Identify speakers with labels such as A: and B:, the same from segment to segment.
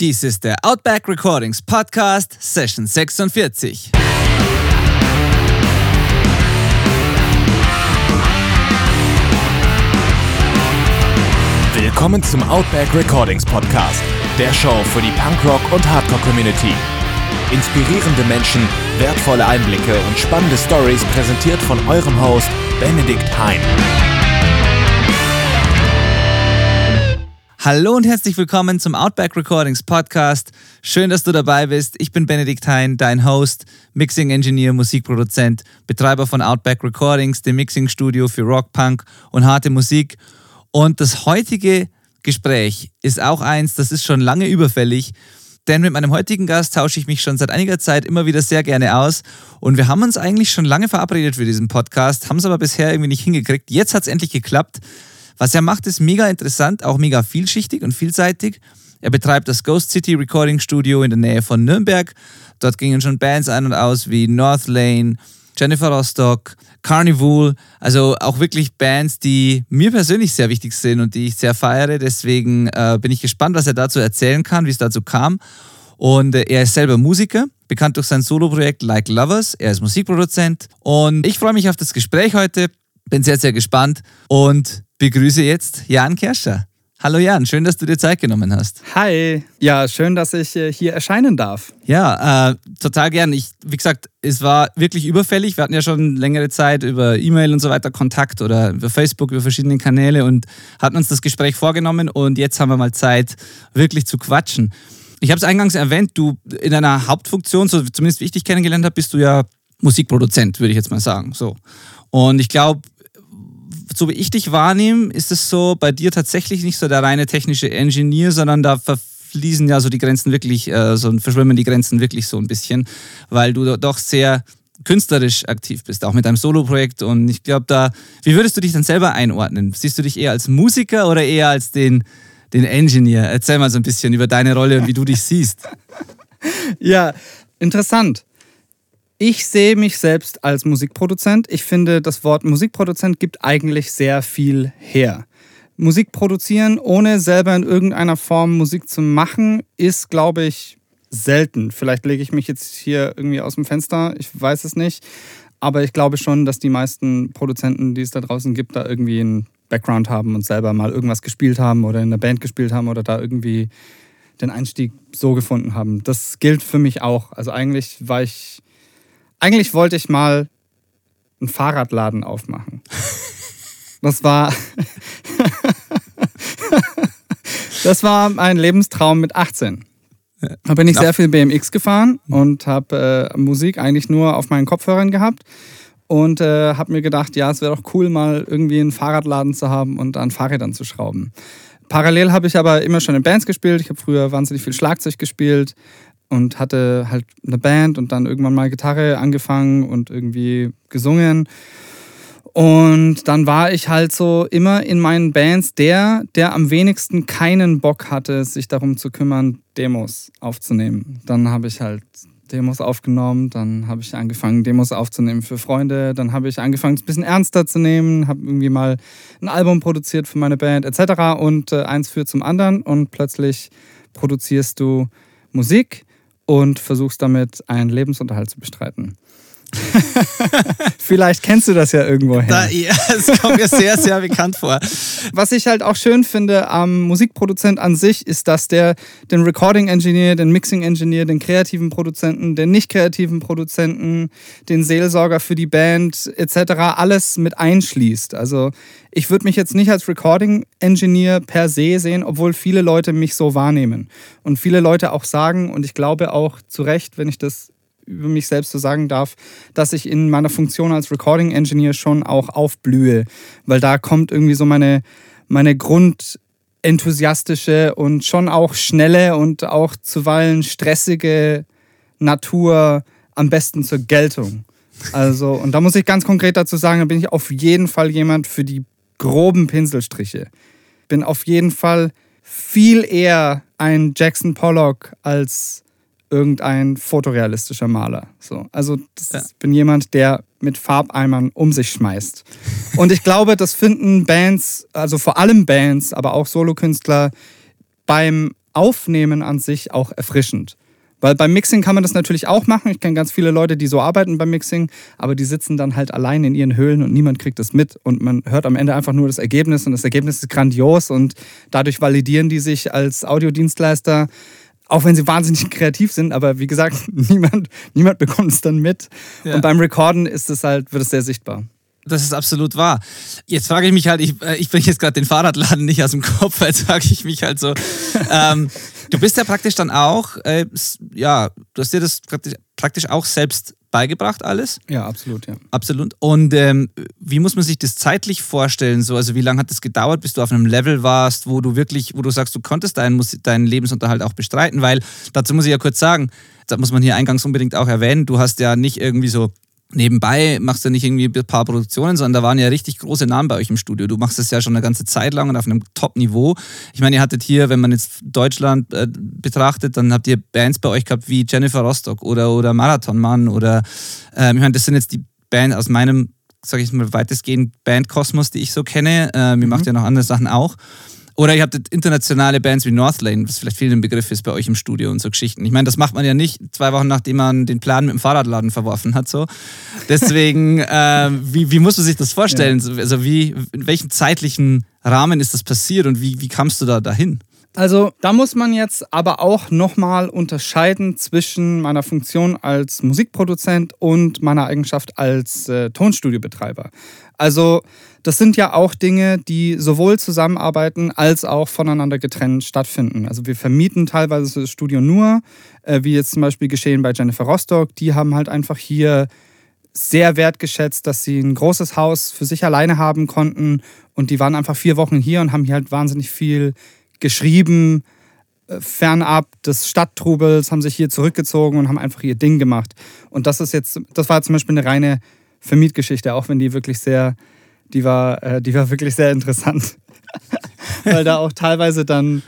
A: Dies ist der Outback Recordings Podcast, Session 46.
B: Willkommen zum Outback Recordings Podcast, der Show für die Punkrock- und Hardcore-Community. Inspirierende Menschen, wertvolle Einblicke und spannende Stories präsentiert von eurem Host Benedikt Hein.
A: Hallo und herzlich willkommen zum Outback Recordings Podcast. Schön, dass du dabei bist. Ich bin Benedikt Hein, dein Host, Mixing Engineer, Musikproduzent, Betreiber von Outback Recordings, dem Mixing Studio für Rock, Punk und harte Musik. Und das heutige Gespräch ist auch eins, das ist schon lange überfällig, denn mit meinem heutigen Gast tausche ich mich schon seit einiger Zeit immer wieder sehr gerne aus. Und wir haben uns eigentlich schon lange verabredet für diesen Podcast, haben es aber bisher irgendwie nicht hingekriegt. Jetzt hat es endlich geklappt. Was er macht, ist mega interessant, auch mega vielschichtig und vielseitig. Er betreibt das Ghost City Recording Studio in der Nähe von Nürnberg. Dort gingen schon Bands ein und aus wie North Lane, Jennifer Rostock, Carnival. Also auch wirklich Bands, die mir persönlich sehr wichtig sind und die ich sehr feiere. Deswegen äh, bin ich gespannt, was er dazu erzählen kann, wie es dazu kam. Und äh, er ist selber Musiker, bekannt durch sein Soloprojekt Like Lovers. Er ist Musikproduzent. Und ich freue mich auf das Gespräch heute. Bin sehr, sehr gespannt und begrüße jetzt Jan Kerscher. Hallo Jan, schön, dass du dir Zeit genommen hast.
C: Hi, ja, schön, dass ich äh, hier erscheinen darf.
A: Ja, äh, total gern. Ich, wie gesagt, es war wirklich überfällig. Wir hatten ja schon längere Zeit über E-Mail und so weiter Kontakt oder über Facebook, über verschiedene Kanäle und hatten uns das Gespräch vorgenommen und jetzt haben wir mal Zeit, wirklich zu quatschen. Ich habe es eingangs erwähnt, du in deiner Hauptfunktion, so zumindest wie ich dich kennengelernt habe, bist du ja Musikproduzent, würde ich jetzt mal sagen. So. Und ich glaube, so wie ich dich wahrnehme, ist es so bei dir tatsächlich nicht so der reine technische Engineer, sondern da verfließen ja so die Grenzen wirklich, äh, so verschwimmen die Grenzen wirklich so ein bisschen, weil du doch sehr künstlerisch aktiv bist, auch mit deinem Solo-Projekt. Und ich glaube, da, wie würdest du dich dann selber einordnen? Siehst du dich eher als Musiker oder eher als den, den Engineer? Erzähl mal so ein bisschen über deine Rolle und wie du dich siehst.
C: ja, interessant. Ich sehe mich selbst als Musikproduzent. Ich finde, das Wort Musikproduzent gibt eigentlich sehr viel her. Musik produzieren, ohne selber in irgendeiner Form Musik zu machen, ist, glaube ich, selten. Vielleicht lege ich mich jetzt hier irgendwie aus dem Fenster, ich weiß es nicht. Aber ich glaube schon, dass die meisten Produzenten, die es da draußen gibt, da irgendwie einen Background haben und selber mal irgendwas gespielt haben oder in einer Band gespielt haben oder da irgendwie den Einstieg so gefunden haben. Das gilt für mich auch. Also eigentlich war ich eigentlich wollte ich mal einen Fahrradladen aufmachen. Das war. das war ein Lebenstraum mit 18. Da bin ich sehr viel BMX gefahren und habe äh, Musik eigentlich nur auf meinen Kopfhörern gehabt und äh, habe mir gedacht, ja, es wäre doch cool, mal irgendwie einen Fahrradladen zu haben und an Fahrrädern zu schrauben. Parallel habe ich aber immer schon in Bands gespielt. Ich habe früher wahnsinnig viel Schlagzeug gespielt, und hatte halt eine Band und dann irgendwann mal Gitarre angefangen und irgendwie gesungen. Und dann war ich halt so immer in meinen Bands der, der am wenigsten keinen Bock hatte, sich darum zu kümmern, Demos aufzunehmen. Dann habe ich halt Demos aufgenommen, dann habe ich angefangen, Demos aufzunehmen für Freunde, dann habe ich angefangen, es ein bisschen ernster zu nehmen, habe irgendwie mal ein Album produziert für meine Band etc. Und äh, eins führt zum anderen und plötzlich produzierst du Musik und versuchst damit einen Lebensunterhalt zu bestreiten. Vielleicht kennst du das ja irgendwo her.
A: ja, es kommt mir sehr, sehr bekannt vor.
C: Was ich halt auch schön finde am Musikproduzent an sich, ist, dass der den Recording Engineer, den Mixing Engineer, den kreativen Produzenten, den nicht kreativen Produzenten, den Seelsorger für die Band etc. alles mit einschließt. Also ich würde mich jetzt nicht als Recording Engineer per se sehen, obwohl viele Leute mich so wahrnehmen. Und viele Leute auch sagen, und ich glaube auch zu Recht, wenn ich das über mich selbst so sagen darf, dass ich in meiner Funktion als Recording Engineer schon auch aufblühe, weil da kommt irgendwie so meine, meine grundenthusiastische und schon auch schnelle und auch zuweilen stressige Natur am besten zur Geltung. Also, und da muss ich ganz konkret dazu sagen, da bin ich auf jeden Fall jemand für die groben Pinselstriche. Bin auf jeden Fall viel eher ein Jackson Pollock als irgendein fotorealistischer Maler. So, also das ja. bin jemand, der mit Farbeimern um sich schmeißt. Und ich glaube, das finden Bands, also vor allem Bands, aber auch Solokünstler beim Aufnehmen an sich auch erfrischend. Weil beim Mixing kann man das natürlich auch machen. Ich kenne ganz viele Leute, die so arbeiten beim Mixing, aber die sitzen dann halt allein in ihren Höhlen und niemand kriegt das mit. Und man hört am Ende einfach nur das Ergebnis und das Ergebnis ist grandios und dadurch validieren die sich als Audiodienstleister, auch wenn sie wahnsinnig kreativ sind. Aber wie gesagt, niemand, niemand bekommt es dann mit. Ja. Und beim Recorden ist es halt, wird es sehr sichtbar.
A: Das ist absolut wahr. Jetzt frage ich mich halt, ich, äh, ich bringe jetzt gerade den Fahrradladen nicht aus dem Kopf, jetzt frage ich mich halt so. ähm, du bist ja praktisch dann auch, äh, ja, du hast dir das praktisch, praktisch auch selbst beigebracht alles?
C: Ja, absolut, ja.
A: Absolut. Und ähm, wie muss man sich das zeitlich vorstellen? So, also wie lange hat das gedauert, bis du auf einem Level warst, wo du wirklich, wo du sagst, du konntest deinen, deinen Lebensunterhalt auch bestreiten? Weil dazu muss ich ja kurz sagen, da muss man hier eingangs unbedingt auch erwähnen, du hast ja nicht irgendwie so nebenbei machst du nicht irgendwie ein paar Produktionen, sondern da waren ja richtig große Namen bei euch im Studio. Du machst es ja schon eine ganze Zeit lang und auf einem Top-Niveau. Ich meine, ihr hattet hier, wenn man jetzt Deutschland äh, betrachtet, dann habt ihr Bands bei euch gehabt wie Jennifer Rostock oder, oder Marathonmann oder, äh, ich meine, das sind jetzt die Bands aus meinem, sag ich mal, weitestgehend Bandkosmos, die ich so kenne. Äh, mir mhm. macht ja noch andere Sachen auch. Oder ihr habt internationale Bands wie Northlane, was vielleicht viel ein Begriff ist bei euch im Studio und so Geschichten. Ich meine, das macht man ja nicht zwei Wochen nachdem man den Plan mit dem Fahrradladen verworfen hat. So. Deswegen, äh, wie, wie muss man sich das vorstellen? Ja. Also wie, in welchem zeitlichen Rahmen ist das passiert und wie, wie kamst du da dahin?
C: Also da muss man jetzt aber auch nochmal unterscheiden zwischen meiner Funktion als Musikproduzent und meiner Eigenschaft als äh, Tonstudiobetreiber. Also das sind ja auch Dinge, die sowohl zusammenarbeiten als auch voneinander getrennt stattfinden. Also wir vermieten teilweise das Studio nur, äh, wie jetzt zum Beispiel geschehen bei Jennifer Rostock. Die haben halt einfach hier sehr wertgeschätzt, dass sie ein großes Haus für sich alleine haben konnten und die waren einfach vier Wochen hier und haben hier halt wahnsinnig viel geschrieben, äh, fernab des Stadttrubels, haben sich hier zurückgezogen und haben einfach ihr Ding gemacht. Und das ist jetzt, das war zum Beispiel eine reine Vermietgeschichte, auch wenn die wirklich sehr, die war, äh, die war wirklich sehr interessant. Weil da auch teilweise dann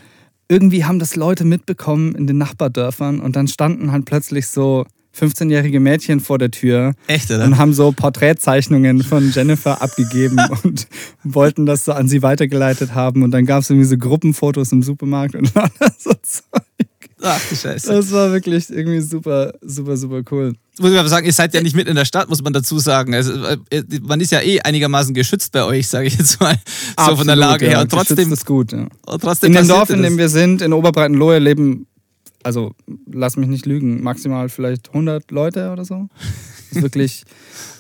C: irgendwie haben das Leute mitbekommen in den Nachbardörfern und dann standen halt plötzlich so 15-jährige Mädchen vor der Tür
A: Echt, oder?
C: und haben so Porträtzeichnungen von Jennifer abgegeben und wollten das so an sie weitergeleitet haben. Und dann gab es irgendwie so Gruppenfotos im Supermarkt und so Zeug.
A: Ach du Scheiße.
C: Das war wirklich irgendwie super, super, super cool.
A: Muss ich aber sagen, ihr seid ja nicht mitten in der Stadt, muss man dazu sagen. Also, äh, man ist ja eh einigermaßen geschützt bei euch, sage ich jetzt mal. Absolut, so von der Lage her.
C: Und trotzdem
A: ist
C: gut. Ja. trotzdem in dem Dorf, in dem wir sind, in Oberbreitenlohe, leben also lass mich nicht lügen, maximal vielleicht 100 Leute oder so. wirklich.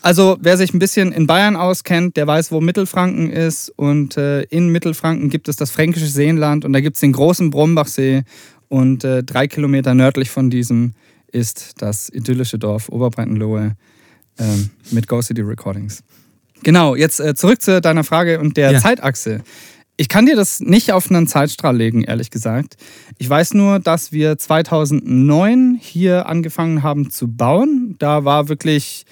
C: Also, wer sich ein bisschen in Bayern auskennt, der weiß, wo Mittelfranken ist. Und äh, in Mittelfranken gibt es das fränkische Seenland und da gibt es den großen Brombachsee. Und äh, drei Kilometer nördlich von diesem ist das idyllische Dorf Oberbreitenlohe äh, mit Go City Recordings. Genau, jetzt äh, zurück zu deiner Frage und der ja. Zeitachse. Ich kann dir das nicht auf einen Zeitstrahl legen, ehrlich gesagt. Ich weiß nur, dass wir 2009 hier angefangen haben zu bauen. Da war wirklich,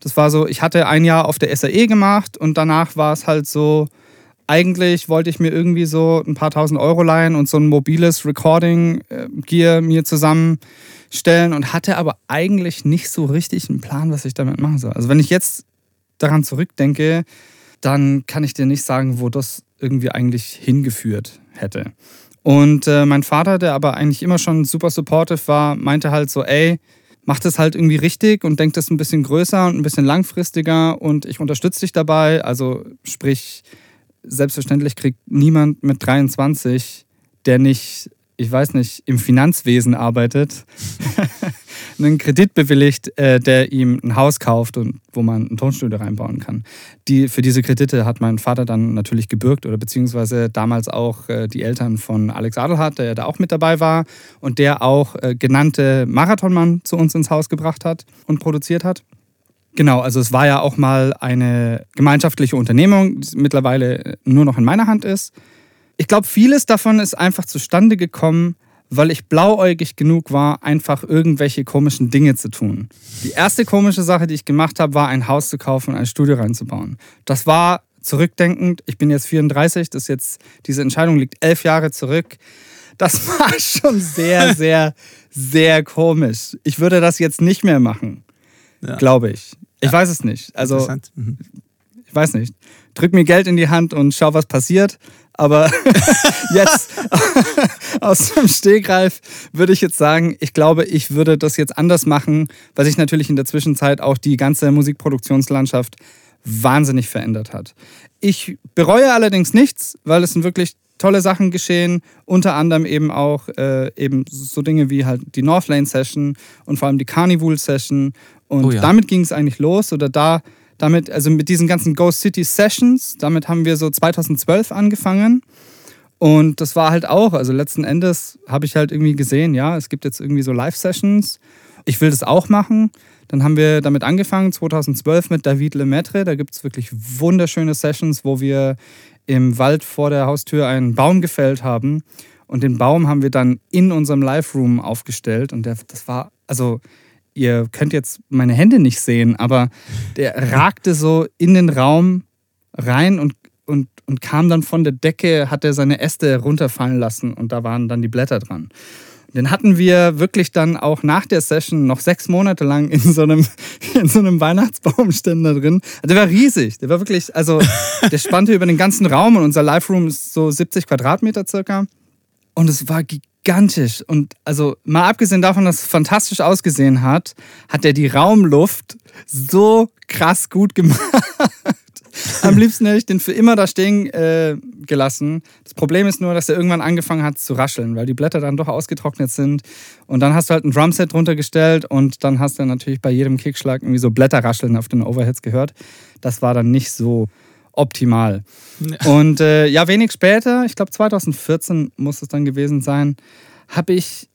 C: das war so, ich hatte ein Jahr auf der SAE gemacht und danach war es halt so, eigentlich wollte ich mir irgendwie so ein paar tausend Euro leihen und so ein mobiles Recording-Gear mir zusammenstellen und hatte aber eigentlich nicht so richtig einen Plan, was ich damit machen soll. Also wenn ich jetzt daran zurückdenke, dann kann ich dir nicht sagen, wo das irgendwie eigentlich hingeführt hätte. Und äh, mein Vater, der aber eigentlich immer schon super supportive war, meinte halt so, ey, mach das halt irgendwie richtig und denk das ein bisschen größer und ein bisschen langfristiger und ich unterstütze dich dabei. Also sprich, selbstverständlich kriegt niemand mit 23, der nicht ich weiß nicht, im Finanzwesen arbeitet, einen Kredit bewilligt, äh, der ihm ein Haus kauft und wo man ein Tonstudio reinbauen kann. Die, für diese Kredite hat mein Vater dann natürlich gebürgt oder beziehungsweise damals auch äh, die Eltern von Alex Adelhardt, der ja da auch mit dabei war und der auch äh, genannte Marathonmann zu uns ins Haus gebracht hat und produziert hat. Genau, also es war ja auch mal eine gemeinschaftliche Unternehmung, die mittlerweile nur noch in meiner Hand ist. Ich glaube, vieles davon ist einfach zustande gekommen, weil ich blauäugig genug war, einfach irgendwelche komischen Dinge zu tun. Die erste komische Sache, die ich gemacht habe, war ein Haus zu kaufen und ein Studio reinzubauen. Das war zurückdenkend. Ich bin jetzt 34, das jetzt, diese Entscheidung liegt elf Jahre zurück. Das war schon sehr, sehr, sehr komisch. Ich würde das jetzt nicht mehr machen, ja. glaube ich. Ich ja. weiß es nicht. Also, mhm. ich weiß nicht. Drück mir Geld in die Hand und schau, was passiert. Aber jetzt, aus dem Stegreif würde ich jetzt sagen, ich glaube, ich würde das jetzt anders machen, weil sich natürlich in der Zwischenzeit auch die ganze Musikproduktionslandschaft wahnsinnig verändert hat. Ich bereue allerdings nichts, weil es sind wirklich tolle Sachen geschehen, unter anderem eben auch äh, eben so Dinge wie halt die Northlane Session und vor allem die Carnival Session und oh ja. damit ging es eigentlich los oder da damit also mit diesen ganzen Ghost City Sessions, damit haben wir so 2012 angefangen und das war halt auch, also letzten Endes habe ich halt irgendwie gesehen, ja, es gibt jetzt irgendwie so Live-Sessions. Ich will das auch machen. Dann haben wir damit angefangen, 2012 mit David Lemaitre. Da gibt es wirklich wunderschöne Sessions, wo wir im Wald vor der Haustür einen Baum gefällt haben. Und den Baum haben wir dann in unserem Live-Room aufgestellt. Und der, das war, also ihr könnt jetzt meine Hände nicht sehen, aber der ragte so in den Raum rein und und, und kam dann von der Decke, hat er seine Äste runterfallen lassen und da waren dann die Blätter dran. Den hatten wir wirklich dann auch nach der Session noch sechs Monate lang in so einem, in so einem Weihnachtsbaumständer drin. Also der war riesig. Der war wirklich, also der spannte über den ganzen Raum und unser Live-Room ist so 70 Quadratmeter circa. Und es war gigantisch. Und also mal abgesehen davon, dass es fantastisch ausgesehen hat, hat er die Raumluft so krass gut gemacht. Am liebsten hätte ich den für immer da stehen äh, gelassen. Das Problem ist nur, dass er irgendwann angefangen hat zu rascheln, weil die Blätter dann doch ausgetrocknet sind. Und dann hast du halt ein Drumset drunter gestellt und dann hast du natürlich bei jedem Kickschlag irgendwie so Blätterrascheln auf den Overheads gehört. Das war dann nicht so optimal. Und äh, ja, wenig später, ich glaube 2014 muss es dann gewesen sein, habe ich,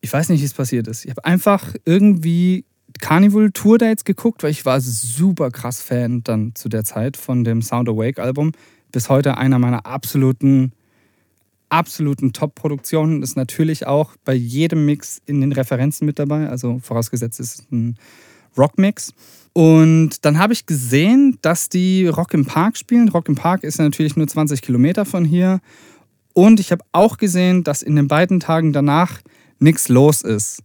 C: ich weiß nicht, wie es passiert ist. Ich habe einfach irgendwie Carnival Tour Dates geguckt, weil ich war super krass Fan dann zu der Zeit von dem Sound Awake Album. Bis heute einer meiner absoluten, absoluten Top-Produktionen. Ist natürlich auch bei jedem Mix in den Referenzen mit dabei. Also vorausgesetzt ist ein Rock-Mix. Und dann habe ich gesehen, dass die Rock im Park spielen. Rock im Park ist natürlich nur 20 Kilometer von hier. Und ich habe auch gesehen, dass in den beiden Tagen danach nichts los ist.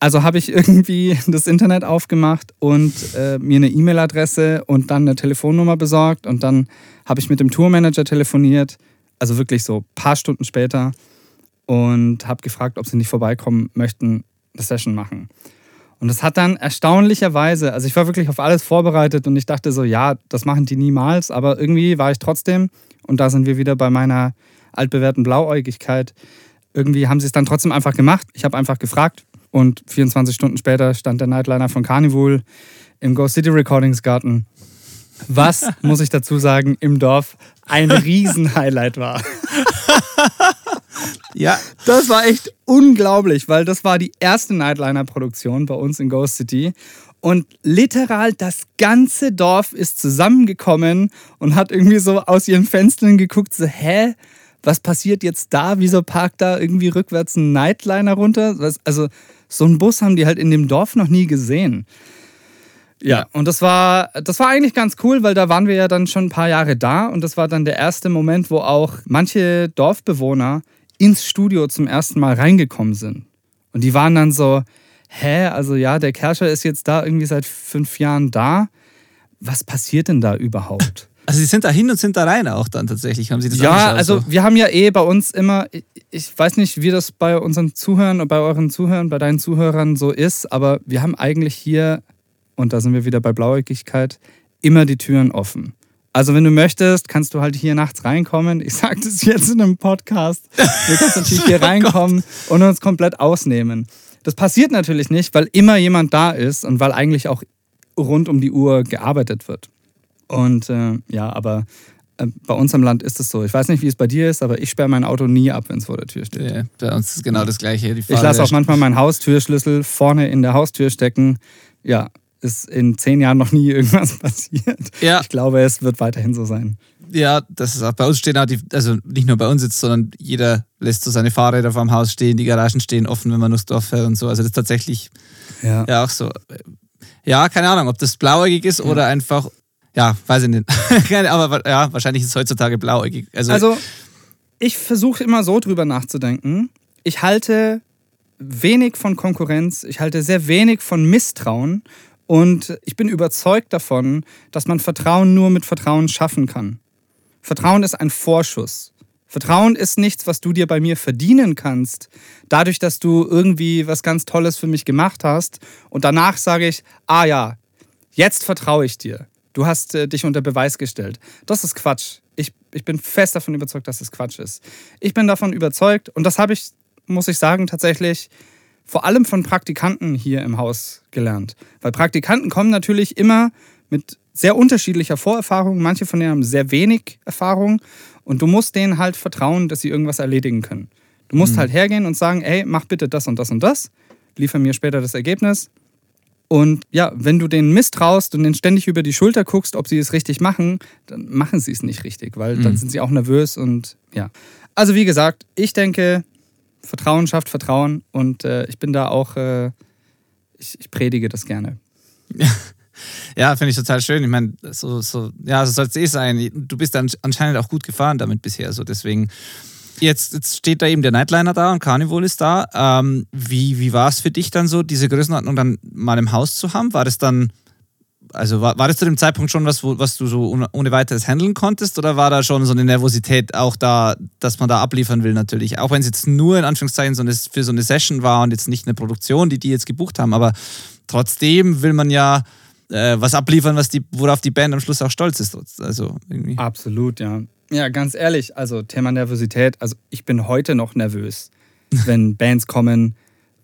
C: Also habe ich irgendwie das Internet aufgemacht und äh, mir eine E-Mail-Adresse und dann eine Telefonnummer besorgt und dann habe ich mit dem Tourmanager telefoniert, also wirklich so ein paar Stunden später und habe gefragt, ob sie nicht vorbeikommen möchten, eine Session machen. Und das hat dann erstaunlicherweise, also ich war wirklich auf alles vorbereitet und ich dachte so, ja, das machen die niemals, aber irgendwie war ich trotzdem, und da sind wir wieder bei meiner altbewährten Blauäugigkeit, irgendwie haben sie es dann trotzdem einfach gemacht. Ich habe einfach gefragt, und 24 Stunden später stand der Nightliner von Carnival im Ghost City Recordings Garten. Was, muss ich dazu sagen, im Dorf ein Riesenhighlight war. ja. Das war echt unglaublich, weil das war die erste Nightliner-Produktion bei uns in Ghost City. Und literal das ganze Dorf ist zusammengekommen und hat irgendwie so aus ihren Fenstern geguckt, so, hä? Was passiert jetzt da? Wieso parkt da irgendwie rückwärts ein Nightliner runter? Also, so einen Bus haben die halt in dem Dorf noch nie gesehen. Ja, und das war, das war eigentlich ganz cool, weil da waren wir ja dann schon ein paar Jahre da und das war dann der erste Moment, wo auch manche Dorfbewohner ins Studio zum ersten Mal reingekommen sind. Und die waren dann so, hä, also ja, der Kerscher ist jetzt da irgendwie seit fünf Jahren da. Was passiert denn da überhaupt?
A: Also sie sind da hin und sind da rein auch dann tatsächlich, haben sie das
C: Ja, also wir haben ja eh bei uns immer, ich weiß nicht, wie das bei unseren Zuhörern und bei euren Zuhörern, bei deinen Zuhörern so ist, aber wir haben eigentlich hier, und da sind wir wieder bei Blauäugigkeit, immer die Türen offen. Also wenn du möchtest, kannst du halt hier nachts reinkommen. Ich sage das jetzt in einem Podcast. Du kannst natürlich hier oh reinkommen und uns komplett ausnehmen. Das passiert natürlich nicht, weil immer jemand da ist und weil eigentlich auch rund um die Uhr gearbeitet wird. Und äh, ja, aber äh, bei uns im Land ist es so. Ich weiß nicht, wie es bei dir ist, aber ich sperre mein Auto nie ab, wenn es vor der Tür steht.
A: Ja, bei uns ist genau das Gleiche.
C: ich lasse auch manchmal meinen Haustürschlüssel vorne in der Haustür stecken. Ja, ist in zehn Jahren noch nie irgendwas passiert. Ja. Ich glaube, es wird weiterhin so sein.
A: Ja, das ist auch bei uns stehen auch die, also nicht nur bei uns jetzt, sondern jeder lässt so seine Fahrräder vor dem Haus stehen, die Garagen stehen offen, wenn man durchs Dorf fährt und so. Also das ist tatsächlich ja, ja auch so. Ja, keine Ahnung, ob das blauäugig ist ja. oder einfach ja, weiß ich nicht. Aber ja, wahrscheinlich ist es heutzutage blauäugig.
C: Also, also ich versuche immer so drüber nachzudenken. Ich halte wenig von Konkurrenz, ich halte sehr wenig von Misstrauen und ich bin überzeugt davon, dass man Vertrauen nur mit Vertrauen schaffen kann. Vertrauen ist ein Vorschuss. Vertrauen ist nichts, was du dir bei mir verdienen kannst, dadurch, dass du irgendwie was ganz Tolles für mich gemacht hast. Und danach sage ich, ah ja, jetzt vertraue ich dir. Du hast äh, dich unter Beweis gestellt. Das ist Quatsch. Ich, ich bin fest davon überzeugt, dass es Quatsch ist. Ich bin davon überzeugt, und das habe ich, muss ich sagen, tatsächlich vor allem von Praktikanten hier im Haus gelernt. Weil Praktikanten kommen natürlich immer mit sehr unterschiedlicher Vorerfahrung. Manche von denen haben sehr wenig Erfahrung. Und du musst denen halt vertrauen, dass sie irgendwas erledigen können. Du musst mhm. halt hergehen und sagen, ey, mach bitte das und das und das. Liefer mir später das Ergebnis. Und ja, wenn du denen misstraust und denen ständig über die Schulter guckst, ob sie es richtig machen, dann machen sie es nicht richtig, weil mhm. dann sind sie auch nervös und ja. Also wie gesagt, ich denke, Vertrauen schafft Vertrauen und äh, ich bin da auch, äh, ich, ich predige das gerne.
A: Ja, finde ich total schön. Ich meine, so, so, ja, so soll es eh sein. Du bist dann anscheinend auch gut gefahren damit bisher. So deswegen, jetzt, jetzt steht da eben der Nightliner da und Carnival ist da. Ähm, wie wie war es für dich dann so, diese Größenordnung dann mal im Haus zu haben? War das dann, also war, war das zu dem Zeitpunkt schon was, wo, was du so ohne, weiteres handeln konntest oder war da schon so eine Nervosität auch da, dass man da abliefern will natürlich? Auch wenn es jetzt nur in Anführungszeichen so eine, für so eine Session war und jetzt nicht eine Produktion, die die jetzt gebucht haben, aber trotzdem will man ja äh, was abliefern, was die, worauf die Band am Schluss auch stolz ist. Also irgendwie.
C: Absolut, ja. Ja, ganz ehrlich, also Thema Nervosität, also ich bin heute noch nervös, wenn Bands kommen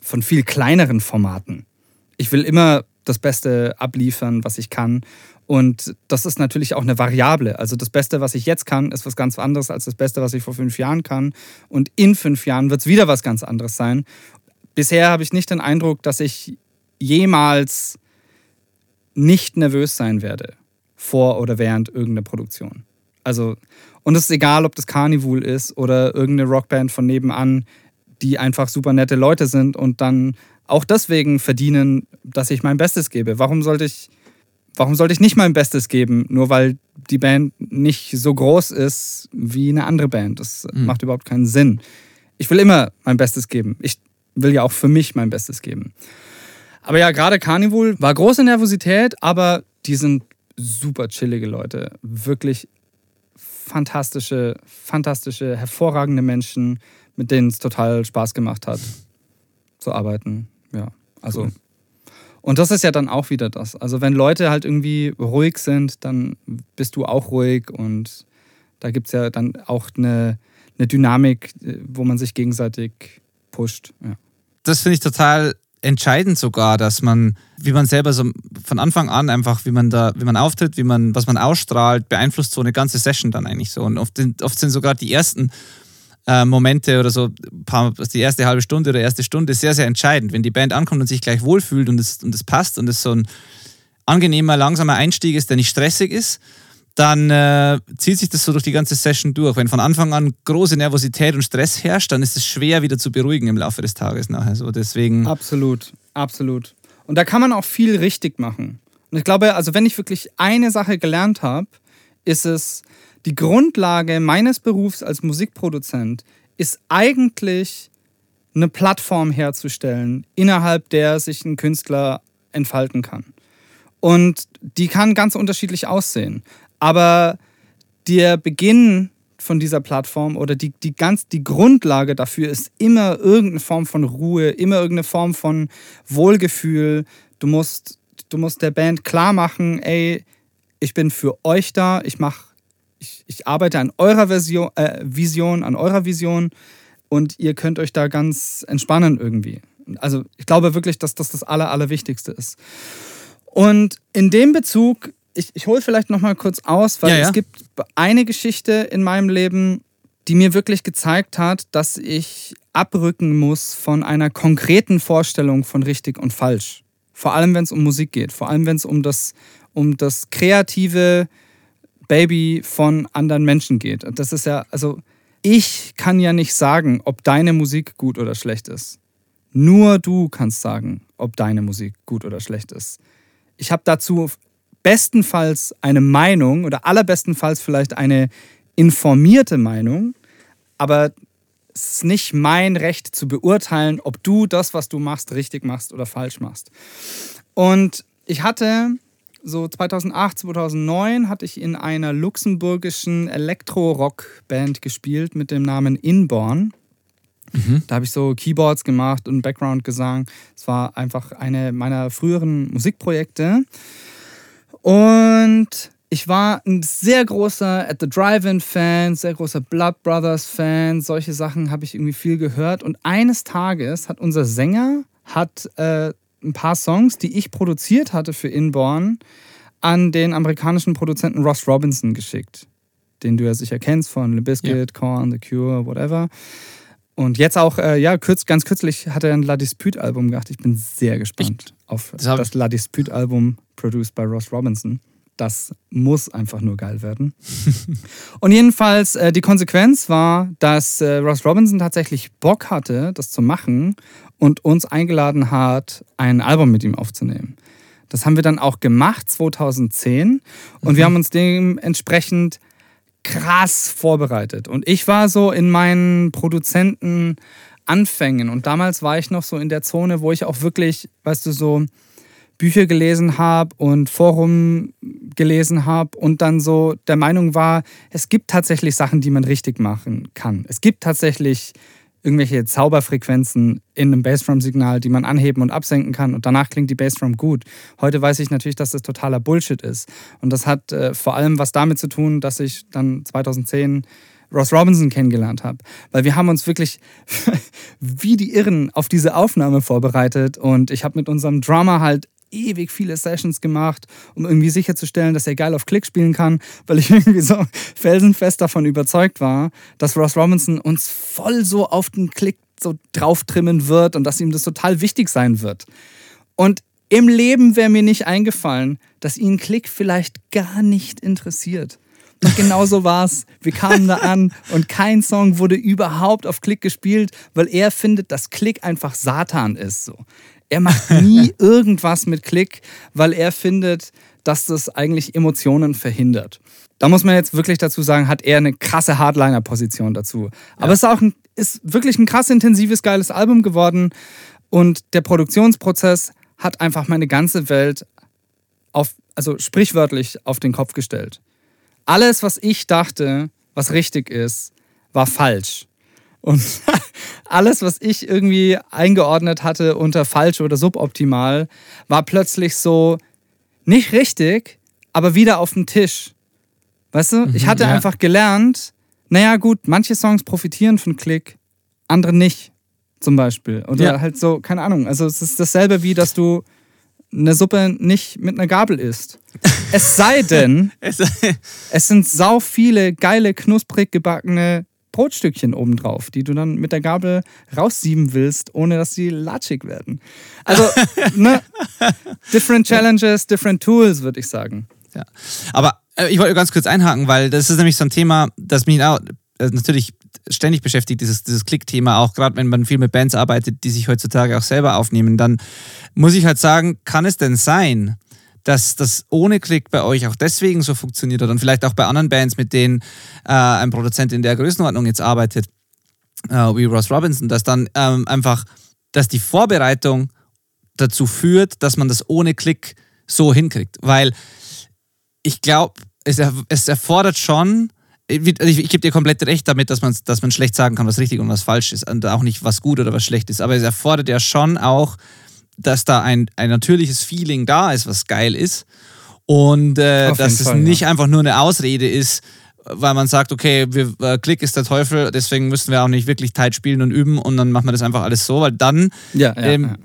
C: von viel kleineren Formaten. Ich will immer das Beste abliefern, was ich kann. Und das ist natürlich auch eine Variable. Also das Beste, was ich jetzt kann, ist was ganz anderes als das Beste, was ich vor fünf Jahren kann. Und in fünf Jahren wird es wieder was ganz anderes sein. Bisher habe ich nicht den Eindruck, dass ich jemals nicht nervös sein werde vor oder während irgendeiner Produktion. Also, und es ist egal, ob das Carnival ist oder irgendeine Rockband von nebenan, die einfach super nette Leute sind und dann auch deswegen verdienen, dass ich mein Bestes gebe. Warum sollte ich, warum sollte ich nicht mein Bestes geben, nur weil die Band nicht so groß ist wie eine andere Band? Das mhm. macht überhaupt keinen Sinn. Ich will immer mein Bestes geben. Ich will ja auch für mich mein Bestes geben. Aber ja, gerade Carnival war große Nervosität, aber die sind super chillige Leute. Wirklich fantastische, fantastische, hervorragende Menschen, mit denen es total Spaß gemacht hat zu arbeiten. Ja, also. Cool. Und das ist ja dann auch wieder das. Also, wenn Leute halt irgendwie ruhig sind, dann bist du auch ruhig und da gibt es ja dann auch eine, eine Dynamik, wo man sich gegenseitig pusht. Ja.
A: Das finde ich total entscheidend sogar, dass man, wie man selber so von Anfang an einfach, wie man da, wie man auftritt, wie man, was man ausstrahlt, beeinflusst so eine ganze Session dann eigentlich so. Und oft, oft sind sogar die ersten äh, Momente oder so, paar, die erste halbe Stunde oder erste Stunde sehr, sehr entscheidend. Wenn die Band ankommt und sich gleich wohlfühlt und es, und es passt und es so ein angenehmer, langsamer Einstieg ist, der nicht stressig ist, dann äh, zieht sich das so durch die ganze Session durch. Wenn von Anfang an große Nervosität und Stress herrscht, dann ist es schwer wieder zu beruhigen im Laufe des Tages nachher. So deswegen.
C: Absolut, absolut. Und da kann man auch viel richtig machen. Und ich glaube, also wenn ich wirklich eine Sache gelernt habe, ist es, die Grundlage meines Berufs als Musikproduzent ist eigentlich eine Plattform herzustellen, innerhalb der sich ein Künstler entfalten kann. Und die kann ganz unterschiedlich aussehen. Aber der Beginn von dieser Plattform oder die, die, ganz, die Grundlage dafür ist immer irgendeine Form von Ruhe, immer irgendeine Form von Wohlgefühl. Du musst, du musst der Band klar machen, ey, ich bin für euch da, ich mache, ich, ich arbeite an eurer Version, äh, Vision, an eurer Vision und ihr könnt euch da ganz entspannen irgendwie. Also ich glaube wirklich, dass das das Aller, Allerwichtigste ist. Und in dem Bezug ich, ich hole vielleicht noch mal kurz aus, weil ja, ja. es gibt eine Geschichte in meinem Leben, die mir wirklich gezeigt hat, dass ich abrücken muss von einer konkreten Vorstellung von richtig und falsch. Vor allem, wenn es um Musik geht. Vor allem, wenn es um das, um das kreative Baby von anderen Menschen geht. Das ist ja, also ich kann ja nicht sagen, ob deine Musik gut oder schlecht ist. Nur du kannst sagen, ob deine Musik gut oder schlecht ist. Ich habe dazu bestenfalls eine Meinung oder allerbestenfalls vielleicht eine informierte Meinung, aber es ist nicht mein Recht zu beurteilen, ob du das, was du machst, richtig machst oder falsch machst. Und ich hatte so 2008, 2009 hatte ich in einer luxemburgischen Elektro-Rock-Band gespielt mit dem Namen Inborn. Mhm. Da habe ich so Keyboards gemacht und Background-Gesang. Es war einfach eine meiner früheren Musikprojekte. Und ich war ein sehr großer At the Drive-In-Fan, sehr großer Blood Brothers-Fan. Solche Sachen habe ich irgendwie viel gehört. Und eines Tages hat unser Sänger hat äh, ein paar Songs, die ich produziert hatte für Inborn, an den amerikanischen Produzenten Ross Robinson geschickt. Den du ja sicher kennst von Le Biscuit, ja. Korn, The Cure, whatever. Und jetzt auch, äh, ja, kürz, ganz kürzlich hat er ein La Dispute-Album gemacht. Ich bin sehr gespannt ich, auf das, das La Dispute-Album, produced by Ross Robinson. Das muss einfach nur geil werden. und jedenfalls, äh, die Konsequenz war, dass äh, Ross Robinson tatsächlich Bock hatte, das zu machen und uns eingeladen hat, ein Album mit ihm aufzunehmen. Das haben wir dann auch gemacht, 2010. Und mhm. wir haben uns dementsprechend krass vorbereitet. Und ich war so in meinen Produzenten Anfängen. Und damals war ich noch so in der Zone, wo ich auch wirklich, weißt du, so Bücher gelesen habe und Forum gelesen habe und dann so der Meinung war, es gibt tatsächlich Sachen, die man richtig machen kann. Es gibt tatsächlich irgendwelche Zauberfrequenzen in einem Bassdrum-Signal, die man anheben und absenken kann und danach klingt die Bassdrum gut. Heute weiß ich natürlich, dass das totaler Bullshit ist. Und das hat äh, vor allem was damit zu tun, dass ich dann 2010 Ross Robinson kennengelernt habe. Weil wir haben uns wirklich wie die Irren auf diese Aufnahme vorbereitet und ich habe mit unserem Drummer halt ewig viele Sessions gemacht, um irgendwie sicherzustellen, dass er geil auf Klick spielen kann, weil ich irgendwie so felsenfest davon überzeugt war, dass Ross Robinson uns voll so auf den Klick so drauf trimmen wird und dass ihm das total wichtig sein wird. Und im Leben wäre mir nicht eingefallen, dass ihn Klick vielleicht gar nicht interessiert. Und genau so war es. Wir kamen da an und kein Song wurde überhaupt auf Klick gespielt, weil er findet, dass Klick einfach Satan ist. So. Er macht nie irgendwas mit Klick, weil er findet, dass das eigentlich Emotionen verhindert. Da muss man jetzt wirklich dazu sagen, hat er eine krasse Hardliner-Position dazu. Aber ja. es ist auch ein, ist wirklich ein krass intensives, geiles Album geworden. Und der Produktionsprozess hat einfach meine ganze Welt auf, also sprichwörtlich auf den Kopf gestellt. Alles, was ich dachte, was richtig ist, war falsch. Und alles, was ich irgendwie eingeordnet hatte unter falsch oder suboptimal, war plötzlich so nicht richtig, aber wieder auf dem Tisch. Weißt du, mhm, ich hatte ja. einfach gelernt, naja, gut, manche Songs profitieren von Klick, andere nicht, zum Beispiel. Oder ja. halt so, keine Ahnung. Also, es ist dasselbe wie, dass du eine Suppe nicht mit einer Gabel isst. Es sei denn, es sind sau viele geile, knusprig gebackene Brotstückchen obendrauf, die du dann mit der Gabel raussieben willst, ohne dass sie latschig werden. Also, ne? different challenges, different tools, würde ich sagen.
A: Ja. Aber äh, ich wollte ganz kurz einhaken, weil das ist nämlich so ein Thema, das mich auch äh, natürlich ständig beschäftigt, dieses, dieses Klick-Thema, auch gerade wenn man viel mit Bands arbeitet, die sich heutzutage auch selber aufnehmen, dann muss ich halt sagen, kann es denn sein, dass das ohne Klick bei euch auch deswegen so funktioniert hat und vielleicht auch bei anderen Bands, mit denen äh, ein Produzent in der Größenordnung jetzt arbeitet, äh, wie Ross Robinson, dass dann ähm, einfach, dass die Vorbereitung dazu führt, dass man das ohne Klick so hinkriegt. Weil ich glaube, es, es erfordert schon, ich, ich gebe dir komplett recht damit, dass man, dass man schlecht sagen kann, was richtig und was falsch ist und auch nicht, was gut oder was schlecht ist. Aber es erfordert ja schon auch dass da ein, ein natürliches Feeling da ist, was geil ist. Und äh, dass es Fall, nicht ja. einfach nur eine Ausrede ist, weil man sagt, okay, wir, äh, Klick ist der Teufel, deswegen müssen wir auch nicht wirklich tight spielen und üben und dann machen wir das einfach alles so, weil dann ja, ja, ähm,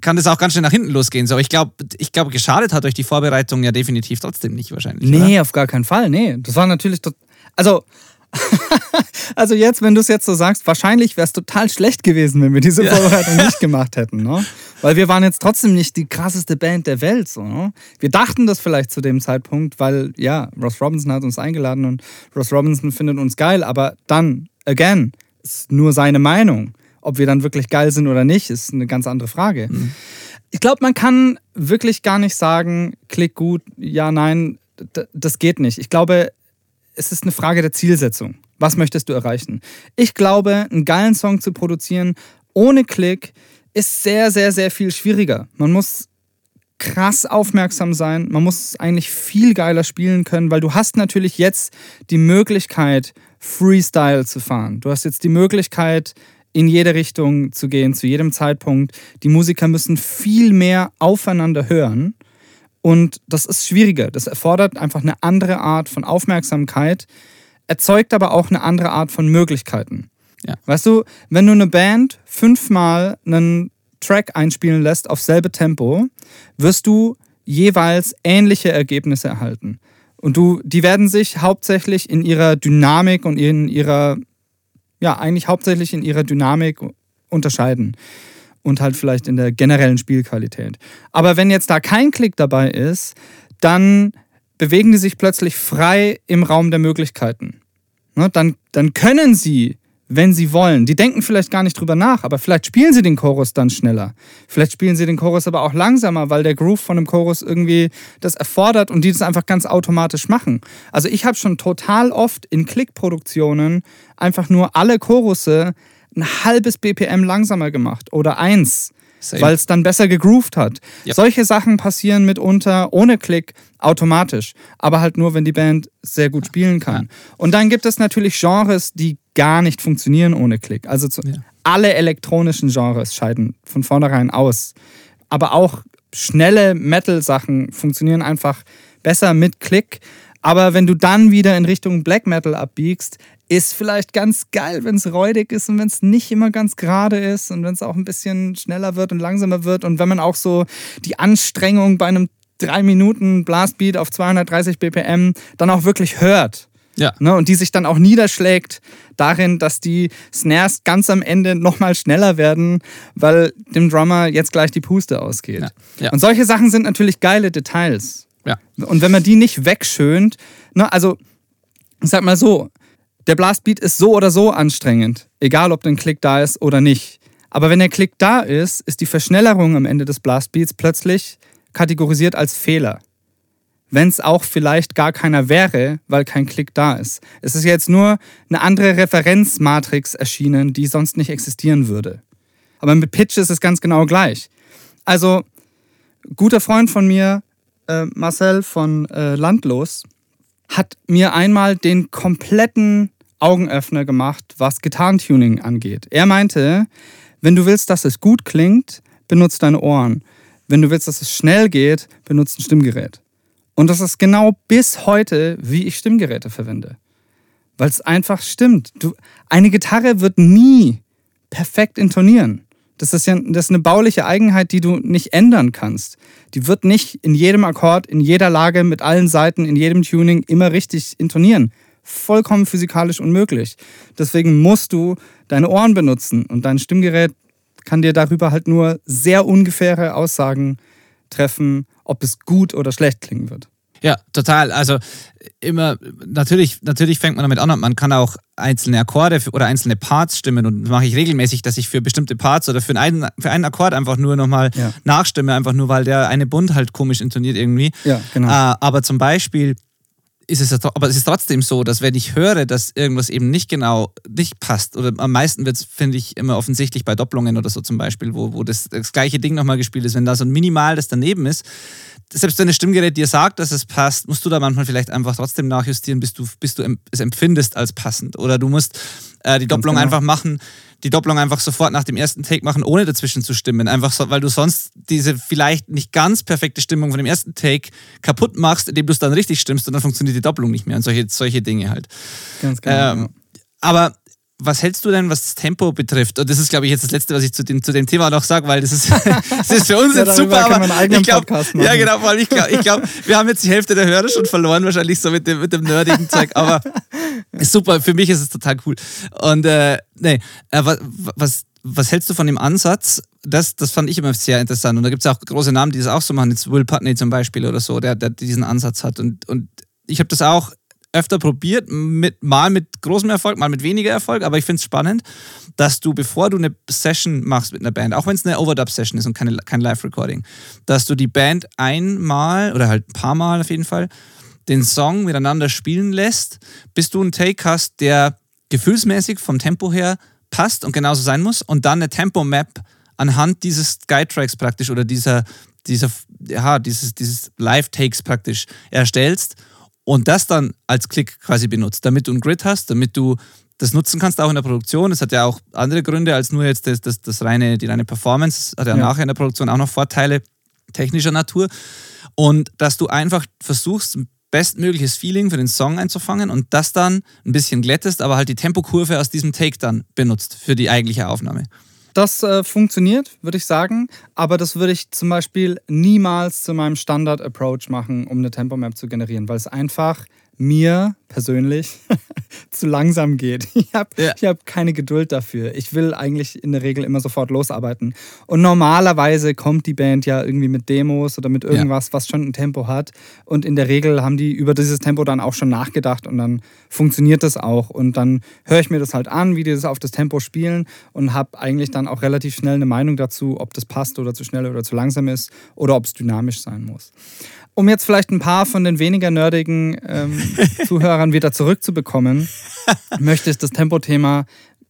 A: kann das auch ganz schnell nach hinten losgehen. So, ich glaube, ich glaub, geschadet hat euch die Vorbereitung ja definitiv trotzdem nicht wahrscheinlich.
C: Nee, oder? auf gar keinen Fall. Nee, das war natürlich. Also, also jetzt, wenn du es jetzt so sagst, wahrscheinlich wäre es total schlecht gewesen, wenn wir diese ja. Vorbereitung nicht gemacht hätten. Ne? Weil wir waren jetzt trotzdem nicht die krasseste Band der Welt. So, ne? Wir dachten das vielleicht zu dem Zeitpunkt, weil ja, Ross Robinson hat uns eingeladen und Ross Robinson findet uns geil. Aber dann, again, ist nur seine Meinung. Ob wir dann wirklich geil sind oder nicht, ist eine ganz andere Frage. Mhm. Ich glaube, man kann wirklich gar nicht sagen, klick gut, ja, nein, das geht nicht. Ich glaube, es ist eine Frage der Zielsetzung. Was möchtest du erreichen? Ich glaube, einen geilen Song zu produzieren ohne Klick ist sehr, sehr, sehr viel schwieriger. Man muss krass aufmerksam sein. Man muss eigentlich viel geiler spielen können, weil du hast natürlich jetzt die Möglichkeit, Freestyle zu fahren. Du hast jetzt die Möglichkeit, in jede Richtung zu gehen, zu jedem Zeitpunkt. Die Musiker müssen viel mehr aufeinander hören. Und das ist schwieriger. Das erfordert einfach eine andere Art von Aufmerksamkeit, erzeugt aber auch eine andere Art von Möglichkeiten. Ja. Weißt du, wenn du eine Band fünfmal einen Track einspielen lässt auf selbe Tempo, wirst du jeweils ähnliche Ergebnisse erhalten. Und du, die werden sich hauptsächlich in ihrer Dynamik und in ihrer, ja, eigentlich hauptsächlich in ihrer Dynamik unterscheiden. Und halt vielleicht in der generellen Spielqualität. Aber wenn jetzt da kein Klick dabei ist, dann bewegen die sich plötzlich frei im Raum der Möglichkeiten. Ne, dann, dann können sie wenn sie wollen. Die denken vielleicht gar nicht drüber nach, aber vielleicht spielen sie den Chorus dann schneller. Vielleicht spielen sie den Chorus aber auch langsamer, weil der Groove von dem Chorus irgendwie das erfordert und die das einfach ganz automatisch machen. Also ich habe schon total oft in Klickproduktionen einfach nur alle Chorusse ein halbes BPM langsamer gemacht oder eins weil es dann besser gegroovt hat. Yep. Solche Sachen passieren mitunter ohne Klick automatisch, aber halt nur, wenn die Band sehr gut spielen kann. Ja. Und dann gibt es natürlich Genres, die gar nicht funktionieren ohne Klick. Also zu, ja. alle elektronischen Genres scheiden von vornherein aus. Aber auch schnelle Metal-Sachen funktionieren einfach besser mit Klick. Aber wenn du dann wieder in Richtung Black Metal abbiegst, ist vielleicht ganz geil, wenn es räudig ist und wenn es nicht immer ganz gerade ist und wenn es auch ein bisschen schneller wird und langsamer wird und wenn man auch so die Anstrengung bei einem 3 Minuten Blastbeat auf 230 BPM dann auch wirklich hört. Ja. Ne, und die sich dann auch niederschlägt darin, dass die Snares ganz am Ende nochmal schneller werden, weil dem Drummer jetzt gleich die Puste ausgeht. Ja. Ja. Und solche Sachen sind natürlich geile Details. Ja. Und wenn man die nicht wegschönt, ne, also ich sag mal so, der Blastbeat ist so oder so anstrengend, egal ob ein Klick da ist oder nicht. Aber wenn der Klick da ist, ist die Verschnellerung am Ende des Blastbeats plötzlich kategorisiert als Fehler. Wenn es auch vielleicht gar keiner wäre, weil kein Klick da ist. Es ist jetzt nur eine andere Referenzmatrix erschienen, die sonst nicht existieren würde. Aber mit Pitch ist es ganz genau gleich. Also, guter Freund von mir, äh, Marcel von äh, Landlos, hat mir einmal den kompletten Augenöffner gemacht, was Gitarrentuning angeht. Er meinte, wenn du willst, dass es gut klingt, benutzt deine Ohren. Wenn du willst, dass es schnell geht, benutzt ein Stimmgerät. Und das ist genau bis heute, wie ich Stimmgeräte verwende. Weil es einfach stimmt. Du, eine Gitarre wird nie perfekt intonieren. Das ist ja das ist eine bauliche Eigenheit, die du nicht ändern kannst. Die wird nicht in jedem Akkord, in jeder Lage, mit allen Seiten, in jedem Tuning immer richtig intonieren vollkommen physikalisch unmöglich. Deswegen musst du deine Ohren benutzen und dein Stimmgerät kann dir darüber halt nur sehr ungefähre Aussagen treffen, ob es gut oder schlecht klingen wird.
A: Ja, total. Also immer, natürlich, natürlich fängt man damit an, man kann auch einzelne Akkorde oder einzelne Parts stimmen und das mache ich regelmäßig, dass ich für bestimmte Parts oder für einen, für einen Akkord einfach nur nochmal ja. nachstimme, einfach nur, weil der eine Bund halt komisch intoniert irgendwie. Ja, genau. Äh, aber zum Beispiel ist es aber es ist trotzdem so, dass wenn ich höre, dass irgendwas eben nicht genau nicht passt, oder am meisten wird es, finde ich, immer offensichtlich bei Doppelungen oder so zum Beispiel, wo, wo das, das gleiche Ding nochmal gespielt ist, wenn da so ein Minimal das daneben ist, selbst wenn das Stimmgerät dir sagt, dass es passt, musst du da manchmal vielleicht einfach trotzdem nachjustieren, bis du, bis du es empfindest als passend. Oder du musst äh, die Doppelung genau. einfach machen, die Doppelung einfach sofort nach dem ersten Take machen, ohne dazwischen zu stimmen. Einfach so, weil du sonst diese vielleicht nicht ganz perfekte Stimmung von dem ersten Take kaputt machst, indem du es dann richtig stimmst und dann funktioniert die Doppelung nicht mehr und solche, solche Dinge halt. Ganz genau. Ähm, aber was hältst du denn, was das Tempo betrifft? Und das ist, glaube ich, jetzt das Letzte, was ich zu dem, zu dem Thema noch sage, weil das ist, das ist für uns ja, jetzt super. Aber ich glaub, ja, genau, weil ich glaube, glaub, wir haben jetzt die Hälfte der Hörer schon verloren, wahrscheinlich so mit dem, mit dem nerdigen Zeug. Aber super, für mich ist es total cool. Und äh, nee, äh, was, was, was hältst du von dem Ansatz? Das, das fand ich immer sehr interessant. Und da gibt es auch große Namen, die das auch so machen. Jetzt Will Putney zum Beispiel oder so, der, der diesen Ansatz hat. Und, und ich habe das auch öfter probiert, mit, mal mit großem Erfolg, mal mit weniger Erfolg, aber ich finde es spannend, dass du, bevor du eine Session machst mit einer Band, auch wenn es eine Overdub-Session ist und keine, kein Live-Recording, dass du die Band einmal oder halt ein paar Mal auf jeden Fall den Song miteinander spielen lässt, bis du einen Take hast, der gefühlsmäßig vom Tempo her passt und genauso sein muss und dann eine Tempo-Map anhand dieses Guide-Tracks praktisch oder dieser, dieser ja, dieses, dieses Live-Takes praktisch erstellst und das dann als Klick quasi benutzt, damit du ein Grid hast, damit du das nutzen kannst auch in der Produktion. Das hat ja auch andere Gründe als nur jetzt das, das, das reine, die reine Performance. Das hat ja, ja nachher in der Produktion auch noch Vorteile technischer Natur. Und dass du einfach versuchst, ein bestmögliches Feeling für den Song einzufangen und das dann ein bisschen glättest, aber halt die Tempokurve aus diesem Take dann benutzt für die eigentliche Aufnahme.
C: Das äh, funktioniert, würde ich sagen, aber das würde ich zum Beispiel niemals zu meinem Standard-Approach machen, um eine Tempo-Map zu generieren, weil es einfach mir persönlich zu langsam geht. Ich habe ja. hab keine Geduld dafür. Ich will eigentlich in der Regel immer sofort losarbeiten. Und normalerweise kommt die Band ja irgendwie mit Demos oder mit irgendwas, ja. was schon ein Tempo hat. Und in der Regel haben die über dieses Tempo dann auch schon nachgedacht und dann funktioniert das auch. Und dann höre ich mir das halt an, wie die das auf das Tempo spielen und habe eigentlich dann auch relativ schnell eine Meinung dazu, ob das passt oder zu schnell oder zu langsam ist oder ob es dynamisch sein muss um jetzt vielleicht ein paar von den weniger nerdigen ähm, Zuhörern wieder zurückzubekommen, möchte ich das Tempothema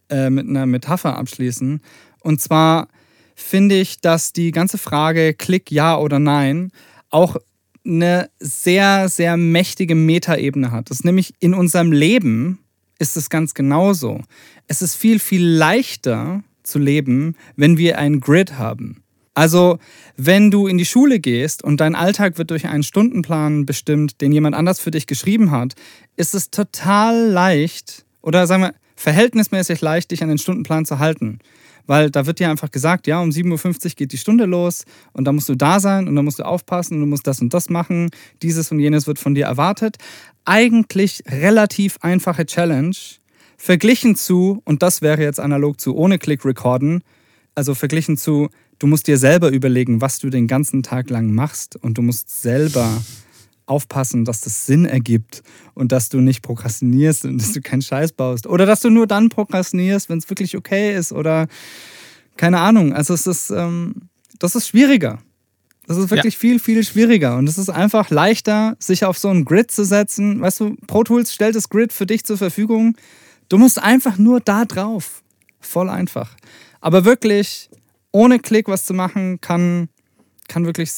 C: äh, mit einer Metapher abschließen. Und zwar finde ich, dass die ganze Frage Klick ja oder nein auch eine sehr, sehr mächtige Metaebene hat. Das ist nämlich in unserem Leben ist es ganz genauso. Es ist viel, viel leichter zu leben, wenn wir ein Grid haben. Also, wenn du in die Schule gehst und dein Alltag wird durch einen Stundenplan bestimmt, den jemand anders für dich geschrieben hat, ist es total leicht oder sagen wir verhältnismäßig leicht, dich an den Stundenplan zu halten. Weil da wird dir einfach gesagt, ja, um 7.50 Uhr geht die Stunde los und da musst du da sein und da musst du aufpassen und du musst das und das machen. Dieses und jenes wird von dir erwartet. Eigentlich relativ einfache Challenge. Verglichen zu, und das wäre jetzt analog zu ohne Click recorden, also verglichen zu, du musst dir selber überlegen, was du den ganzen Tag lang machst und du musst selber aufpassen, dass das Sinn ergibt und dass du nicht prokrastinierst und dass du keinen Scheiß baust oder dass du nur dann prokrastinierst, wenn es wirklich okay ist oder keine Ahnung. Also es ist, ähm, das ist schwieriger. Das ist wirklich ja. viel, viel schwieriger. Und es ist einfach leichter, sich auf so ein Grid zu setzen. Weißt du, Pro Tools stellt das Grid für dich zur Verfügung. Du musst einfach nur da drauf. Voll einfach. Aber wirklich ohne Klick was zu machen, kann, kann wirklich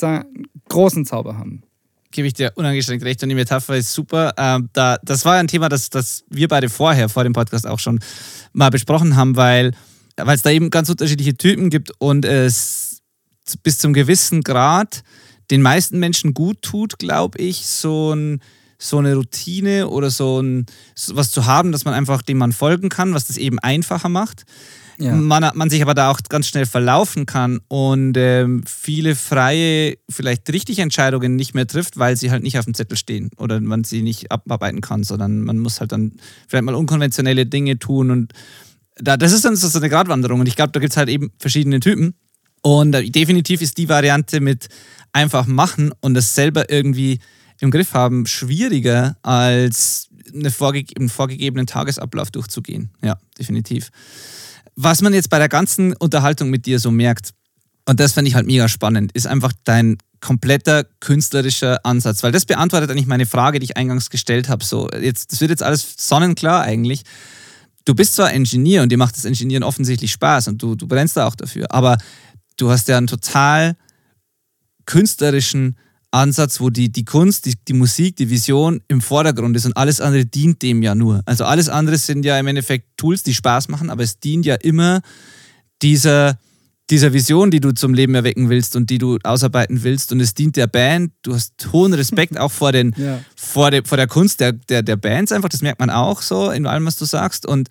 C: großen Zauber haben.
A: Gebe ich dir uneingeschränkt recht und die Metapher ist super. Ähm, da, das war ein Thema, das, das wir beide vorher, vor dem Podcast auch schon mal besprochen haben, weil es da eben ganz unterschiedliche Typen gibt und es bis zum gewissen Grad den meisten Menschen gut tut, glaube ich, so, ein, so eine Routine oder so, ein, was zu haben, dass man einfach dem man folgen kann, was das eben einfacher macht ja. man, man sich aber da auch ganz schnell verlaufen kann und ähm, viele freie, vielleicht richtige Entscheidungen nicht mehr trifft, weil sie halt nicht auf dem Zettel stehen oder man sie nicht abarbeiten kann, sondern man muss halt dann vielleicht mal unkonventionelle Dinge tun und da, das ist dann so eine Gratwanderung und ich glaube, da gibt es halt eben verschiedene Typen und äh, definitiv ist die Variante mit einfach machen und das selber irgendwie im Griff haben schwieriger als eine vorge einen vorgegebenen Tagesablauf durchzugehen. Ja, definitiv was man jetzt bei der ganzen Unterhaltung mit dir so merkt, und das finde ich halt mega spannend, ist einfach dein kompletter künstlerischer Ansatz, weil das beantwortet eigentlich meine Frage, die ich eingangs gestellt habe. So, jetzt, das wird jetzt alles sonnenklar eigentlich. Du bist zwar Ingenieur und dir macht das Ingenieren offensichtlich Spaß und du, du brennst da auch dafür, aber du hast ja einen total künstlerischen Ansatz, wo die, die Kunst, die, die Musik, die Vision im Vordergrund ist und alles andere dient dem ja nur. Also alles andere sind ja im Endeffekt Tools, die Spaß machen, aber es dient ja immer dieser, dieser Vision, die du zum Leben erwecken willst und die du ausarbeiten willst. Und es dient der Band. Du hast hohen Respekt auch vor, den, ja. vor, de, vor der Kunst der, der, der Bands einfach. Das merkt man auch so in allem, was du sagst. Und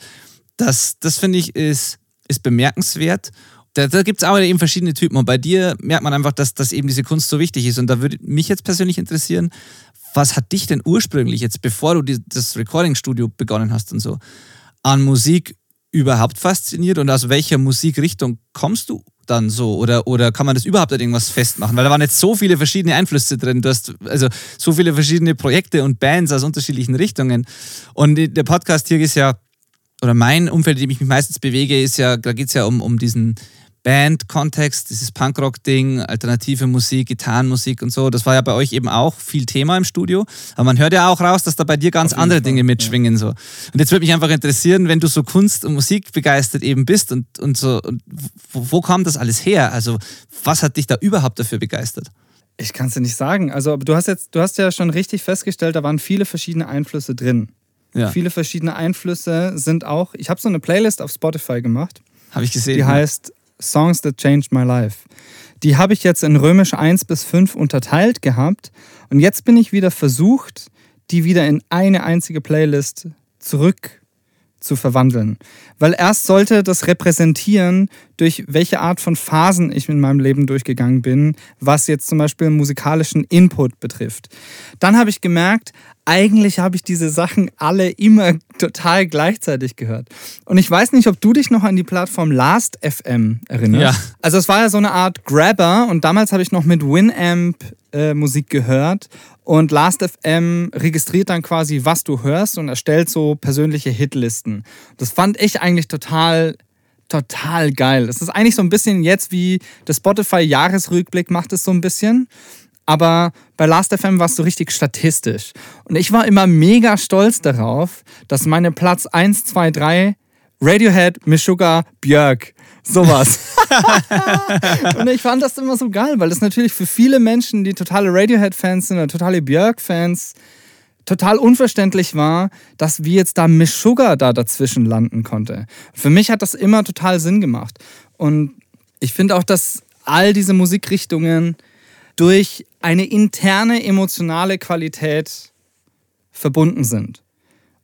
A: das, das finde ich, ist, ist bemerkenswert. Da, da gibt es auch eben verschiedene Typen. Und bei dir merkt man einfach, dass, dass eben diese Kunst so wichtig ist. Und da würde mich jetzt persönlich interessieren, was hat dich denn ursprünglich, jetzt bevor du die, das Recording-Studio begonnen hast und so, an Musik überhaupt fasziniert und aus welcher Musikrichtung kommst du dann so? Oder, oder kann man das überhaupt an irgendwas festmachen? Weil da waren jetzt so viele verschiedene Einflüsse drin. Du hast also so viele verschiedene Projekte und Bands aus unterschiedlichen Richtungen. Und der Podcast hier ist ja, oder mein Umfeld, in dem ich mich meistens bewege, ist ja, da geht es ja um, um diesen Band-Kontext, dieses Punkrock-Ding, alternative Musik, Gitarrenmusik und so. Das war ja bei euch eben auch viel Thema im Studio. Aber man hört ja auch raus, dass da bei dir ganz andere Fall, Dinge mitschwingen. Ja. So. Und jetzt würde mich einfach interessieren, wenn du so Kunst und Musik begeistert eben bist und, und so, und wo, wo kam das alles her? Also, was hat dich da überhaupt dafür begeistert?
C: Ich kann es dir nicht sagen. Also, du hast jetzt, du hast ja schon richtig festgestellt, da waren viele verschiedene Einflüsse drin. Ja. Viele verschiedene Einflüsse sind auch. Ich habe so eine Playlist auf Spotify gemacht.
A: Habe ich gesehen.
C: Die ja. heißt Songs That Changed My Life. Die habe ich jetzt in römisch 1 bis 5 unterteilt gehabt. Und jetzt bin ich wieder versucht, die wieder in eine einzige Playlist zurück zu verwandeln. Weil erst sollte das repräsentieren, durch welche Art von Phasen ich in meinem Leben durchgegangen bin, was jetzt zum Beispiel musikalischen Input betrifft. Dann habe ich gemerkt, eigentlich habe ich diese Sachen alle immer total gleichzeitig gehört. Und ich weiß nicht, ob du dich noch an die Plattform Last.fm erinnerst. Ja. Also es war ja so eine Art Grabber und damals habe ich noch mit Winamp äh, Musik gehört und Last.fm registriert dann quasi, was du hörst und erstellt so persönliche Hitlisten. Das fand ich eigentlich total, total geil. Es ist eigentlich so ein bisschen jetzt wie der Spotify-Jahresrückblick macht es so ein bisschen. Aber bei Last.fm war es so richtig statistisch. Und ich war immer mega stolz darauf, dass meine Platz 1, 2, 3 Radiohead, Meshuggah, Björk Sowas. und ich fand das immer so geil, weil das natürlich für viele Menschen, die totale Radiohead-Fans sind oder totale Björk-Fans, total unverständlich war, dass wie jetzt da Miss Sugar da dazwischen landen konnte. Für mich hat das immer total Sinn gemacht. Und ich finde auch, dass all diese Musikrichtungen durch eine interne emotionale Qualität verbunden sind.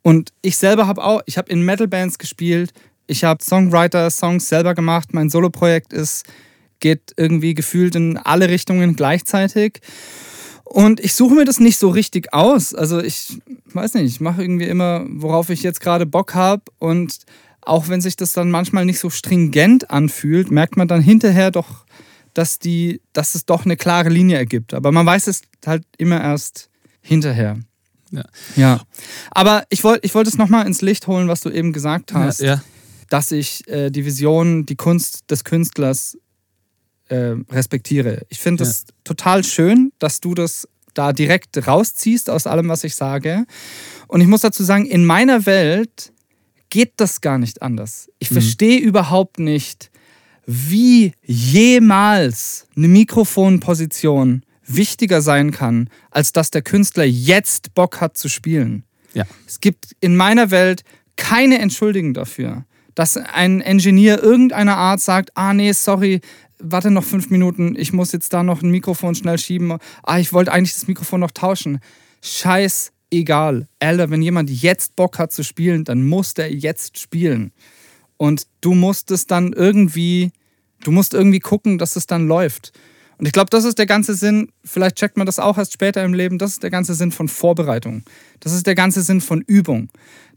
C: Und ich selber habe auch, ich habe in Metal-Bands gespielt, ich habe Songwriter-Songs selber gemacht. Mein Soloprojekt ist, geht irgendwie gefühlt in alle Richtungen gleichzeitig. Und ich suche mir das nicht so richtig aus. Also ich weiß nicht, ich mache irgendwie immer, worauf ich jetzt gerade Bock habe. Und auch wenn sich das dann manchmal nicht so stringent anfühlt, merkt man dann hinterher doch, dass, die, dass es doch eine klare Linie ergibt. Aber man weiß es halt immer erst hinterher. Ja. ja. Aber ich wollte ich wollt es nochmal ins Licht holen, was du eben gesagt hast. Ja, ja dass ich äh, die Vision, die Kunst des Künstlers äh, respektiere. Ich finde es total schön, dass du das da direkt rausziehst aus allem, was ich sage. Und ich muss dazu sagen, in meiner Welt geht das gar nicht anders. Ich mhm. verstehe überhaupt nicht, wie jemals eine Mikrofonposition wichtiger sein kann, als dass der Künstler jetzt Bock hat zu spielen. Ja. Es gibt in meiner Welt keine Entschuldigung dafür dass ein Engineer irgendeiner Art sagt, ah nee, sorry, warte noch fünf Minuten, ich muss jetzt da noch ein Mikrofon schnell schieben. Ah, ich wollte eigentlich das Mikrofon noch tauschen. Scheiß egal. Alter, wenn jemand jetzt Bock hat zu spielen, dann muss der jetzt spielen. Und du musst es dann irgendwie, du musst irgendwie gucken, dass es dann läuft. Und ich glaube, das ist der ganze Sinn, vielleicht checkt man das auch erst später im Leben, das ist der ganze Sinn von Vorbereitung. Das ist der ganze Sinn von Übung.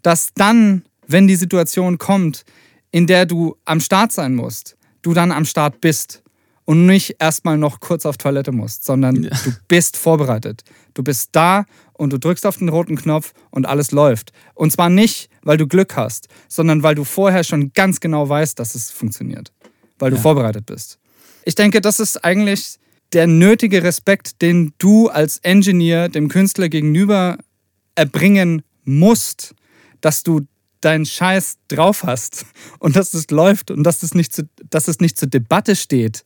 C: Dass dann wenn die Situation kommt, in der du am Start sein musst, du dann am Start bist und nicht erstmal noch kurz auf Toilette musst, sondern ja. du bist vorbereitet. Du bist da und du drückst auf den roten Knopf und alles läuft. Und zwar nicht, weil du Glück hast, sondern weil du vorher schon ganz genau weißt, dass es funktioniert, weil du ja. vorbereitet bist. Ich denke, das ist eigentlich der nötige Respekt, den du als Engineer dem Künstler gegenüber erbringen musst, dass du deinen Scheiß drauf hast und dass es läuft und dass es nicht, zu, dass es nicht zur Debatte steht,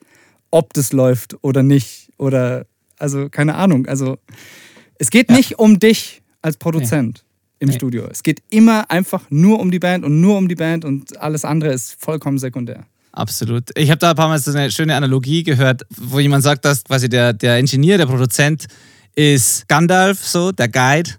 C: ob das läuft oder nicht. Oder, also keine Ahnung. Also es geht ja. nicht um dich als Produzent nee. Im nee. Studio. Es geht immer einfach nur um die Band und nur um die Band und alles andere ist vollkommen sekundär.
A: Absolut. Ich habe da ein paar Mal so eine schöne Analogie gehört, wo jemand sagt, dass quasi der, der Ingenieur, der Produzent ist Gandalf, so, der Guide.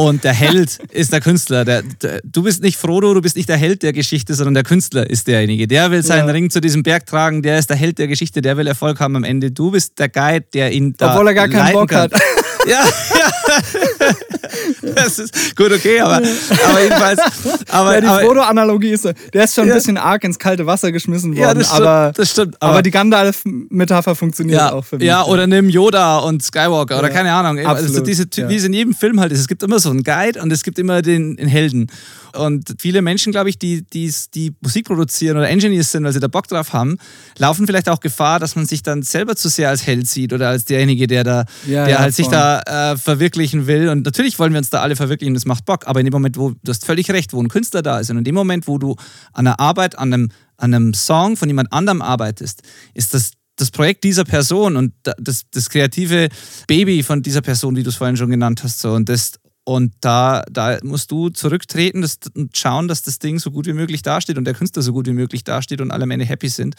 A: Und der Held ist der Künstler. Der, der, du bist nicht Frodo, du bist nicht der Held der Geschichte, sondern der Künstler ist derjenige. Der will seinen ja. Ring zu diesem Berg tragen, der ist der Held der Geschichte, der will Erfolg haben am Ende. Du bist der Guide, der ihn da
C: Obwohl er gar keinen Bock kann. hat.
A: ja, ja. das ist gut, okay, aber, aber jedenfalls. Aber,
C: ja, die
A: aber,
C: Frodo-Analogie ist der ist schon ein bisschen arg ins kalte Wasser geschmissen worden,
A: ja, das stimmt,
C: aber,
A: das stimmt.
C: aber, die Gandalf-Metapher funktioniert
A: ja,
C: auch für mich.
A: ja, oder nimm Yoda und Skywalker oder keine Ahnung. Also
C: absolut,
A: diese, Ty-
C: ja.
A: wie es in jedem Film halt ist. Es gibt immer so einen Guide und es gibt immer den, den Helden. Und viele Menschen, glaube ich, die, die, die Musik produzieren oder Engineers sind, weil sie da Bock drauf haben, laufen vielleicht auch Gefahr, dass man sich dann selber zu sehr als Held sieht oder als derjenige, der da,
C: Ja,
A: der
C: ja,
A: halt sich da äh, verwirklichen will. Und natürlich wollen wir uns da alle verwirklichen, das macht Bock. Aber in dem Moment, wo du hast völlig recht, wo ein Künstler da ist und in dem Moment, wo du an einer Arbeit, an einem, an einem Song von jemand anderem arbeitest, ist das das Projekt dieser Person und da- das, das kreative Baby von dieser Person, wie du es vorhin schon genannt hast. So. Und, das, und da, da musst du zurücktreten das, und schauen, dass das Ding so gut wie möglich dasteht und der Künstler so gut wie möglich dasteht und alle Ende happy sind.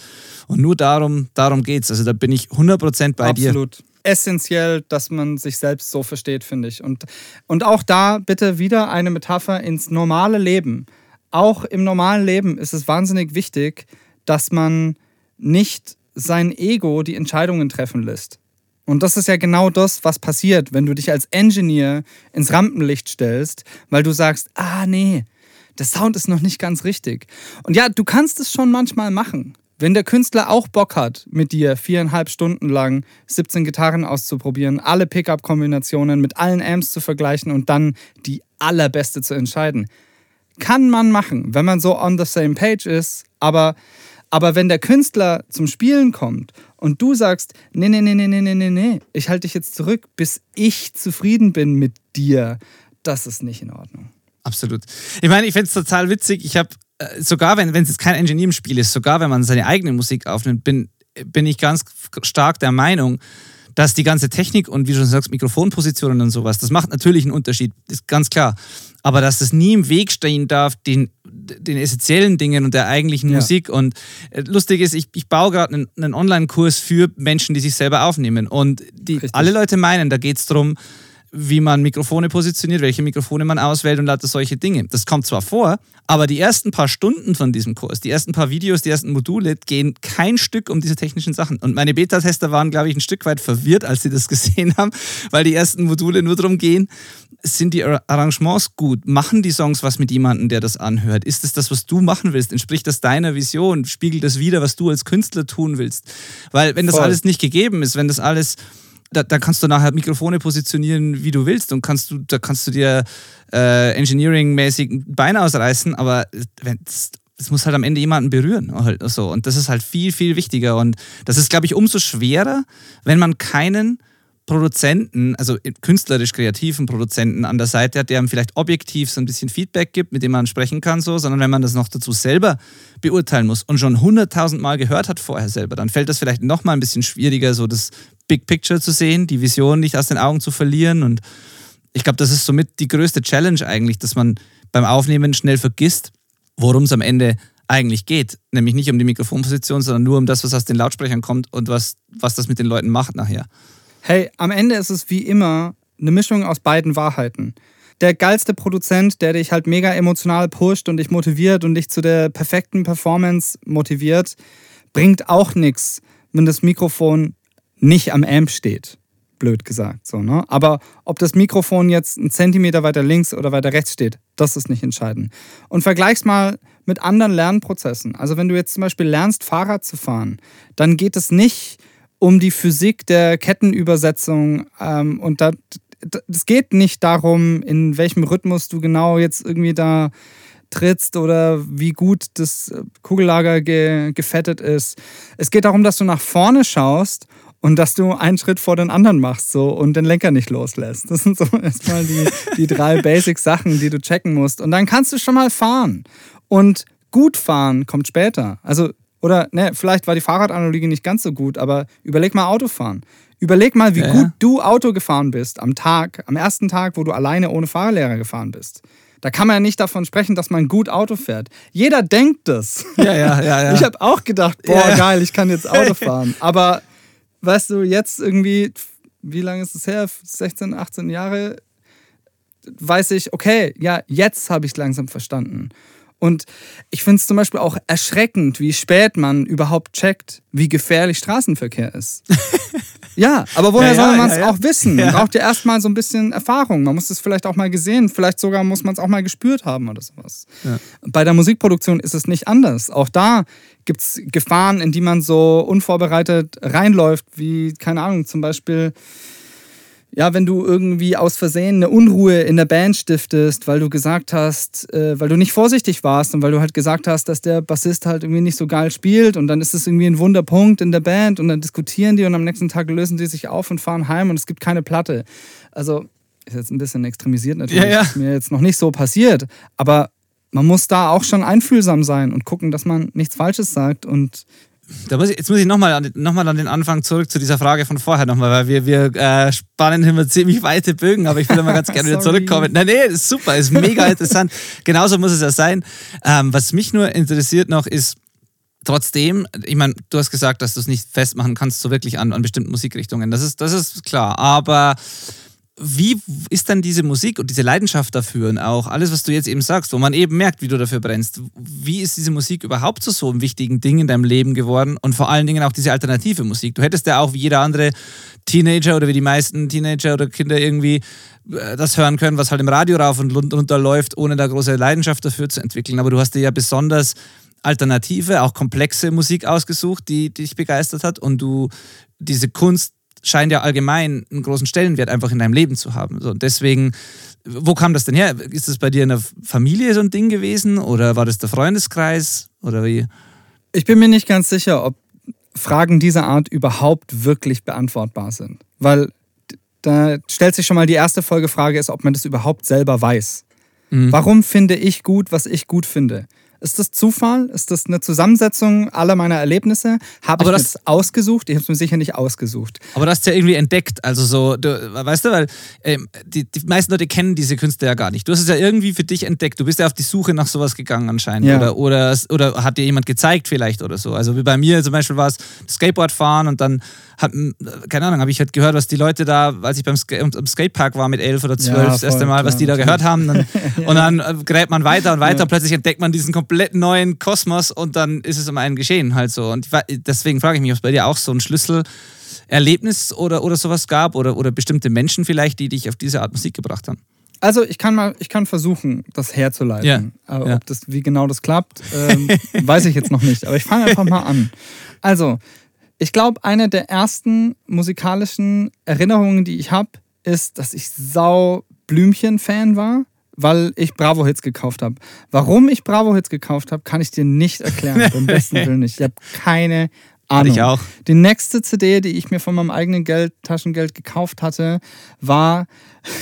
A: Und nur darum, darum geht es. Also da bin ich 100% bei dir.
C: Absolut. Essentiell, dass man sich selbst so versteht, finde ich. Und, und auch da bitte wieder eine Metapher ins normale Leben. Auch im normalen Leben ist es wahnsinnig wichtig, dass man nicht sein Ego die Entscheidungen treffen lässt. Und das ist ja genau das, was passiert, wenn du dich als Engineer ins Rampenlicht stellst, weil du sagst, ah nee, der Sound ist noch nicht ganz richtig. Und ja, du kannst es schon manchmal machen. Wenn der Künstler auch Bock hat, mit dir viereinhalb Stunden lang 17 Gitarren auszuprobieren, alle Pickup-Kombinationen mit allen Amps zu vergleichen und dann die allerbeste zu entscheiden, kann man machen, wenn man so on the same page ist, aber, aber wenn der Künstler zum Spielen kommt und du sagst, nee, nee, nee, nee, nee, nee, nee, ich halte dich jetzt zurück, bis ich zufrieden bin mit dir, das ist nicht in Ordnung.
A: Absolut. Ich meine, ich finde es total witzig. Ich habe, äh, sogar wenn es jetzt kein Engineer im Spiel ist, sogar wenn man seine eigene Musik aufnimmt, bin, bin ich ganz stark der Meinung, dass die ganze Technik und wie du schon sagst, Mikrofonpositionen und sowas, das macht natürlich einen Unterschied, ist ganz klar. Aber dass es nie im Weg stehen darf, den den essentiellen Dingen und der eigentlichen
C: Ja.
A: Musik. Und äh, lustig ist, ich, ich baue gerade einen, einen Online-Kurs für Menschen, die sich selber aufnehmen. Und die,
C: Richtig.
A: alle Leute meinen, da geht es darum, wie man Mikrofone positioniert, welche Mikrofone man auswählt und lauter solche Dinge. Das kommt zwar vor, aber die ersten paar Stunden von diesem Kurs, die ersten paar Videos, die ersten Module gehen kein Stück um diese technischen Sachen. Und meine Beta-Tester waren, glaube ich, ein Stück weit verwirrt, als sie das gesehen haben, weil die ersten Module nur darum gehen, sind die Ar- Arrangements gut? Machen die Songs was mit jemandem, der das anhört? Ist es das, was du machen willst? Entspricht das deiner Vision? Spiegelt das wieder, was du als Künstler tun willst? Weil wenn das
C: Voll.
A: alles nicht gegeben ist, wenn das alles da, da kannst du nachher Mikrofone positionieren, wie du willst und kannst du, da kannst du dir äh, Engineering-mäßig ein Bein ausreißen, aber es muss halt am Ende jemanden berühren. Halt. Und das ist halt viel, viel wichtiger. Und das ist, glaube ich, umso schwerer, wenn man keinen Produzenten, also künstlerisch kreativen Produzenten an der Seite hat, der ihm vielleicht objektiv so ein bisschen Feedback gibt, mit dem man sprechen kann, so, sondern wenn man das noch dazu selber beurteilen muss und schon hunderttausend Mal gehört hat vorher selber, dann fällt das vielleicht noch mal ein bisschen schwieriger, so das Big Picture zu sehen, die Vision nicht aus den Augen zu verlieren. Und ich glaube, das ist somit die größte Challenge eigentlich, dass man beim Aufnehmen schnell vergisst, worum es am Ende eigentlich geht. Nämlich nicht um die Mikrofonposition, sondern nur um das, was aus den Lautsprechern kommt und was, was das mit den Leuten macht nachher.
C: Hey, am Ende ist es wie immer eine Mischung aus beiden Wahrheiten. Der geilste Produzent, der dich halt mega emotional pusht und dich motiviert und dich zu der perfekten Performance motiviert, bringt auch nichts, wenn das Mikrofon nicht am Amp steht. Blöd gesagt, so, ne? Aber ob das Mikrofon jetzt einen Zentimeter weiter links oder weiter rechts steht, das ist nicht entscheidend. Und vergleich's mal mit anderen Lernprozessen. Also wenn du jetzt zum Beispiel lernst, Fahrrad zu fahren, dann geht es nicht um die Physik der Kettenübersetzung ähm, und da, es geht nicht darum, in welchem Rhythmus du genau jetzt irgendwie da trittst oder wie gut das Kugellager ge gefettet ist. Es geht darum, dass du nach vorne schaust und dass du einen Schritt vor den anderen machst so und den Lenker nicht loslässt. Das sind so erstmal die, die drei Basic-Sachen, die du checken musst. Und dann kannst du schon mal fahren. Und gut fahren kommt später. Also, oder ne, vielleicht war die Fahrradanalogie nicht ganz so gut, aber überleg mal Autofahren. Überleg mal, wie
A: Ja,
C: gut du Auto gefahren bist am Tag, am ersten Tag, wo du alleine ohne Fahrlehrer gefahren bist. Da kann man ja nicht davon sprechen, dass man gut Auto fährt. Jeder denkt das.
A: Ja, ja, ja, ja.
C: Ich habe auch gedacht, boah,
A: ja.
C: geil, ich kann jetzt Auto fahren. Aber weißt du, jetzt irgendwie, wie lange ist es her? 16, 18 Jahre, weiß ich, okay, ja, jetzt habe ich es langsam verstanden. Und ich finde es zum Beispiel auch erschreckend, wie spät man überhaupt checkt, wie gefährlich Straßenverkehr ist. Ja, aber woher
A: Ja,
C: soll man es
A: ja, ja.
C: auch wissen? Man
A: Ja.
C: braucht ja erstmal so ein bisschen Erfahrung. Man muss es vielleicht auch mal gesehen, vielleicht sogar muss man es auch mal gespürt haben oder sowas. Bei der Musikproduktion ist es nicht anders. Auch da gibt es Gefahren, in die man so unvorbereitet reinläuft, wie, keine Ahnung, zum Beispiel ja, wenn du irgendwie aus Versehen eine Unruhe in der Band stiftest, weil du gesagt hast, äh, weil du nicht vorsichtig warst und weil du halt gesagt hast, dass der Bassist halt irgendwie nicht so geil spielt und dann ist es irgendwie ein Wunderpunkt in der Band und dann diskutieren die und am nächsten Tag lösen die sich auf und fahren heim und es gibt keine Platte. Also ist jetzt ein bisschen extremisiert natürlich,
A: Ja, ja.
C: ist mir jetzt noch nicht so passiert, aber man muss da auch schon einfühlsam sein und gucken, dass man nichts Falsches sagt und
A: Da muss ich, jetzt muss ich nochmal an, noch mal an den Anfang zurück zu dieser Frage von vorher nochmal, weil wir, wir äh, spannen immer ziemlich weite Bögen, aber ich will mal ganz gerne wieder zurückkommen. Nein, nee, ist super, ist mega interessant. Genauso muss es ja sein. Ähm, was mich nur interessiert noch ist, trotzdem, ich meine, du hast gesagt, dass du es nicht festmachen kannst, so wirklich an, an bestimmten Musikrichtungen. Das ist, das ist klar. Aber wie ist dann diese Musik und diese Leidenschaft dafür und auch alles, was du jetzt eben sagst, wo man eben merkt, wie du dafür brennst, wie ist diese Musik überhaupt zu so einem wichtigen Ding in deinem Leben geworden und vor allen Dingen auch diese alternative Musik? Du hättest ja auch wie jeder andere Teenager oder wie die meisten Teenager oder Kinder irgendwie äh, das hören können, was halt im Radio rauf und runter läuft, ohne da große Leidenschaft dafür zu entwickeln. Aber du hast dir ja besonders alternative, auch komplexe Musik ausgesucht, die, die dich begeistert hat und du diese Kunst scheint ja allgemein einen großen Stellenwert einfach in deinem Leben zu haben. So, und deswegen, wo kam das denn her? Ist das bei dir in der Familie so ein Ding gewesen oder war das der Freundeskreis oder wie?
C: Ich bin mir nicht ganz sicher, ob Fragen dieser Art überhaupt wirklich beantwortbar sind. Weil da stellt sich schon mal die erste Folgefrage ist, ob man das überhaupt selber weiß.
A: Mhm.
C: Warum finde ich gut, was ich gut finde? Ist das Zufall? Ist das eine Zusammensetzung aller meiner Erlebnisse? Habe ich
A: das-
C: das ausgesucht? Ich habe es mir sicher nicht ausgesucht.
A: Aber das hast du ja irgendwie entdeckt. Also so, du, weißt du, weil ähm, die, die meisten Leute kennen diese Künstler ja gar nicht. Du hast es ja irgendwie für dich entdeckt. Du bist ja auf die Suche nach sowas gegangen anscheinend.
C: Ja.
A: Oder, oder, oder hat dir jemand gezeigt vielleicht oder so. Also wie bei mir zum Beispiel war es Skateboard fahren und dann hat, m, keine Ahnung, habe ich halt gehört, was die Leute da, als ich beim am am Skatepark war mit elf oder zwölf,
C: Ja,
A: das erste Mal, was die da gehört haben. Dann, Und dann äh, gräbt man weiter und weiter
C: Ja.
A: und plötzlich entdeckt man diesen komplett neuen Kosmos und dann ist es um einen geschehen halt so. Und deswegen frage ich mich, ob es bei dir auch so ein Schlüsselerlebnis oder, oder sowas gab oder, oder bestimmte Menschen vielleicht, die dich auf diese Art Musik gebracht haben.
C: Also ich kann mal, ich kann versuchen, das herzuleiten.
A: Ja,
C: Aber
A: ja.
C: ob das, wie genau das klappt, ähm, weiß ich jetzt noch nicht. Aber ich fange einfach mal an. Also, ich glaube, eine der ersten musikalischen Erinnerungen, die ich habe, ist, dass ich sau Blümchen-Fan war, weil ich Bravo-Hits gekauft habe. Warum ich Bravo-Hits gekauft habe, kann ich dir nicht erklären. Beim besten Willen nicht. Ich habe keine Ahnung.
A: ich auch.
C: Die nächste CD, die ich mir von meinem eigenen Geld, Taschengeld gekauft hatte, war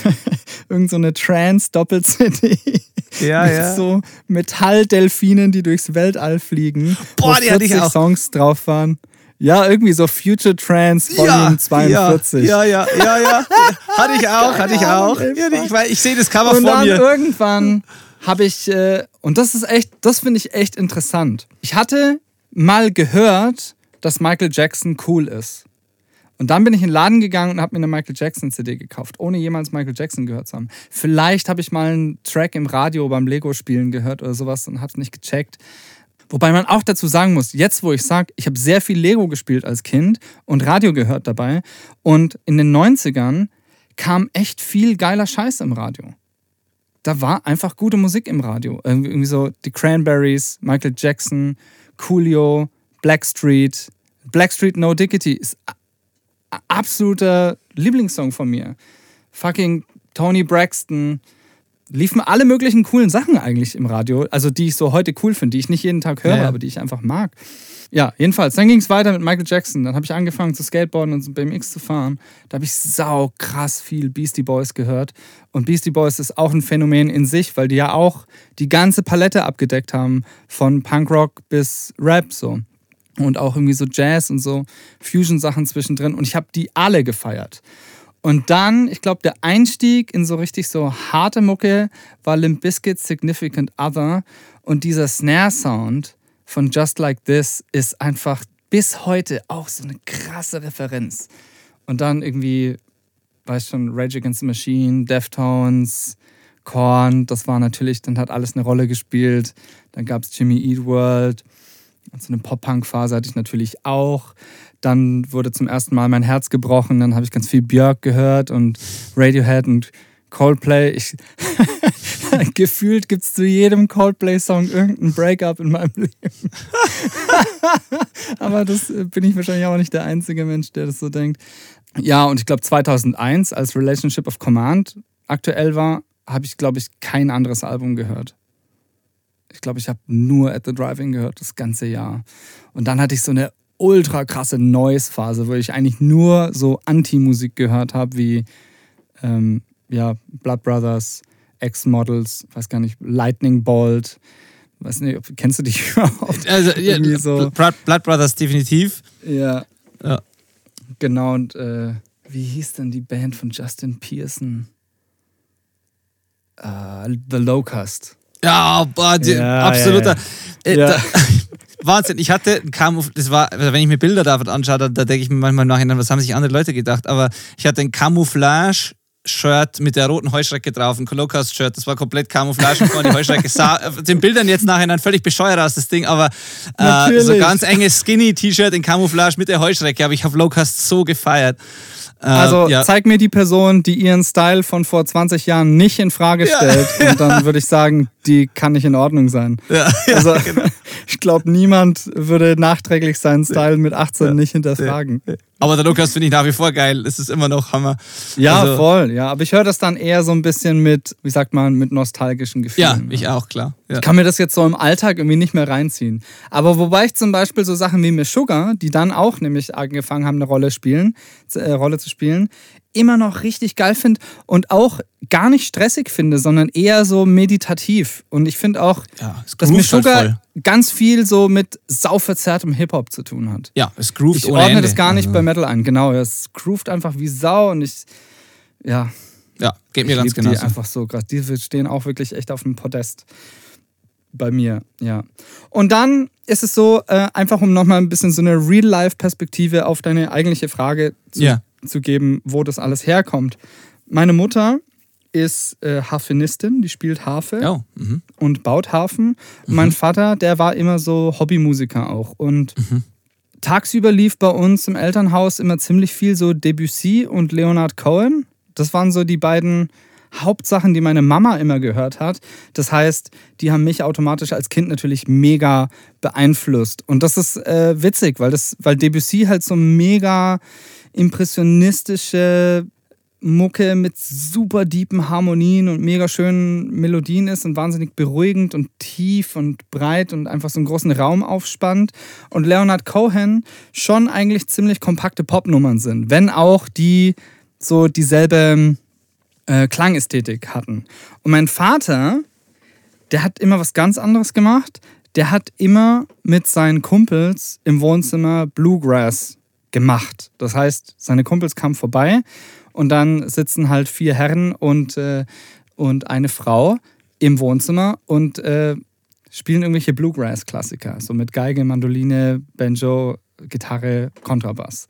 C: irgend so eine Trance-Doppel-CD.
A: Ja,
C: mit
A: ja.
C: so Metalldelfinen, die durchs Weltall fliegen.
A: Boah,
C: wo
A: die hatte ich
C: 40
A: auch.
C: Songs drauf waren. Ja, irgendwie so Future Trance Volume 42.
A: Ja, ja, ja, ja, ja. Hatte ich auch, hatte ich auch. Ja, ich, weiß- ich sehe das Cover
C: Und
A: vor
C: dann
A: mir.
C: irgendwann habe ich, äh, und das ist echt, das finde ich echt interessant. Ich hatte mal gehört, dass Michael Jackson cool ist. Und dann bin ich in den Laden gegangen und habe mir eine Michael Jackson CD gekauft, ohne jemals Michael Jackson gehört zu haben. Vielleicht habe ich mal einen Track im Radio beim Lego-Spielen gehört oder sowas und habe es nicht gecheckt. Wobei man auch dazu sagen muss, jetzt wo ich sage, ich habe sehr viel Lego gespielt als Kind und Radio gehört dabei und in den 90ern kam echt viel geiler Scheiß im Radio da war einfach gute Musik im Radio. Irgendwie so die Cranberries, Michael Jackson, Coolio, Blackstreet. Blackstreet No Diggity ist absoluter Lieblingssong von mir. Fucking Tony Braxton. Liefen alle möglichen coolen Sachen eigentlich im Radio, also die ich so heute cool finde, die ich nicht jeden Tag höre,
A: Ja, ja.
C: aber die ich einfach mag. Ja, jedenfalls. Dann ging es weiter mit Michael Jackson. Dann habe ich angefangen zu skateboarden und so BMX zu fahren. Da habe ich sau krass viel Beastie Boys gehört. Und Beastie Boys ist auch ein Phänomen in sich, weil die ja auch die ganze Palette abgedeckt haben. Von Punkrock bis Rap so. Und auch irgendwie so Jazz und so Fusion-Sachen zwischendrin. Und ich habe die alle gefeiert. Und dann, ich glaube, der Einstieg in so richtig so harte Mucke war Limp Bizkit's Significant Other. Und dieser Snare-Sound von Just Like This ist einfach bis heute auch so eine krasse Referenz. Und dann irgendwie, weiß schon, Rage Against the Machine, Deftones, Korn, das war natürlich, dann hat alles eine Rolle gespielt. Dann gab es Jimmy Eat World. Und so eine Pop-Punk-Phase hatte ich natürlich auch. Dann wurde zum ersten Mal mein Herz gebrochen. Dann habe ich ganz viel Björk gehört und Radiohead und Coldplay. Ich, gefühlt gibt es zu jedem Coldplay-Song irgendein Breakup in meinem Leben. Aber das äh, bin ich wahrscheinlich auch nicht der einzige Mensch, der das so denkt. Ja, und ich glaube 2001, als Relationship of Command aktuell war, habe ich, glaube ich, kein anderes Album gehört. Ich glaube, ich habe nur At the Driving gehört, das ganze Jahr. Und dann hatte ich so eine ultra krasse Noise-Phase, wo ich eigentlich nur so Anti-Musik gehört habe, wie ähm, ja, Blood Brothers, X-Models, weiß gar nicht, Lightning Bolt. Weiß nicht, kennst du dich überhaupt?
A: Also, ja, so. Blood Brothers definitiv.
C: Ja. ja. Genau, und äh, wie hieß denn die Band von Justin Pearson? Uh, The Locust.
A: Ja, boah, ja absoluter. Ja, ja. Äh, Wahnsinn, ich hatte ein Camouflage, das war, also wenn ich mir Bilder davon anschaue, da, da denke ich mir manchmal nachher, was haben sich andere Leute gedacht, aber ich hatte ein Camouflage Shirt mit der roten Heuschrecke drauf, ein Colocast-Shirt, das war komplett Camouflage und die Heuschrecke sah den Bildern jetzt nachher völlig bescheuert aus, das Ding, aber äh, so ganz enges Skinny-T-Shirt in Camouflage mit der Heuschrecke, aber ich habe Locust so gefeiert.
C: Äh, also ja. zeig mir die Person, die ihren Style von vor 20 Jahren nicht in Frage stellt ja. und dann würde ich sagen, die kann nicht in Ordnung sein. Ja, also genau. ich glaube, niemand würde nachträglich seinen Style mit 18 nicht hinterfragen.
A: Aber der Lukas finde ich nach wie vor geil. Es ist immer noch Hammer.
C: Ja, also, voll. Ja, aber ich höre das dann eher so ein bisschen mit, wie sagt man, mit nostalgischen Gefühlen.
A: Ja, ich auch, klar. Ja.
C: Ich kann mir das jetzt so im Alltag irgendwie nicht mehr reinziehen. Aber wobei ich zum Beispiel so Sachen wie Miss Sugar, die dann auch nämlich angefangen haben, eine Rolle, spielen, äh, Rolle zu spielen, immer noch richtig geil finde und auch gar nicht stressig finde, sondern eher so meditativ. Und ich finde auch, ja, dass Meshuggah halt ganz viel so mit sauverzerrtem Hip-Hop zu tun hat.
A: Ja, es groovt
C: Ich ordne Ende. das gar nicht also. bei Metal ein. Genau, es groovt einfach wie Sau und ich, ja.
A: Ja, geht mir ganz genau.
C: Die einfach so krass. Die stehen auch wirklich echt auf dem Podest bei mir, ja. Und dann ist es so, äh, einfach um nochmal ein bisschen so eine Real-Life-Perspektive auf deine eigentliche Frage zu ja zu geben, wo das alles herkommt. Meine Mutter ist äh, Harfenistin, die spielt Harfe oh, mhm. und baut Harfen. Mhm. Mein Vater, der war immer so Hobbymusiker auch. Und mhm. tagsüber lief bei uns im Elternhaus immer ziemlich viel so Debussy und Leonard Cohen. Das waren so die beiden Hauptsachen, die meine Mama immer gehört hat. Das heißt, die haben mich automatisch als Kind natürlich mega beeinflusst. Und das ist äh, witzig, weil, das, weil Debussy halt so mega impressionistische Mucke mit super deepen Harmonien und mega schönen Melodien ist und wahnsinnig beruhigend und tief und breit und einfach so einen großen Raum aufspannt. Und Leonard Cohen schon eigentlich ziemlich kompakte Popnummern sind, wenn auch die so dieselbe äh, Klangästhetik hatten. Und mein Vater, der hat immer was ganz anderes gemacht. Der hat immer mit seinen Kumpels im Wohnzimmer Bluegrass gemacht. Das heißt, seine Kumpels kamen vorbei und dann sitzen halt vier Herren und, äh, und eine Frau im Wohnzimmer und äh, spielen irgendwelche Bluegrass-Klassiker, so mit Geige, Mandoline, Banjo, Gitarre, Kontrabass.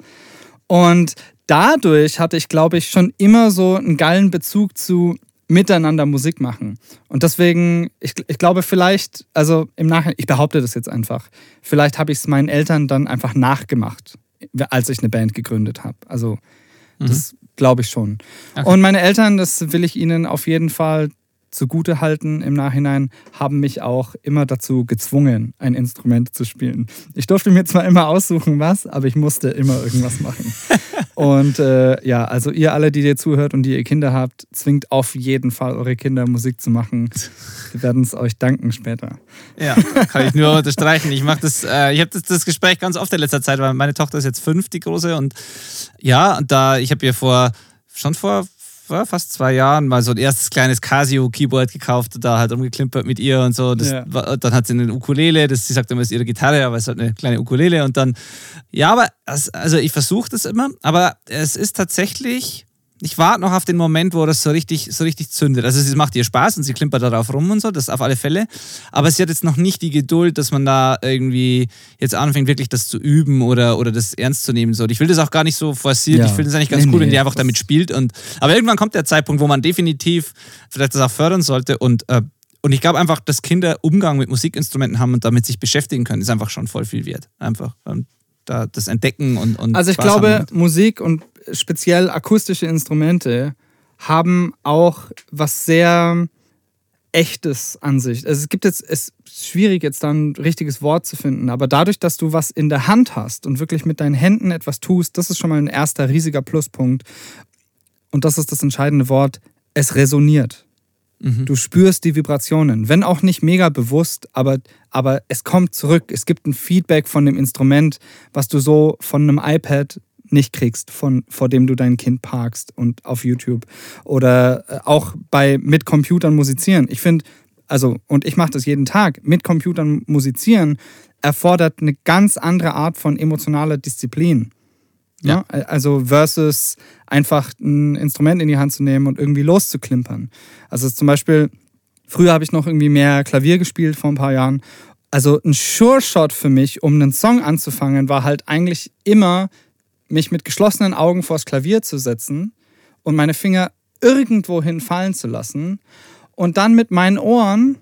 C: Und dadurch hatte ich, glaube ich, schon immer so einen geilen Bezug zu miteinander Musik machen. Und deswegen, ich, ich glaube vielleicht, also im Nachhinein, ich behaupte das jetzt einfach, vielleicht habe ich es meinen Eltern dann einfach nachgemacht als ich eine Band gegründet habe. Also mhm. das glaube ich schon. Okay. Und meine Eltern, das will ich ihnen auf jeden Fall zugute halten im Nachhinein, haben mich auch immer dazu gezwungen, ein Instrument zu spielen. Ich durfte mir zwar immer aussuchen, was, aber ich musste immer irgendwas machen. und äh, ja, also ihr alle, die ihr zuhört und die ihr Kinder habt, zwingt auf jeden Fall eure Kinder Musik zu machen. Wir werden es euch danken später.
A: Ja, kann ich nur unterstreichen. Ich mache das, äh, ich habe das, das Gespräch ganz oft in letzter Zeit, weil meine Tochter ist jetzt fünf, die große, und ja, da ich habe ihr vor schon vor fast zwei Jahren mal so ein erstes kleines Casio-Keyboard gekauft und da halt rumgeklimpert mit ihr und so. Ja. War, dann hat sie eine Ukulele, das, sie sagt immer, es ist ihre Gitarre, aber es halt eine kleine Ukulele und dann, ja, aber, also ich versuche das immer, aber es ist tatsächlich ich warte noch auf den Moment, wo das so richtig, so richtig zündet. Also es macht ihr Spaß und sie klimpert darauf rum und so, das auf alle Fälle. Aber sie hat jetzt noch nicht die Geduld, dass man da irgendwie jetzt anfängt, wirklich das zu üben oder, oder das ernst zu nehmen. So. Ich will das auch gar nicht so forciert. Ja. Ich finde es eigentlich ganz nee, cool, nee, wenn die einfach damit spielt. Und, aber irgendwann kommt der Zeitpunkt, wo man definitiv vielleicht das auch fördern sollte. Und äh, und ich glaube einfach, dass Kinder Umgang mit Musikinstrumenten haben und damit sich beschäftigen können, ist einfach schon voll viel wert. Einfach und da das Entdecken und, und
C: Also ich
A: Spaß
C: glaube. Musik und speziell akustische Instrumente haben auch was sehr Echtes an sich. Also es gibt jetzt, es ist schwierig jetzt da ein richtiges Wort zu finden, aber dadurch, dass du was in der Hand hast und wirklich mit deinen Händen etwas tust, das ist schon mal ein erster riesiger Pluspunkt. Und das ist das entscheidende Wort, es resoniert.
A: Mhm.
C: Du spürst die Vibrationen, wenn auch nicht mega bewusst, aber, aber es kommt zurück. Es gibt ein Feedback von dem Instrument, was du so von einem iPad nicht kriegst, von, vor dem du dein Kind parkst und auf YouTube. Oder äh, auch bei mit Computern musizieren. Ich finde, also, und ich mache das jeden Tag, mit Computern musizieren erfordert eine ganz andere Art von emotionaler Disziplin. Ja. also versus einfach ein Instrument in die Hand zu nehmen und irgendwie loszuklimpern. Also zum Beispiel, früher habe ich noch irgendwie mehr Klavier gespielt vor ein paar Jahren. Also ein Sure-Shot für mich, um einen Song anzufangen, war halt eigentlich immer, mich mit geschlossenen Augen vors Klavier zu setzen und meine Finger irgendwohin fallen zu lassen und dann mit meinen Ohren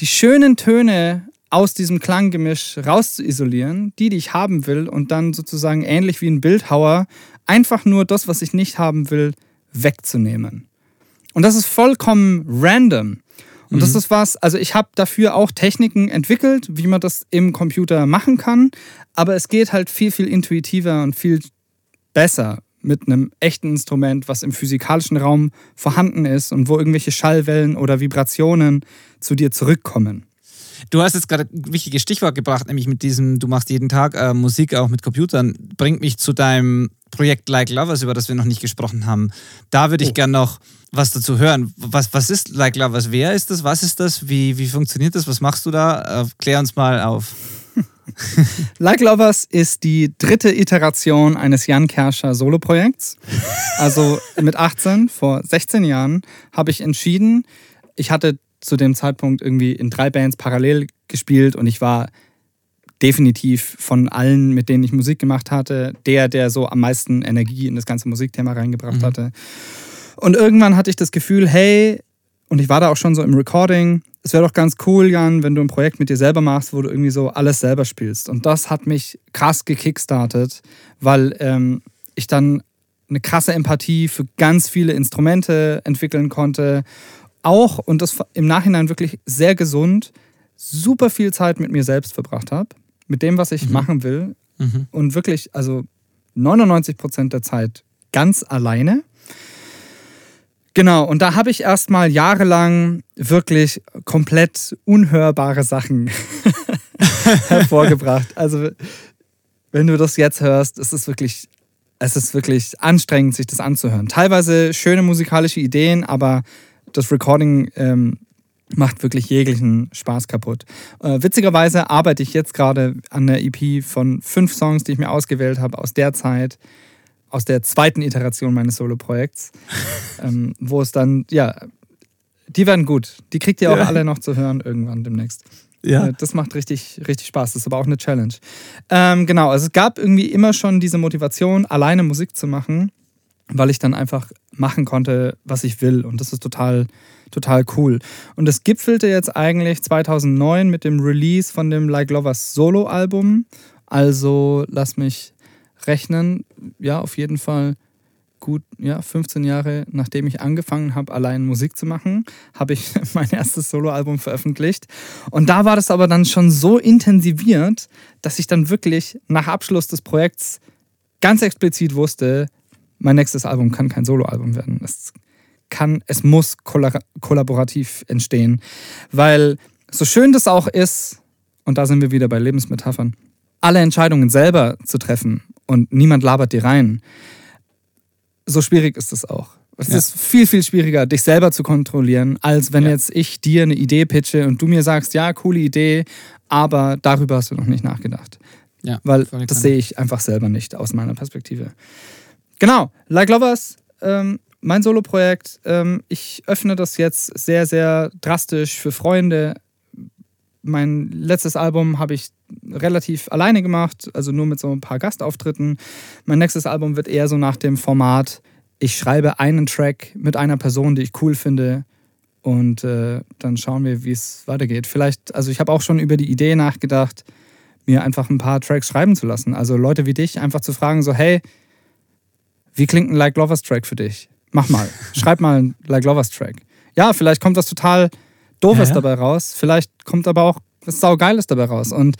C: die schönen Töne aus diesem Klanggemisch rauszuisolieren, die, die ich haben will, und dann sozusagen ähnlich wie ein Bildhauer einfach nur das, was ich nicht haben will, wegzunehmen. Und das ist vollkommen random. Und das ist was, also ich habe dafür auch Techniken entwickelt, wie man das im Computer machen kann, aber es geht halt viel, viel intuitiver und viel besser mit einem echten Instrument, was im physikalischen Raum vorhanden ist und wo irgendwelche Schallwellen oder Vibrationen zu dir zurückkommen.
A: Du hast jetzt gerade ein wichtiges Stichwort gebracht, nämlich mit diesem, du machst jeden Tag äh, Musik auch mit Computern. Bringt mich zu deinem Projekt Like Lovers, über das wir noch nicht gesprochen haben. Da würde ich
C: Oh.
A: gern noch was dazu hören. Was, was ist Like Lovers? Wer ist das? Was ist das? Wie, wie funktioniert das? Was machst du da? Äh, klär uns mal auf.
C: Like Lovers ist die dritte Iteration eines Jan Kerscher Soloprojekts. Also mit 18, vor 16 Jahren, habe ich entschieden, ich hatte zu dem Zeitpunkt irgendwie in drei Bands parallel gespielt und ich war definitiv von allen, mit denen ich Musik gemacht hatte, der, der so am meisten Energie in das ganze Musikthema reingebracht hatte. Und irgendwann hatte ich das Gefühl, hey, und ich war da auch schon so im Recording, es wäre doch ganz cool, Jan, wenn du ein Projekt mit dir selber machst, wo du irgendwie so alles selber spielst. Und das hat mich krass gekickstartet, weil ähm, ich dann eine krasse Empathie für ganz viele Instrumente entwickeln konnte. Auch, und das im Nachhinein wirklich sehr gesund, super viel Zeit mit mir selbst verbracht habe, mit dem, was ich machen will.
A: Mhm.
C: Und wirklich, also 99 Prozent der Zeit ganz alleine. Genau, und da habe ich erstmal jahrelang wirklich komplett unhörbare Sachen hervorgebracht. Also, wenn du das jetzt hörst, ist es wirklich, es ist wirklich anstrengend, sich das anzuhören. Teilweise schöne musikalische Ideen, aber das Recording ähm, macht wirklich jeglichen Spaß kaputt. Äh, witzigerweise arbeite ich jetzt gerade an der EP von fünf Songs, die ich mir ausgewählt habe aus der Zeit, aus der zweiten Iteration meines Solo-Projekts, ähm, wo es dann, ja, die werden gut. Die kriegt ihr auch
A: Ja.
C: alle noch zu hören irgendwann demnächst.
A: Ja.
C: Äh, Das macht richtig, richtig Spaß. Das ist aber auch eine Challenge. Ähm, genau, also es gab irgendwie immer schon diese Motivation, alleine Musik zu machen, weil ich dann einfach machen konnte, was ich will. Und das ist total, total cool. Und das gipfelte jetzt eigentlich 2009 mit dem Release von dem Like Lovers Solo-Album. Also lass mich rechnen. Ja, auf jeden Fall gut, ja, 15 Jahre nachdem ich angefangen habe, allein Musik zu machen, habe ich mein erstes Soloalbum veröffentlicht. Und da war das aber dann schon so intensiviert, dass ich dann wirklich nach Abschluss des Projekts ganz explizit wusste, mein nächstes Album kann kein Soloalbum werden. Es kann, es muss kolla- kollaborativ entstehen. Weil so schön das auch ist, und da sind wir wieder bei Lebensmetaphern, alle Entscheidungen selber zu treffen und niemand labert dir rein, so schwierig ist es auch. Es
A: Ja.
C: ist viel, viel schwieriger, dich selber zu kontrollieren, als wenn
A: Ja.
C: jetzt ich dir eine Idee pitche und du mir sagst, ja, coole Idee, aber darüber hast du noch nicht nachgedacht.
A: Ja,
C: Weil das sehe ich einfach selber nicht aus meiner Perspektive. Genau, Like Lovers, ähm, mein Soloprojekt. Ähm, ich öffne das jetzt sehr, sehr drastisch für Freunde. Mein letztes Album habe ich relativ alleine gemacht, also nur mit so ein paar Gastauftritten. Mein nächstes Album wird eher so nach dem Format, ich schreibe einen Track mit einer Person, die ich cool finde Und äh, dann schauen wir, wie es weitergeht. Vielleicht, also ich habe auch schon über die Idee nachgedacht, mir einfach ein paar Tracks schreiben zu lassen. Also Leute wie dich einfach zu fragen, so, hey, wie klingt ein Like Lovers Track für dich? Mach mal, schreib mal einen Like Lovers Track. Ja, vielleicht kommt was total Doofes ja, ja. dabei raus. Vielleicht kommt aber auch was Saugeiles dabei raus. Und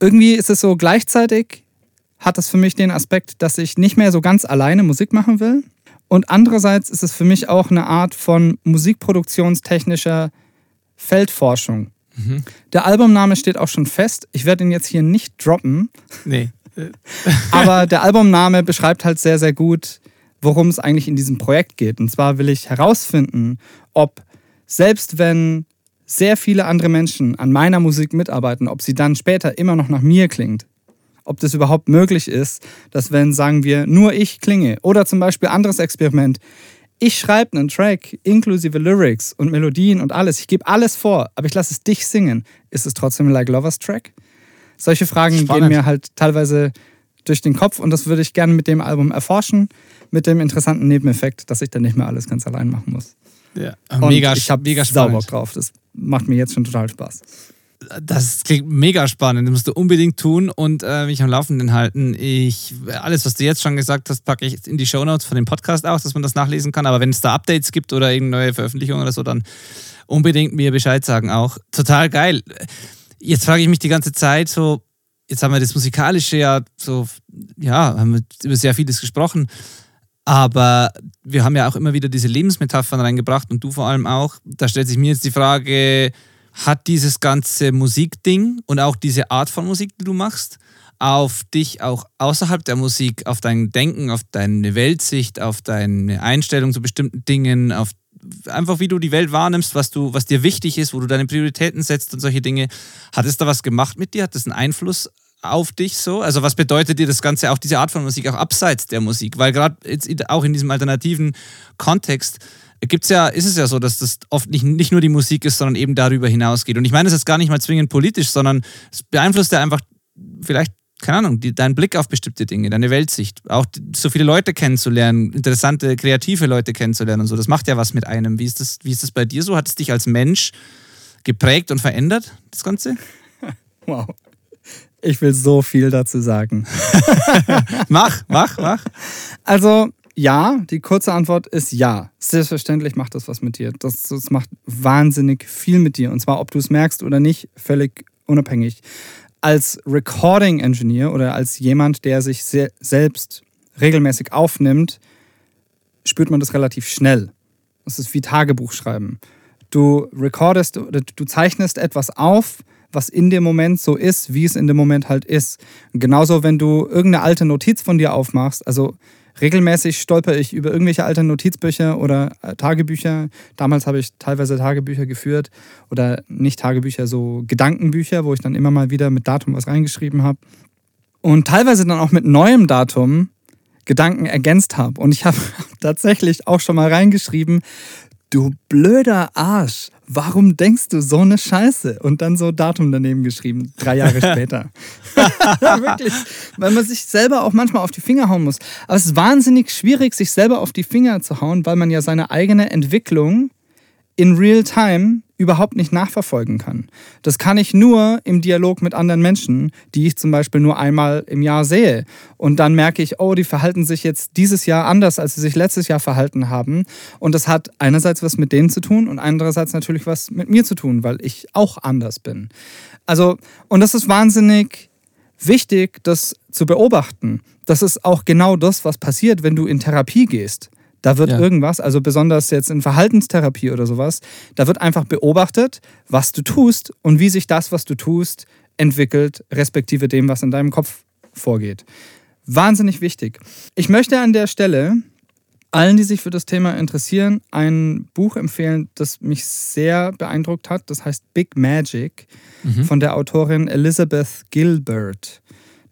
C: irgendwie ist es so gleichzeitig hat es für mich den Aspekt, dass ich nicht mehr so ganz alleine Musik machen will. Und andererseits ist es für mich auch eine Art von musikproduktionstechnischer Feldforschung. Mhm. Der Albumname steht auch schon fest. Ich werde ihn jetzt hier nicht droppen.
A: Nee.
C: Aber der Albumname beschreibt halt sehr, sehr gut, worum es eigentlich in diesem Projekt geht. Und zwar will ich herausfinden, ob selbst wenn sehr viele andere Menschen an meiner Musik mitarbeiten, ob sie dann später immer noch nach mir klingt ob das überhaupt möglich ist, dass wenn, sagen wir, nur ich klinge oder zum Beispiel anderes Experiment, ich schreibe einen Track inklusive Lyrics und Melodien und alles, ich gebe alles vor, aber ich lasse es dich singen, ist es trotzdem ein Like Lovers Track? Solche Fragen Spannend. gehen mir halt teilweise durch den Kopf und das würde ich gerne mit dem Album erforschen, mit dem interessanten Nebeneffekt, dass ich dann nicht mehr alles ganz allein machen muss.
A: Ja, mega,
C: und ich habe mega Bock drauf. Das macht mir jetzt schon total Spaß
A: das klingt mega spannend. Das musst du unbedingt tun und äh, mich am Laufenden halten. Ich, alles, was du jetzt schon gesagt hast, packe ich in die Shownotes von dem Podcast auch, dass man das nachlesen kann. Aber wenn es da Updates gibt oder irgendeine neue Veröffentlichungen oder so, dann unbedingt mir Bescheid sagen auch. Total geil. Jetzt frage ich mich die ganze Zeit so, jetzt haben wir das Musikalische ja so, ja, haben wir über sehr vieles gesprochen. Aber wir haben ja auch immer wieder diese Lebensmetaphern reingebracht und du vor allem auch. Da stellt sich mir jetzt die Frage, hat dieses ganze Musikding und auch diese Art von Musik, die du machst, auf dich auch außerhalb der Musik, auf dein Denken, auf deine Weltsicht, auf deine Einstellung zu bestimmten Dingen, auf einfach wie du die Welt wahrnimmst, was du, was dir wichtig ist, wo du deine Prioritäten setzt und solche Dinge. Hat es da was gemacht mit dir? Hat das einen Einfluss auf dich so? Also was bedeutet dir das Ganze, auch diese Art von Musik, auch abseits der Musik? Weil gerade jetzt auch in diesem alternativen Kontext gibt's ja, ist es ja so, dass das oft nicht, nicht nur die Musik ist, sondern eben darüber hinausgeht. Und ich meine das jetzt gar nicht mal zwingend politisch, sondern es beeinflusst ja einfach vielleicht, keine Ahnung, die, deinen Blick auf bestimmte Dinge, deine Weltsicht. Auch so viele Leute kennenzulernen, interessante, kreative Leute kennenzulernen und so. Das macht ja was mit einem. Wie ist das, wie ist das bei dir so? Hat es dich als Mensch geprägt und verändert, das Ganze?
C: Wow. Ich will so viel dazu sagen.
A: mach, mach, mach.
C: Also, ja, die kurze Antwort ist ja. Selbstverständlich macht das was mit dir. Das, das macht wahnsinnig viel mit dir. Und zwar, ob du es merkst oder nicht, völlig unabhängig. Als Recording Engineer oder als jemand, der sich selbst regelmäßig aufnimmt, spürt man das relativ schnell. Das ist wie Tagebuch schreiben. Du recordest oder du zeichnest etwas auf, was in dem Moment so ist, wie es in dem Moment halt ist. Genauso, wenn du irgendeine alte Notiz von dir aufmachst, also regelmäßig stolper ich über irgendwelche alten Notizbücher oder äh, Tagebücher. Damals habe ich teilweise Tagebücher geführt oder nicht Tagebücher, so Gedankenbücher, wo ich dann immer mal wieder mit Datum was reingeschrieben habe. Und teilweise dann auch mit neuem Datum Gedanken ergänzt habe. Und ich habe tatsächlich auch schon mal reingeschrieben, du blöder Arsch, warum denkst du so eine Scheiße? Und dann so Datum daneben geschrieben, drei Jahre später. Wirklich, weil man sich selber auch manchmal auf die Finger hauen muss. Aber es ist wahnsinnig schwierig, sich selber auf die Finger zu hauen, weil man ja seine eigene Entwicklung in real time überhaupt nicht nachverfolgen kann. Das kann ich nur im Dialog mit anderen Menschen, die ich zum Beispiel nur einmal im Jahr sehe. Und dann merke ich, oh, die verhalten sich jetzt dieses Jahr anders, als sie sich letztes Jahr verhalten haben. Und das hat einerseits was mit denen zu tun und andererseits natürlich was mit mir zu tun, weil ich auch anders bin. Also, und das ist wahnsinnig wichtig, das zu beobachten. Das ist auch genau das, was passiert, wenn du in Therapie gehst. Da wird ja. irgendwas, also besonders jetzt in Verhaltenstherapie oder sowas, da wird einfach beobachtet, was du tust und wie sich das, was du tust, entwickelt, respektive dem, was in deinem Kopf vorgeht. Wahnsinnig wichtig. Ich möchte an der Stelle allen, die sich für das Thema interessieren, ein Buch empfehlen, das mich sehr beeindruckt hat. Das heißt Big Magic mhm. von der Autorin Elizabeth Gilbert.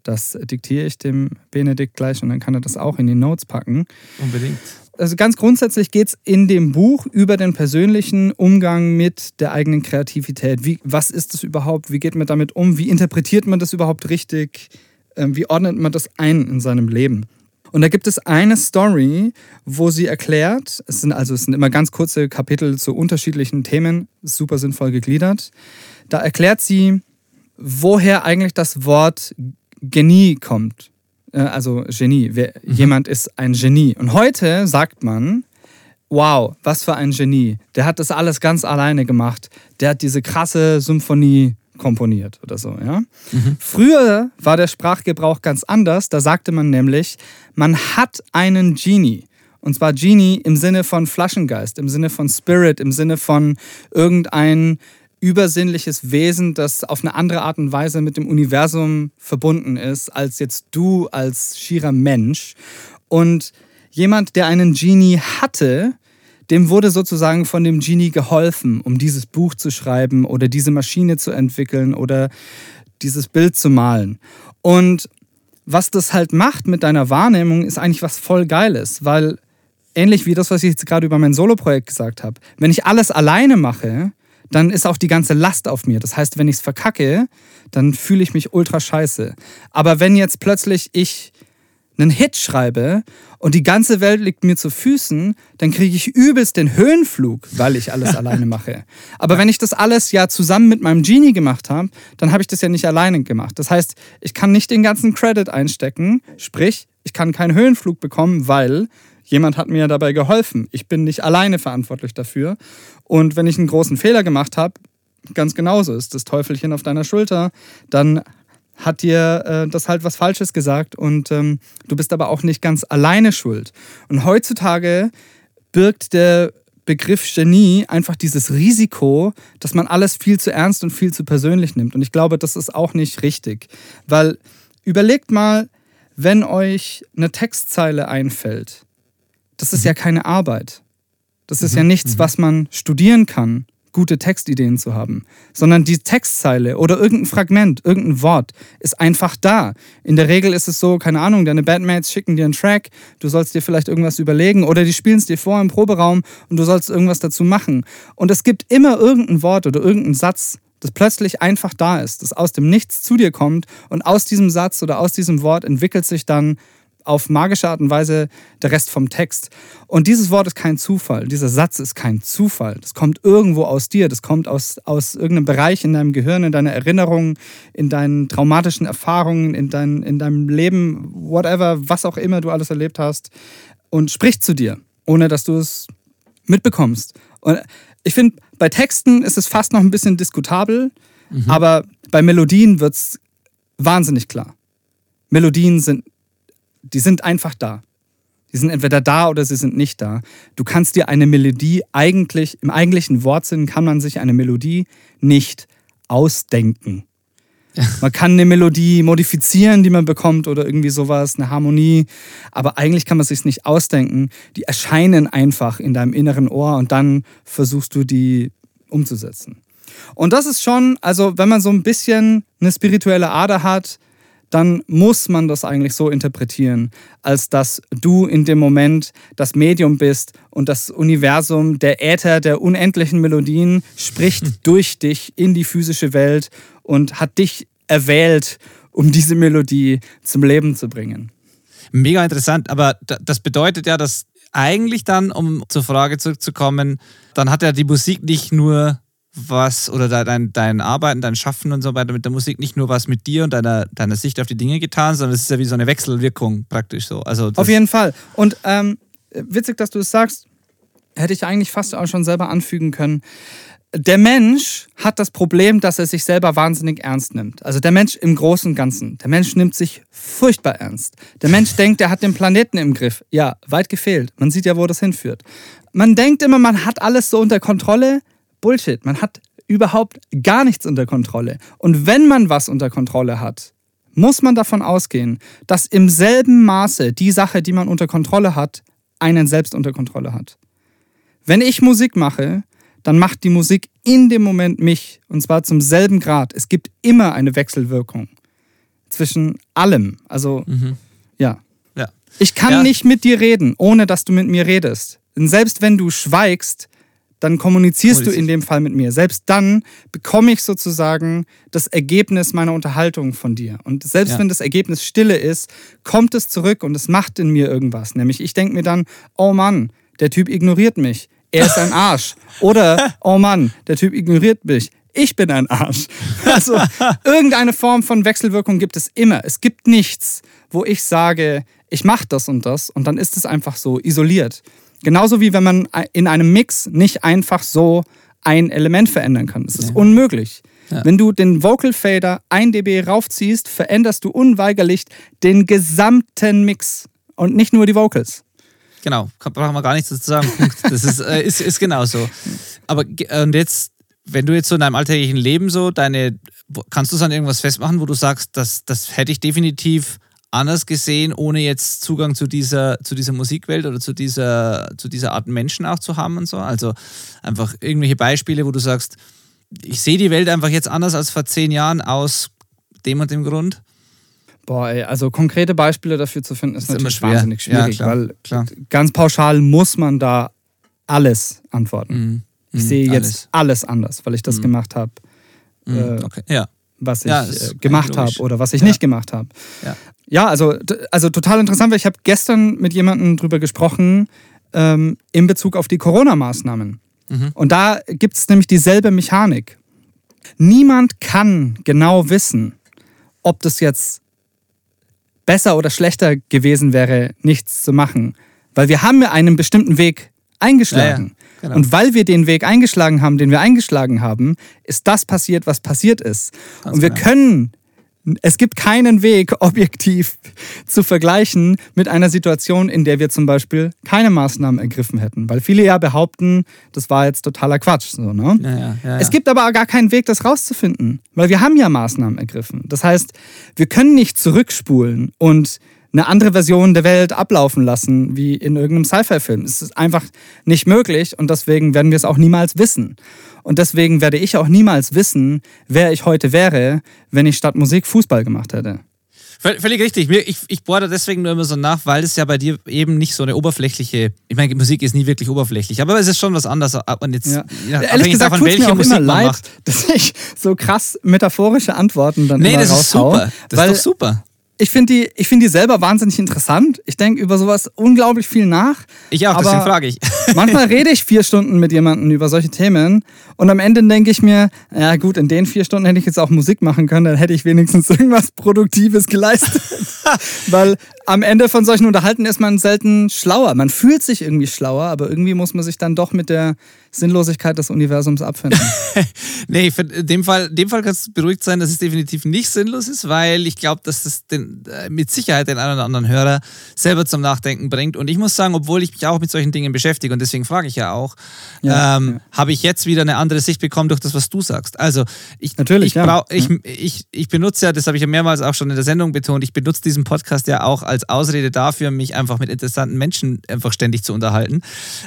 C: Das diktiere ich dem Benedikt gleich und dann kann er das auch in die Notes packen.
A: Unbedingt
C: also ganz grundsätzlich geht es in dem Buch über den persönlichen Umgang mit der eigenen Kreativität. Wie, was ist das überhaupt? Wie geht man damit um? Wie interpretiert man das überhaupt richtig? Ähm, wie ordnet man das ein in seinem Leben? Und da gibt es eine Story, wo sie erklärt, es sind also es sind immer ganz kurze Kapitel zu unterschiedlichen Themen, super sinnvoll gegliedert. Da erklärt sie, woher eigentlich das Wort Genie kommt. Äh, also Genie. Wer, mhm. Jemand ist ein Genie. Und heute sagt man, wow, was für ein Genie. Der hat das alles ganz alleine gemacht. Der hat diese krasse Symphonie komponiert oder so. Ja? Mhm. Früher war der Sprachgebrauch ganz anders. Da sagte man nämlich, man hat einen Genie. Und zwar Genie im Sinne von Flaschengeist, im Sinne von Spirit, im Sinne von irgendein übersinnliches Wesen, das auf eine andere Art und Weise mit dem Universum verbunden ist, als jetzt du als schierer Mensch. Und jemand, der einen Genie hatte, dem wurde sozusagen von dem Genie geholfen, um dieses Buch zu schreiben oder diese Maschine zu entwickeln oder dieses Bild zu malen. Und was das halt macht mit deiner Wahrnehmung, ist eigentlich was voll Geiles, weil ähnlich wie das, was ich jetzt gerade über mein Solo-Projekt gesagt habe, wenn ich alles alleine mache, dann ist auch die ganze Last auf mir. Das heißt, wenn ich es verkacke, dann fühle ich mich ultra scheiße. Aber wenn jetzt plötzlich ich einen Hit schreibe und die ganze Welt liegt mir zu Füßen, dann kriege ich übelst den Höhenflug, weil ich alles alleine mache. Aber wenn ich das alles ja zusammen mit meinem Genie gemacht habe, dann habe ich das ja nicht alleine gemacht. Das heißt, ich kann nicht den ganzen Credit einstecken, sprich, ich kann keinen Höhenflug bekommen, weil jemand hat mir dabei geholfen. Ich bin nicht alleine verantwortlich dafür. Und wenn ich einen großen Fehler gemacht habe, ganz genauso ist das Teufelchen auf deiner Schulter, dann hat dir äh, das halt was Falsches gesagt und ähm, du bist aber auch nicht ganz alleine schuld. Und heutzutage birgt der Begriff Genie einfach dieses Risiko, dass man alles viel zu ernst und viel zu persönlich nimmt. Und ich glaube, das ist auch nicht richtig. Weil überlegt mal, wenn euch eine Textzeile einfällt, das ist ja keine Arbeit. Das ist mhm. ja nichts, mhm. was man studieren kann gute Textideen zu haben, sondern die Textzeile oder irgendein Fragment, irgendein Wort ist einfach da. In der Regel ist es so, keine Ahnung, deine Bandmates schicken dir einen Track, du sollst dir vielleicht irgendwas überlegen oder die spielen es dir vor im Proberaum und du sollst irgendwas dazu machen. Und es gibt immer irgendein Wort oder irgendeinen Satz, das plötzlich einfach da ist, das aus dem Nichts zu dir kommt und aus diesem Satz oder aus diesem Wort entwickelt sich dann auf magische Art und Weise der Rest vom Text. Und dieses Wort ist kein Zufall, dieser Satz ist kein Zufall. Das kommt irgendwo aus dir, das kommt aus, aus irgendeinem Bereich in deinem Gehirn, in deiner Erinnerung, in deinen traumatischen Erfahrungen, in, dein, in deinem Leben, whatever, was auch immer du alles erlebt hast und spricht zu dir, ohne dass du es mitbekommst. Und ich finde, bei Texten ist es fast noch ein bisschen diskutabel, mhm. aber bei Melodien wird es wahnsinnig klar. Melodien sind die sind einfach da. Die sind entweder da oder sie sind nicht da. Du kannst dir eine Melodie eigentlich, im eigentlichen Wortsinn kann man sich eine Melodie nicht ausdenken. Man kann eine Melodie modifizieren, die man bekommt oder irgendwie sowas, eine Harmonie. Aber eigentlich kann man sich nicht ausdenken. Die erscheinen einfach in deinem inneren Ohr und dann versuchst du die umzusetzen. Und das ist schon, also wenn man so ein bisschen eine spirituelle Ader hat, dann muss man das eigentlich so interpretieren, als dass du in dem Moment das Medium bist und das Universum, der Äther der unendlichen Melodien spricht hm. durch dich in die physische Welt und hat dich erwählt, um diese Melodie zum Leben zu bringen.
A: Mega interessant, aber das bedeutet ja, dass eigentlich dann, um zur Frage zurückzukommen, dann hat ja die Musik nicht nur was oder dein, dein Arbeiten, dein Schaffen und so weiter mit der Musik nicht nur was mit dir und deiner, deiner Sicht auf die Dinge getan, sondern es ist ja wie so eine Wechselwirkung praktisch so. Also
C: auf jeden Fall. Und ähm, witzig, dass du es sagst, hätte ich eigentlich fast auch schon selber anfügen können. Der Mensch hat das Problem, dass er sich selber wahnsinnig ernst nimmt. Also der Mensch im Großen und Ganzen. Der Mensch nimmt sich furchtbar ernst. Der Mensch denkt, er hat den Planeten im Griff. Ja, weit gefehlt. Man sieht ja, wo das hinführt. Man denkt immer, man hat alles so unter Kontrolle. Bullshit. Man hat überhaupt gar nichts unter Kontrolle. Und wenn man was unter Kontrolle hat, muss man davon ausgehen, dass im selben Maße die Sache, die man unter Kontrolle hat, einen selbst unter Kontrolle hat. Wenn ich Musik mache, dann macht die Musik in dem Moment mich, und zwar zum selben Grad. Es gibt immer eine Wechselwirkung zwischen allem. Also, mhm. ja. ja. Ich kann ja. nicht mit dir reden, ohne dass du mit mir redest. Denn selbst wenn du schweigst, dann kommunizierst du in dem Fall mit mir. Selbst dann bekomme ich sozusagen das Ergebnis meiner Unterhaltung von dir. Und selbst ja. wenn das Ergebnis Stille ist, kommt es zurück und es macht in mir irgendwas. Nämlich ich denke mir dann, oh Mann, der Typ ignoriert mich. Er ist ein Arsch. Oder, oh Mann, der Typ ignoriert mich. Ich bin ein Arsch. Also irgendeine Form von Wechselwirkung gibt es immer. Es gibt nichts, wo ich sage, ich mache das und das und dann ist es einfach so isoliert. Genauso wie wenn man in einem Mix nicht einfach so ein Element verändern kann. Das ist ja. unmöglich. Ja. Wenn du den Vocal Fader 1 dB raufziehst, veränderst du unweigerlich den gesamten Mix und nicht nur die Vocals.
A: Genau, brauchen wir gar nichts zu sagen. Das ist, äh, ist, ist genau so. Aber und jetzt, wenn du jetzt so in deinem alltäglichen Leben so deine, kannst du es an irgendwas festmachen, wo du sagst, das, das hätte ich definitiv anders gesehen, ohne jetzt Zugang zu dieser, zu dieser Musikwelt oder zu dieser, zu dieser Art Menschen auch zu haben und so? Also einfach irgendwelche Beispiele, wo du sagst, ich sehe die Welt einfach jetzt anders als vor zehn Jahren aus dem und dem Grund?
C: Boah, ey, also konkrete Beispiele dafür zu finden, ist, ist natürlich schwer. wahnsinnig schwierig,
A: ja, klar,
C: weil
A: klar.
C: ganz pauschal muss man da alles antworten. Mhm. Ich mhm, sehe alles. jetzt alles anders, weil ich das mhm. gemacht habe.
A: Mhm, äh, okay. ja.
C: Was ich ja, äh, gemacht habe oder was ich ja. nicht gemacht habe. Ja. Ja, also, also total interessant, weil ich habe gestern mit jemandem drüber gesprochen ähm, in Bezug auf die Corona-Maßnahmen. Mhm. Und da gibt es nämlich dieselbe Mechanik. Niemand kann genau wissen, ob das jetzt besser oder schlechter gewesen wäre, nichts zu machen. Weil wir haben ja einen bestimmten Weg eingeschlagen. Genau. Und weil wir den Weg eingeschlagen haben, den wir eingeschlagen haben, ist das passiert, was passiert ist. Ganz und wir genau. können es gibt keinen Weg, objektiv zu vergleichen mit einer Situation, in der wir zum Beispiel keine Maßnahmen ergriffen hätten. Weil viele ja behaupten, das war jetzt totaler Quatsch. So, ne?
A: Ja, ja, ja,
C: es gibt aber gar keinen Weg, das rauszufinden, weil wir haben ja Maßnahmen ergriffen. Das heißt, wir können nicht zurückspulen und eine andere Version der Welt ablaufen lassen, wie in irgendeinem Sci-Fi-Film. Es ist einfach nicht möglich und deswegen werden wir es auch niemals wissen. Und deswegen werde ich auch niemals wissen, wer ich heute wäre, wenn ich statt Musik Fußball gemacht hätte.
A: Völlig richtig. Ich, ich bohre da deswegen nur immer so nach, weil es ja bei dir eben nicht so eine oberflächliche. Ich meine, Musik ist nie wirklich oberflächlich, aber es ist schon was anderes. Und jetzt,
C: ja. Ja, Ehrlich gesagt, davon, welche mir auch Musik immer leid, macht. dass ich so krass metaphorische Antworten dann nee, das ist super.
A: Das ist doch super
C: ich finde die, find die selber wahnsinnig interessant. Ich denke über sowas unglaublich viel nach.
A: Ich auch, deswegen frage ich.
C: manchmal rede ich vier Stunden mit jemandem über solche Themen und am Ende denke ich mir, ja gut, in den vier Stunden hätte ich jetzt auch Musik machen können, dann hätte ich wenigstens irgendwas Produktives geleistet. Weil am Ende von solchen Unterhalten ist man selten schlauer. Man fühlt sich irgendwie schlauer, aber irgendwie muss man sich dann doch mit der Sinnlosigkeit des Universums abfinden.
A: nee, in dem Fall, dem Fall kannst du beruhigt sein, dass es definitiv nicht sinnlos ist, weil ich glaube, dass das den, äh, mit Sicherheit den einen oder anderen Hörer selber zum Nachdenken bringt. Und ich muss sagen, obwohl ich mich auch mit solchen Dingen beschäftige und deswegen frage ich ja auch, ja, ähm, ja. habe ich jetzt wieder eine andere Sicht bekommen durch das, was du sagst. Also ich,
C: Natürlich,
A: ich, ja. ich, ich, ich benutze ja, das habe ich ja mehrmals auch schon in der Sendung betont, ich benutze diesen Podcast ja auch als Ausrede dafür, mich einfach mit interessanten Menschen einfach ständig zu unterhalten,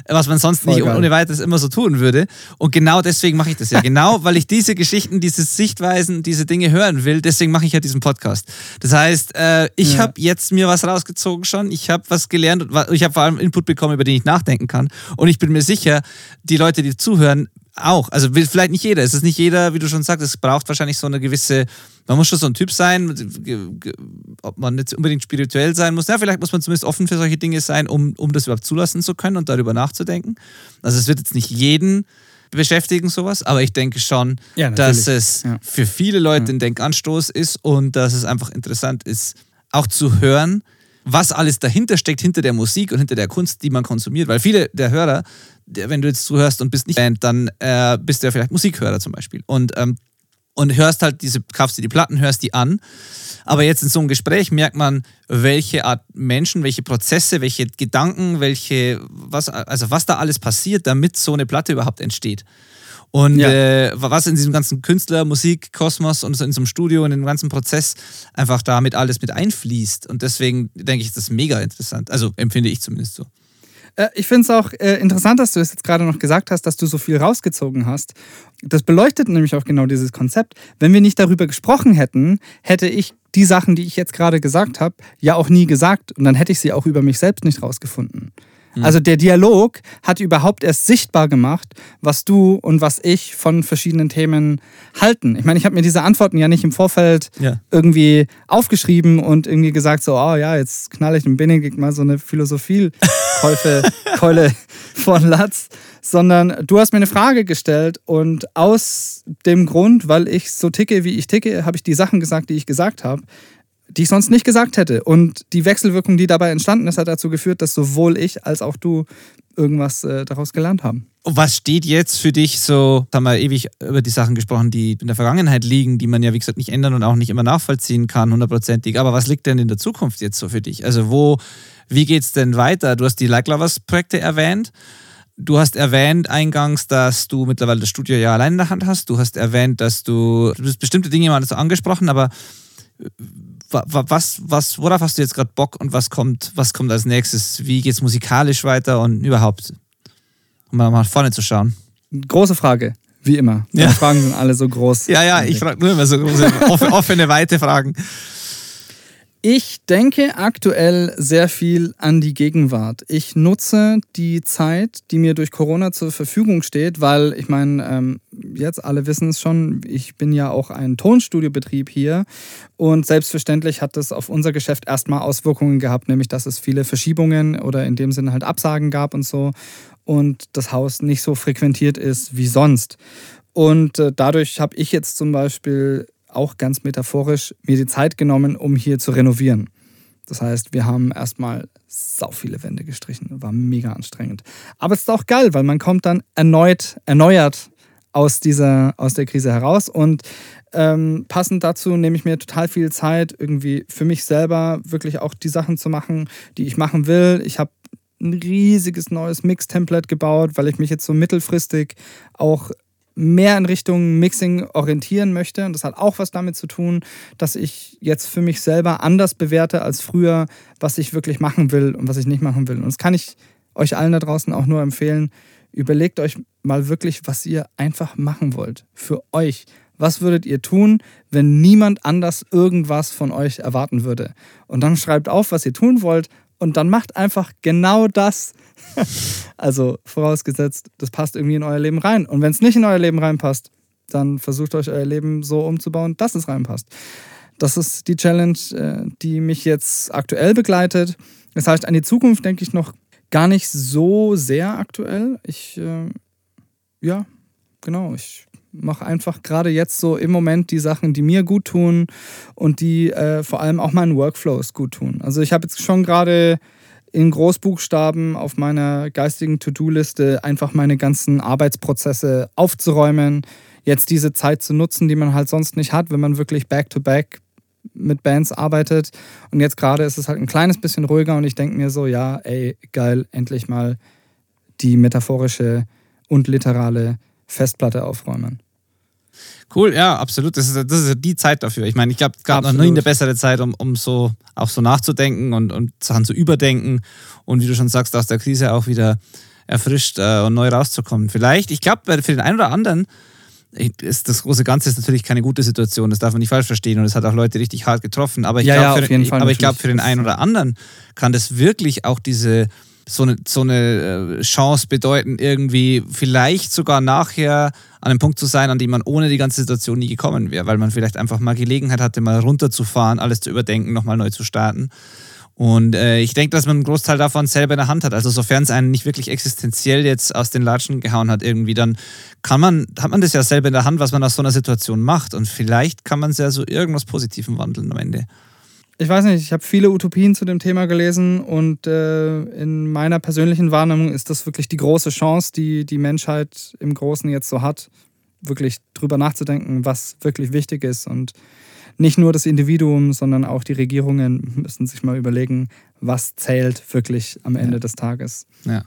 A: was man sonst Voll nicht geil. ohne weiteres immer so tun würde. Und genau deswegen mache ich das ja. genau, weil ich diese Geschichten, diese Sichtweisen, diese Dinge hören will, deswegen mache ich ja diesen Podcast. Das heißt, äh, ich ja. habe jetzt mir was rausgezogen schon, ich habe was gelernt und ich habe vor allem Input bekommen, über den ich nachdenken kann. Und ich bin mir sicher, die Leute, die zuhören, auch. Also vielleicht nicht jeder. Es ist nicht jeder, wie du schon sagst, es braucht wahrscheinlich so eine gewisse, man muss schon so ein Typ sein, ob man nicht unbedingt spirituell sein muss. Ja, vielleicht muss man zumindest offen für solche Dinge sein, um, um das überhaupt zulassen zu können und darüber nachzudenken. Also es wird jetzt nicht jeden beschäftigen, sowas, aber ich denke schon, ja, dass es ja. für viele Leute ein Denkanstoß ist und dass es einfach interessant ist, auch zu hören, was alles dahinter steckt, hinter der Musik und hinter der Kunst, die man konsumiert. Weil viele der Hörer, wenn du jetzt zuhörst und bist nicht Band, dann äh, bist du ja vielleicht Musikhörer zum Beispiel. Und, ähm, und hörst halt diese, kaufst dir die Platten, hörst die an. Aber jetzt in so einem Gespräch merkt man, welche Art Menschen, welche Prozesse, welche Gedanken, welche, was, also was da alles passiert, damit so eine Platte überhaupt entsteht. Und ja. äh, was in diesem ganzen Künstler, Musik, Kosmos und so in so einem Studio und in dem ganzen Prozess einfach damit alles mit einfließt. Und deswegen denke ich, ist das mega interessant. Also empfinde ich zumindest so.
C: Äh, ich finde es auch äh, interessant, dass du es jetzt gerade noch gesagt hast, dass du so viel rausgezogen hast. Das beleuchtet nämlich auch genau dieses Konzept. Wenn wir nicht darüber gesprochen hätten, hätte ich die Sachen, die ich jetzt gerade gesagt habe, ja auch nie gesagt. Und dann hätte ich sie auch über mich selbst nicht rausgefunden. Mhm. Also der Dialog hat überhaupt erst sichtbar gemacht, was du und was ich von verschiedenen Themen halten. Ich meine, ich habe mir diese Antworten ja nicht im Vorfeld ja. irgendwie aufgeschrieben und irgendwie gesagt, so, oh ja, jetzt knall ich dem Benedikt mal so eine Philosophie-Keule von Latz, sondern du hast mir eine Frage gestellt und aus dem Grund, weil ich so ticke, wie ich ticke, habe ich die Sachen gesagt, die ich gesagt habe die ich sonst nicht gesagt hätte. Und die Wechselwirkung, die dabei entstanden ist, hat dazu geführt, dass sowohl ich als auch du irgendwas äh, daraus gelernt haben.
A: Was steht jetzt für dich so, haben wir ewig über die Sachen gesprochen, die in der Vergangenheit liegen, die man ja, wie gesagt, nicht ändern und auch nicht immer nachvollziehen kann, hundertprozentig. Aber was liegt denn in der Zukunft jetzt so für dich? Also wo, wie geht es denn weiter? Du hast die Like Lovers Projekte erwähnt. Du hast erwähnt eingangs, dass du mittlerweile das Studio ja allein in der Hand hast. Du hast erwähnt, dass du, du bestimmte Dinge mal so angesprochen, aber was, was, worauf hast du jetzt gerade Bock und was kommt, was kommt als nächstes? Wie geht es musikalisch weiter und überhaupt, um mal nach vorne zu schauen?
C: Große Frage, wie immer. Ja. Die Fragen sind alle so groß.
A: Ja, ja, ich frage nur immer so große, offene, weite Fragen.
C: Ich denke aktuell sehr viel an die Gegenwart. Ich nutze die Zeit, die mir durch Corona zur Verfügung steht, weil ich meine, ähm, jetzt alle wissen es schon, ich bin ja auch ein Tonstudiobetrieb hier und selbstverständlich hat das auf unser Geschäft erstmal Auswirkungen gehabt, nämlich dass es viele Verschiebungen oder in dem Sinne halt Absagen gab und so und das Haus nicht so frequentiert ist wie sonst. Und äh, dadurch habe ich jetzt zum Beispiel auch ganz metaphorisch mir die Zeit genommen, um hier zu renovieren. Das heißt, wir haben erstmal sau viele Wände gestrichen. War mega anstrengend. Aber es ist auch geil, weil man kommt dann erneut, erneuert aus dieser, aus der Krise heraus. Und ähm, passend dazu nehme ich mir total viel Zeit, irgendwie für mich selber wirklich auch die Sachen zu machen, die ich machen will. Ich habe ein riesiges neues Mix-Template gebaut, weil ich mich jetzt so mittelfristig auch mehr in Richtung Mixing orientieren möchte. Und das hat auch was damit zu tun, dass ich jetzt für mich selber anders bewerte als früher, was ich wirklich machen will und was ich nicht machen will. Und das kann ich euch allen da draußen auch nur empfehlen. Überlegt euch mal wirklich, was ihr einfach machen wollt. Für euch. Was würdet ihr tun, wenn niemand anders irgendwas von euch erwarten würde? Und dann schreibt auf, was ihr tun wollt und dann macht einfach genau das, also vorausgesetzt, das passt irgendwie in euer Leben rein. Und wenn es nicht in euer Leben reinpasst, dann versucht euch euer Leben so umzubauen, dass es reinpasst. Das ist die Challenge, äh, die mich jetzt aktuell begleitet. Das heißt, an die Zukunft denke ich noch gar nicht so sehr aktuell. Ich, äh, ja, genau, ich mache einfach gerade jetzt so im Moment die Sachen, die mir gut tun und die äh, vor allem auch meinen Workflows gut tun. Also ich habe jetzt schon gerade in Großbuchstaben auf meiner geistigen To-Do-Liste einfach meine ganzen Arbeitsprozesse aufzuräumen, jetzt diese Zeit zu nutzen, die man halt sonst nicht hat, wenn man wirklich back-to-back mit Bands arbeitet. Und jetzt gerade ist es halt ein kleines bisschen ruhiger und ich denke mir so, ja, ey, geil, endlich mal die metaphorische und literale Festplatte aufräumen.
A: Cool, ja, absolut. Das ist, das ist die Zeit dafür. Ich meine, ich glaube, es gab absolut. noch nie eine bessere Zeit, um, um so auch so nachzudenken und, und Sachen zu überdenken und wie du schon sagst, aus der Krise auch wieder erfrischt äh, und neu rauszukommen. Vielleicht, ich glaube, für den einen oder anderen ist das große Ganze ist natürlich keine gute Situation, das darf man nicht falsch verstehen und es hat auch Leute richtig hart getroffen. Aber ich ja, glaube, ja, für, glaub, für den einen oder anderen kann das wirklich auch diese so eine, so eine äh, Chance bedeuten, irgendwie vielleicht sogar nachher an einem Punkt zu sein, an dem man ohne die ganze Situation nie gekommen wäre, weil man vielleicht einfach mal Gelegenheit hatte, mal runterzufahren, alles zu überdenken, nochmal neu zu starten. Und äh, ich denke, dass man einen Großteil davon selber in der Hand hat. Also sofern es einen nicht wirklich existenziell jetzt aus den Latschen gehauen hat irgendwie, dann kann man, hat man das ja selber in der Hand, was man aus so einer Situation macht. Und vielleicht kann man es ja so irgendwas Positiven wandeln am Ende
C: ich weiß nicht, ich habe viele Utopien zu dem Thema gelesen und äh, in meiner persönlichen Wahrnehmung ist das wirklich die große Chance, die die Menschheit im Großen jetzt so hat, wirklich drüber nachzudenken, was wirklich wichtig ist und nicht nur das Individuum, sondern auch die Regierungen müssen sich mal überlegen, was zählt wirklich am Ende ja. des Tages.
A: Ja.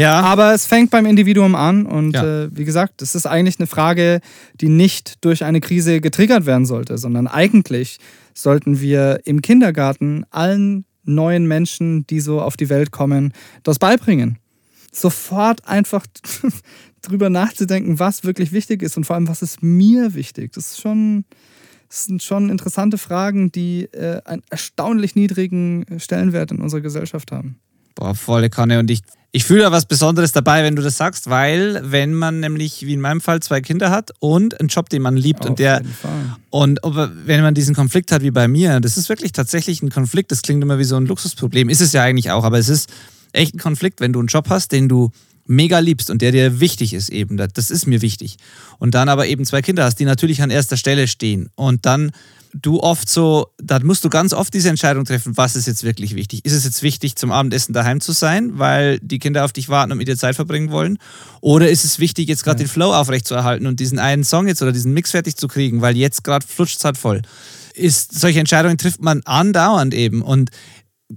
C: Ja. Aber es fängt beim Individuum an und ja. äh, wie gesagt, das ist eigentlich eine Frage, die nicht durch eine Krise getriggert werden sollte, sondern eigentlich sollten wir im Kindergarten allen neuen Menschen, die so auf die Welt kommen, das beibringen. Sofort einfach drüber nachzudenken, was wirklich wichtig ist und vor allem, was ist mir wichtig. Das ist schon, das sind schon interessante Fragen, die äh, einen erstaunlich niedrigen Stellenwert in unserer Gesellschaft haben.
A: Boah, volle Kanne. Und ich, ich fühle da was Besonderes dabei, wenn du das sagst, weil wenn man nämlich, wie in meinem Fall, zwei Kinder hat und einen Job, den man liebt
C: Auf
A: und der und ob, wenn man diesen Konflikt hat wie bei mir, das ist wirklich tatsächlich ein Konflikt, das klingt immer wie so ein Luxusproblem, ist es ja eigentlich auch, aber es ist echt ein Konflikt, wenn du einen Job hast, den du mega liebst und der dir wichtig ist eben, das ist mir wichtig. Und dann aber eben zwei Kinder hast, die natürlich an erster Stelle stehen. Und dann du oft so, dann musst du ganz oft diese Entscheidung treffen, was ist jetzt wirklich wichtig? Ist es jetzt wichtig, zum Abendessen daheim zu sein, weil die Kinder auf dich warten und mit dir Zeit verbringen wollen? Oder ist es wichtig, jetzt gerade den Flow aufrechtzuerhalten und diesen einen Song jetzt oder diesen Mix fertig zu kriegen, weil jetzt gerade flutscht es halt voll? Ist, solche Entscheidungen trifft man andauernd eben und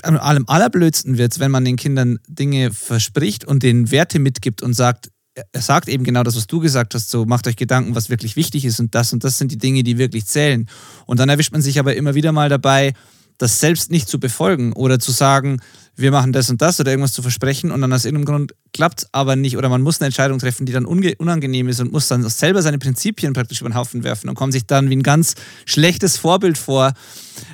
A: am allerblödsten wird es, wenn man den Kindern Dinge verspricht und denen Werte mitgibt und sagt, er sagt eben genau das, was du gesagt hast, so macht euch Gedanken, was wirklich wichtig ist und das und das sind die Dinge, die wirklich zählen. Und dann erwischt man sich aber immer wieder mal dabei, das selbst nicht zu befolgen oder zu sagen, wir machen das und das oder irgendwas zu versprechen und dann aus irgendeinem Grund klappt es aber nicht oder man muss eine Entscheidung treffen, die dann unangenehm ist und muss dann selber seine Prinzipien praktisch über den Haufen werfen und kommt sich dann wie ein ganz schlechtes Vorbild vor.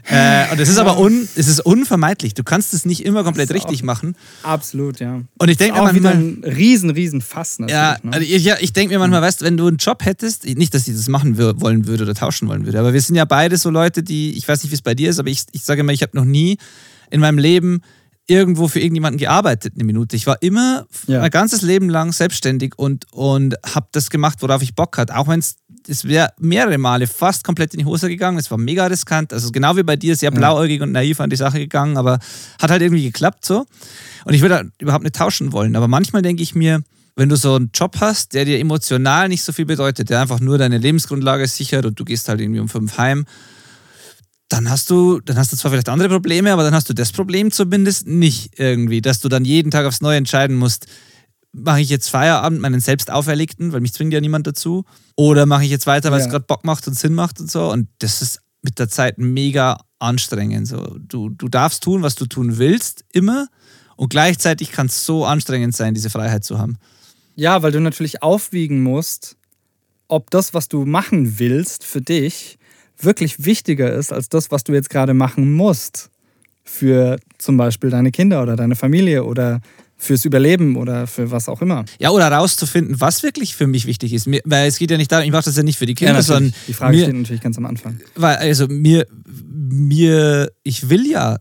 A: Äh, und es ist aber un, es ist unvermeidlich. Du kannst es nicht immer komplett richtig machen.
C: Absolut, ja.
A: Und ich denke mir manchmal,
C: ein riesen, riesen Fass natürlich.
A: ja,
C: ne?
A: also ich, ja, ich denke mir manchmal, weißt du, wenn du einen Job hättest, nicht, dass ich das machen wollen würde oder tauschen wollen würde, aber wir sind ja beide so Leute, die, ich weiß nicht, wie es bei dir ist, aber ich, ich sage immer, ich habe noch nie in meinem Leben irgendwo für irgendjemanden gearbeitet, eine Minute. Ich war immer
C: Ja.
A: mein ganzes Leben lang selbstständig und, und habe das gemacht, worauf ich Bock hatte. Auch wenn es, es wäre mehrere Male fast komplett in die Hose gegangen. Es war mega riskant. Also genau wie bei dir, sehr blauäugig und naiv an die Sache gegangen, aber hat halt irgendwie geklappt so. Und ich würde halt überhaupt nicht tauschen wollen. Aber manchmal denke ich mir, wenn du so einen Job hast, der dir emotional nicht so viel bedeutet, der einfach nur deine Lebensgrundlage sichert und du gehst halt irgendwie um fünf heim, dann hast du, dann hast du zwar vielleicht andere Probleme, aber dann hast du das Problem zumindest nicht irgendwie, dass du dann jeden Tag aufs Neue entscheiden musst, mache ich jetzt Feierabend, meinen selbst auferlegten, weil mich zwingt ja niemand dazu, oder mache ich jetzt weiter, weil es
C: Ja.
A: gerade Bock macht und Sinn macht und so. Und das ist mit der Zeit mega anstrengend. So, du, du darfst tun, was du tun willst, immer. Und gleichzeitig kann es so anstrengend sein, diese Freiheit zu haben.
C: Ja, weil du natürlich aufwiegen musst, ob das, was du machen willst für dich, wirklich wichtiger ist als das, was du jetzt gerade machen musst. Für zum Beispiel deine Kinder oder deine Familie oder fürs Überleben oder für was auch immer.
A: Ja, oder rauszufinden, was wirklich für mich wichtig ist. Mir, weil es geht ja nicht darum, ich mache das ja nicht für die Kinder, sondern
C: Die Frage
A: mir,
C: steht natürlich ganz am Anfang.
A: weil, also mir, mir, ich will ja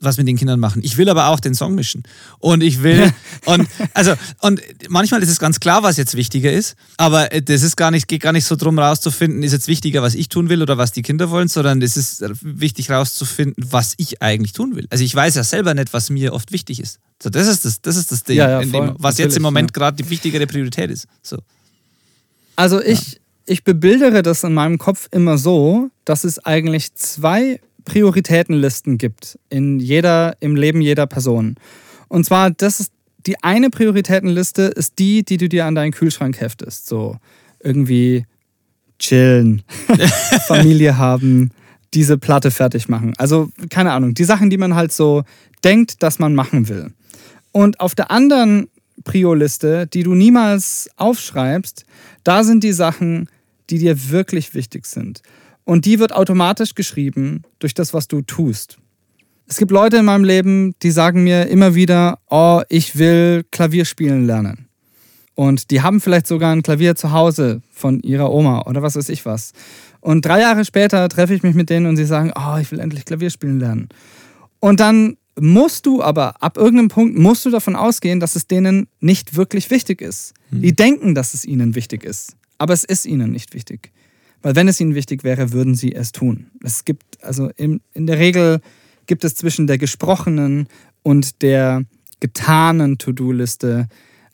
A: was mit den Kindern machen. Ich will aber auch den Song mischen. Und ich will, und also, und manchmal ist es ganz klar, was jetzt wichtiger ist, aber das ist gar nicht, geht gar nicht so drum rauszufinden, ist jetzt wichtiger, was ich tun will oder was die Kinder wollen, sondern es ist wichtig rauszufinden, was ich eigentlich tun will. Also ich weiß ja selber nicht, was mir oft wichtig ist. So, das ist das, das ist das Ding,
C: Ja, ja,
A: in
C: voll.
A: dem, was jetzt im Moment
C: ja.
A: gerade die wichtigere Priorität ist. So.
C: Also ich, ich bebildere das in meinem Kopf immer so, dass es eigentlich zwei Prioritätenlisten gibt in jeder, im Leben jeder Person. Und zwar, das ist die eine Prioritätenliste ist die, die du dir an deinen Kühlschrank heftest. So irgendwie chillen, Familie haben, diese Platte fertig machen. Also keine Ahnung, die Sachen, die man halt so denkt, dass man machen will. Und auf der anderen Prio-Liste, die du niemals aufschreibst, da sind die Sachen, die dir wirklich wichtig sind. Und die wird automatisch geschrieben durch das, was du tust. Es gibt Leute in meinem Leben, die sagen mir immer wieder, oh, ich will Klavier spielen lernen. Und die haben vielleicht sogar ein Klavier zu Hause von ihrer Oma oder was weiß ich was. Und drei Jahre später treffe ich mich mit denen und sie sagen, oh, ich will endlich Klavier spielen lernen. Und dann musst du aber, ab irgendeinem Punkt musst du davon ausgehen, dass es denen nicht wirklich wichtig ist. Die denken, dass es ihnen wichtig ist, aber es ist ihnen nicht wichtig. Weil wenn es ihnen wichtig wäre, würden sie es tun. Es gibt, also in, in der Regel gibt es zwischen der gesprochenen und der getanen To-Do-Liste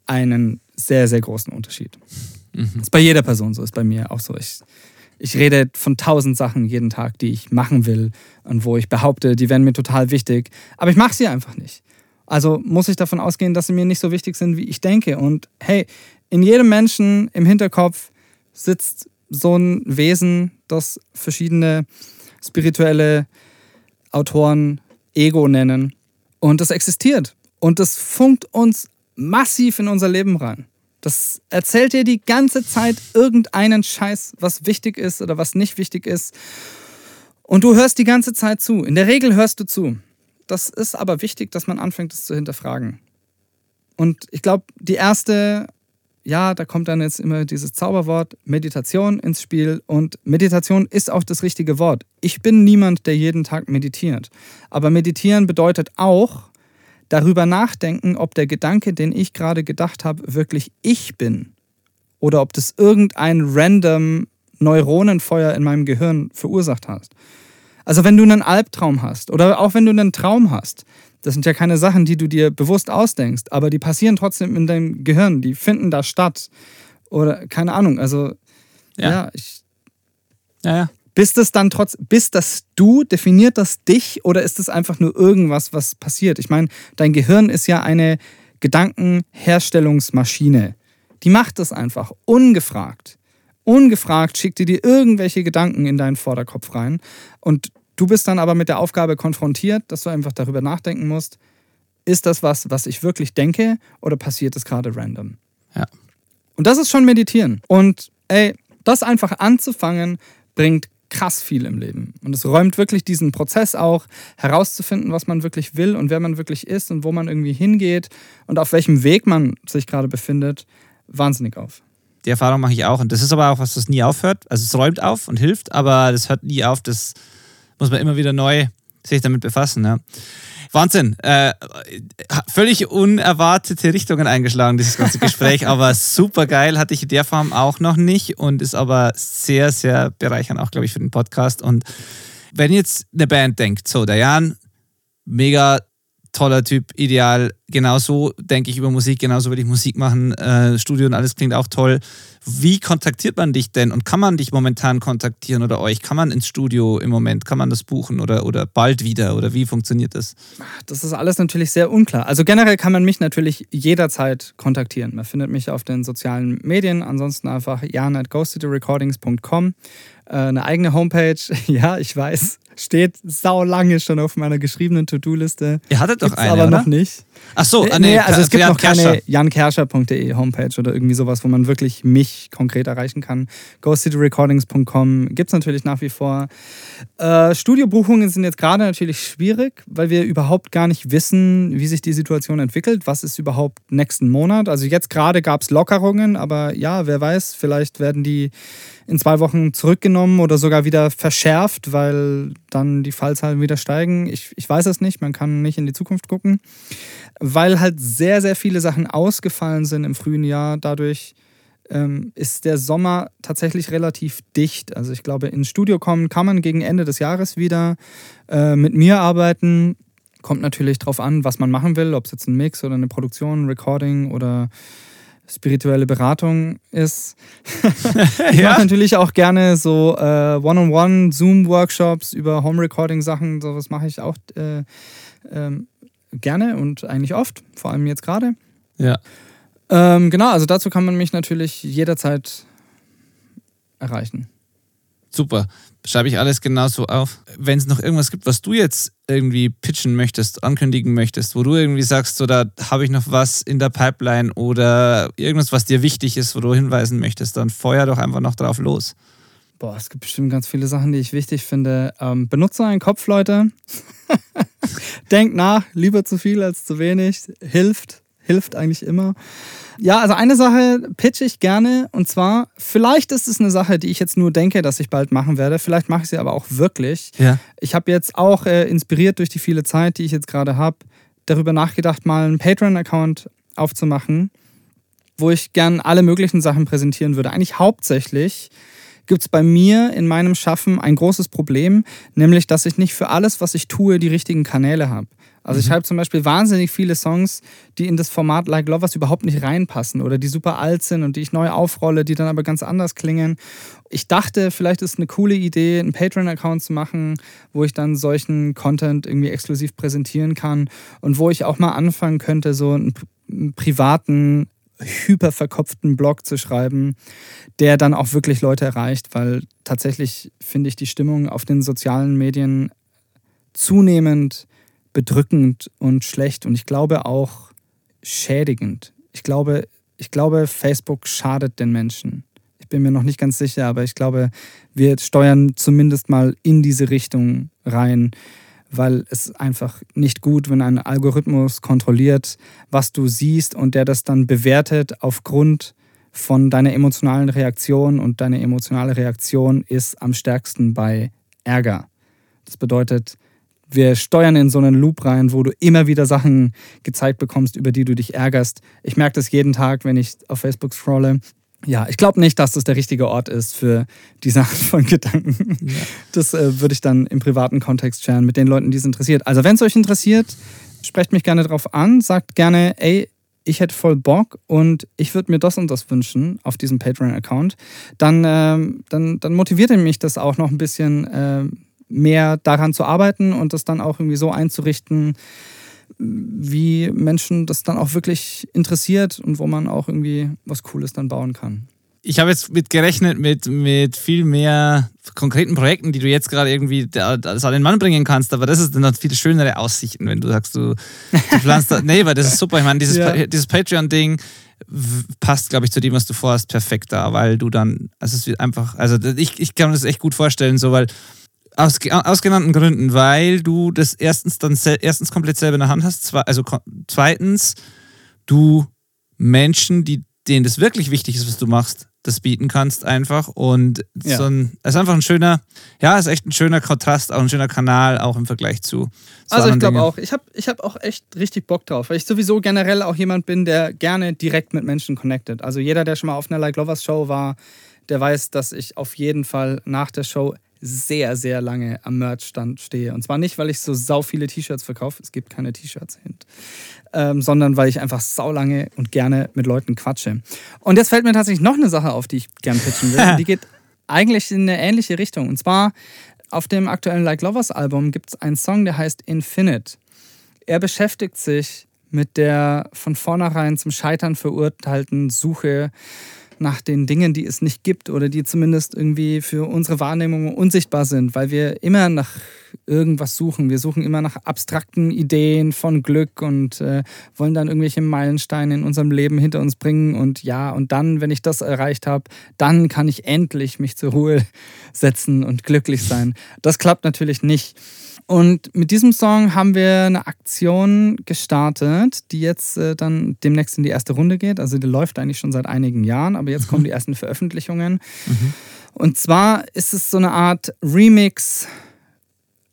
C: einen sehr, sehr großen Unterschied. Das ist bei jeder Person so, ist bei mir auch so. Ich, ich rede von tausend Sachen jeden Tag, die ich machen will und wo ich behaupte, die wären mir total wichtig, aber ich mache sie einfach nicht. Also muss ich davon ausgehen, dass sie mir nicht so wichtig sind, wie ich denke. Und hey, in jedem Menschen im Hinterkopf sitzt so ein Wesen, das verschiedene spirituelle Autoren Ego nennen. Und das existiert. Und das funkt uns massiv in unser Leben rein. Das erzählt dir die ganze Zeit irgendeinen Scheiß, was wichtig ist oder was nicht wichtig ist. Und du hörst die ganze Zeit zu. In der Regel hörst du zu. das ist aber wichtig, dass man anfängt, das zu hinterfragen. Und ich glaube, die erste, ja, da kommt dann jetzt immer dieses Zauberwort Meditation ins Spiel. Und Meditation ist auch das richtige Wort. Ich bin niemand, der jeden Tag meditiert. Aber meditieren bedeutet auch, darüber nachdenken, ob der Gedanke, den ich gerade gedacht habe, wirklich ich bin. Oder ob das irgendein random Neuronenfeuer in meinem Gehirn verursacht hast. Also wenn du einen Albtraum hast oder auch wenn du einen Traum hast, das sind ja keine Sachen, die du dir bewusst ausdenkst, aber die passieren trotzdem in deinem Gehirn, die finden da statt. Oder keine Ahnung, also ja, ja ich.
A: Ja, ja.
C: Bist das dann trotz, bist das du, definiert das dich oder ist es einfach nur irgendwas, was passiert? Ich meine, dein Gehirn ist ja eine Gedankenherstellungsmaschine. Die macht das einfach ungefragt. Ungefragt schickt die dir irgendwelche Gedanken in deinen Vorderkopf rein und Du bist dann aber mit der Aufgabe konfrontiert, dass du einfach darüber nachdenken musst, ist das was, was ich wirklich denke oder passiert es gerade random?
A: Ja.
C: Und das ist schon meditieren. Und ey, das einfach anzufangen, bringt krass viel im Leben. Und es räumt wirklich diesen Prozess auch, herauszufinden, was man wirklich will und wer man wirklich ist und wo man irgendwie hingeht und auf welchem Weg man sich gerade befindet, wahnsinnig auf.
A: Die Erfahrung mache ich auch. Und das ist aber auch was, das nie aufhört. Also es räumt auf und hilft, aber das hört nie auf. Das muss man immer wieder neu sich damit befassen. Ja. Wahnsinn. Äh, völlig unerwartete Richtungen eingeschlagen, dieses ganze Gespräch, aber super geil, hatte ich in der Form auch noch nicht und ist aber sehr, sehr bereichernd, auch glaube ich, für den Podcast. Und wenn jetzt eine Band denkt, so, der Jan, mega toller Typ, ideal. Genauso denke ich über Musik, genauso will ich Musik machen. Äh, Studio und alles klingt auch toll. Wie kontaktiert man dich denn und kann man dich momentan kontaktieren oder euch? Kann man ins Studio im Moment? Kann man das buchen oder, oder bald wieder? Oder wie funktioniert das?
C: Das ist alles natürlich sehr unklar. Also generell kann man mich natürlich jederzeit kontaktieren. Man findet mich auf den sozialen Medien. Ansonsten einfach jan at ghostcityrecordings.com. Äh, eine eigene Homepage. Ja, ich weiß steht sau lange schon auf meiner geschriebenen To-Do-Liste.
A: Ihr hattet doch
C: Gibt's
A: eine,
C: aber
A: oder?
C: noch nicht.
A: Ach so,
C: nee, nee, also es gibt noch keine jankerscher.de Homepage oder irgendwie sowas, wo man wirklich mich konkret erreichen kann. GhostCityRecordings.com gibt es natürlich nach wie vor. Äh, Studiobuchungen sind jetzt gerade natürlich schwierig, weil wir überhaupt gar nicht wissen, wie sich die Situation entwickelt. Was ist überhaupt nächsten Monat? Also jetzt gerade gab es Lockerungen, aber ja, wer weiß, vielleicht werden die in zwei Wochen zurückgenommen oder sogar wieder verschärft, weil dann die Fallzahlen wieder steigen. Ich, ich weiß es nicht, man kann nicht in die Zukunft gucken, weil halt sehr, sehr viele Sachen ausgefallen sind im frühen Jahr. Dadurch ähm, ist der Sommer tatsächlich relativ dicht. Also ich glaube, ins Studio kommen kann man gegen Ende des Jahres wieder äh, mit mir arbeiten. Kommt natürlich drauf an, was man machen will, ob es jetzt ein Mix oder eine Produktion, ein Recording oder spirituelle Beratung ist. ich ja? mache natürlich auch gerne so äh, One-on-One Zoom-Workshops über Home-Recording-Sachen. Sowas mache ich auch äh, ähm, gerne und eigentlich oft, vor allem jetzt gerade.
A: Ja.
C: Ähm, genau, also dazu kann man mich natürlich jederzeit erreichen.
A: Super. Schreibe ich alles genauso auf. Wenn es noch irgendwas gibt, was du jetzt irgendwie pitchen möchtest, ankündigen möchtest, wo du irgendwie sagst, so da habe ich noch was in der Pipeline oder irgendwas, was dir wichtig ist, wo du hinweisen möchtest, dann feuer doch einfach noch drauf los.
C: Boah, es gibt bestimmt ganz viele Sachen, die ich wichtig finde. Ähm, benutze einen Kopf, Leute. Denkt nach, lieber zu viel als zu wenig. Hilft hilft eigentlich immer. Ja, also eine Sache pitche ich gerne und zwar, vielleicht ist es eine Sache, die ich jetzt nur denke, dass ich bald machen werde. Vielleicht mache ich sie aber auch wirklich.
A: Ja.
C: Ich habe jetzt auch äh, inspiriert durch die viele Zeit, die ich jetzt gerade habe, darüber nachgedacht, mal einen Patreon-Account aufzumachen, wo ich gern alle möglichen Sachen präsentieren würde. Eigentlich hauptsächlich gibt es bei mir in meinem Schaffen ein großes Problem, nämlich dass ich nicht für alles, was ich tue, die richtigen Kanäle habe. Also ich mhm. schreibe zum Beispiel wahnsinnig viele Songs, die in das Format Like Lovers überhaupt nicht reinpassen oder die super alt sind und die ich neu aufrolle, die dann aber ganz anders klingen. Ich dachte, vielleicht ist eine coole Idee, einen Patreon-Account zu machen, wo ich dann solchen Content irgendwie exklusiv präsentieren kann und wo ich auch mal anfangen könnte, so einen privaten hyperverkopften Blog zu schreiben, der dann auch wirklich Leute erreicht, weil tatsächlich finde ich die Stimmung auf den sozialen Medien zunehmend bedrückend und schlecht und ich glaube auch schädigend. Ich glaube, ich glaube, Facebook schadet den Menschen. Ich bin mir noch nicht ganz sicher, aber ich glaube, wir steuern zumindest mal in diese Richtung rein, weil es einfach nicht gut, wenn ein Algorithmus kontrolliert, was du siehst und der das dann bewertet aufgrund von deiner emotionalen Reaktion und deine emotionale Reaktion ist am stärksten bei Ärger. Das bedeutet, wir steuern in so einen Loop rein, wo du immer wieder Sachen gezeigt bekommst, über die du dich ärgerst. Ich merke das jeden Tag, wenn ich auf Facebook scrolle. Ja, ich glaube nicht, dass das der richtige Ort ist für diese Art von Gedanken. Ja. Das äh, würde ich dann im privaten Kontext scheren mit den Leuten, die es interessiert. Also wenn es euch interessiert, sprecht mich gerne drauf an, sagt gerne, ey, ich hätte voll Bock und ich würde mir das und das wünschen auf diesem Patreon-Account, dann, ähm, dann, dann motiviert mich das auch noch ein bisschen äh, mehr daran zu arbeiten und das dann auch irgendwie so einzurichten, wie Menschen das dann auch wirklich interessiert und wo man auch irgendwie was Cooles dann bauen kann
A: ich habe jetzt mit gerechnet mit, mit viel mehr konkreten Projekten, die du jetzt gerade irgendwie das an den Mann bringen kannst, aber das ist dann viel schönere Aussichten, wenn du sagst, du, du planst da, nee, weil das ist super. Ich meine, dieses, ja. dieses Patreon-Ding passt, glaube ich, zu dem, was du vorhast, perfekt da, weil du dann, also es wird einfach, also ich, ich kann mir das echt gut vorstellen, so, weil aus, aus genannten Gründen, weil du das erstens dann erstens komplett selber in der Hand hast, also zweitens du Menschen, die denen das wirklich wichtig ist, was du machst, das bieten kannst einfach. Und ja. so ein, es ist einfach ein schöner, ja, ist echt ein schöner Kontrast, auch ein schöner Kanal, auch im Vergleich zu.
C: zu also ich glaube auch, ich habe ich hab auch echt richtig Bock drauf, weil ich sowieso generell auch jemand bin, der gerne direkt mit Menschen connectet. Also jeder, der schon mal auf einer Like Lovers Show war, der weiß, dass ich auf jeden Fall nach der Show sehr, sehr lange am Merchstand stehe. Und zwar nicht, weil ich so sau viele T-Shirts verkaufe, es gibt keine T-Shirts hint, ähm, sondern weil ich einfach sau lange und gerne mit Leuten quatsche. Und jetzt fällt mir tatsächlich noch eine Sache auf, die ich gern pitchen will. die geht eigentlich in eine ähnliche Richtung. Und zwar auf dem aktuellen Like Lovers Album gibt es einen Song, der heißt Infinite. Er beschäftigt sich mit der von vornherein zum Scheitern verurteilten Suche nach den Dingen, die es nicht gibt oder die zumindest irgendwie für unsere Wahrnehmung unsichtbar sind, weil wir immer nach irgendwas suchen. Wir suchen immer nach abstrakten Ideen von Glück und äh, wollen dann irgendwelche Meilensteine in unserem Leben hinter uns bringen. Und ja, und dann, wenn ich das erreicht habe, dann kann ich endlich mich zur Ruhe setzen und glücklich sein. Das klappt natürlich nicht. Und mit diesem Song haben wir eine Aktion gestartet, die jetzt äh, dann demnächst in die erste Runde geht. Also die läuft eigentlich schon seit einigen Jahren, aber jetzt kommen die ersten Veröffentlichungen. Mhm. Und zwar ist es so eine Art Remix.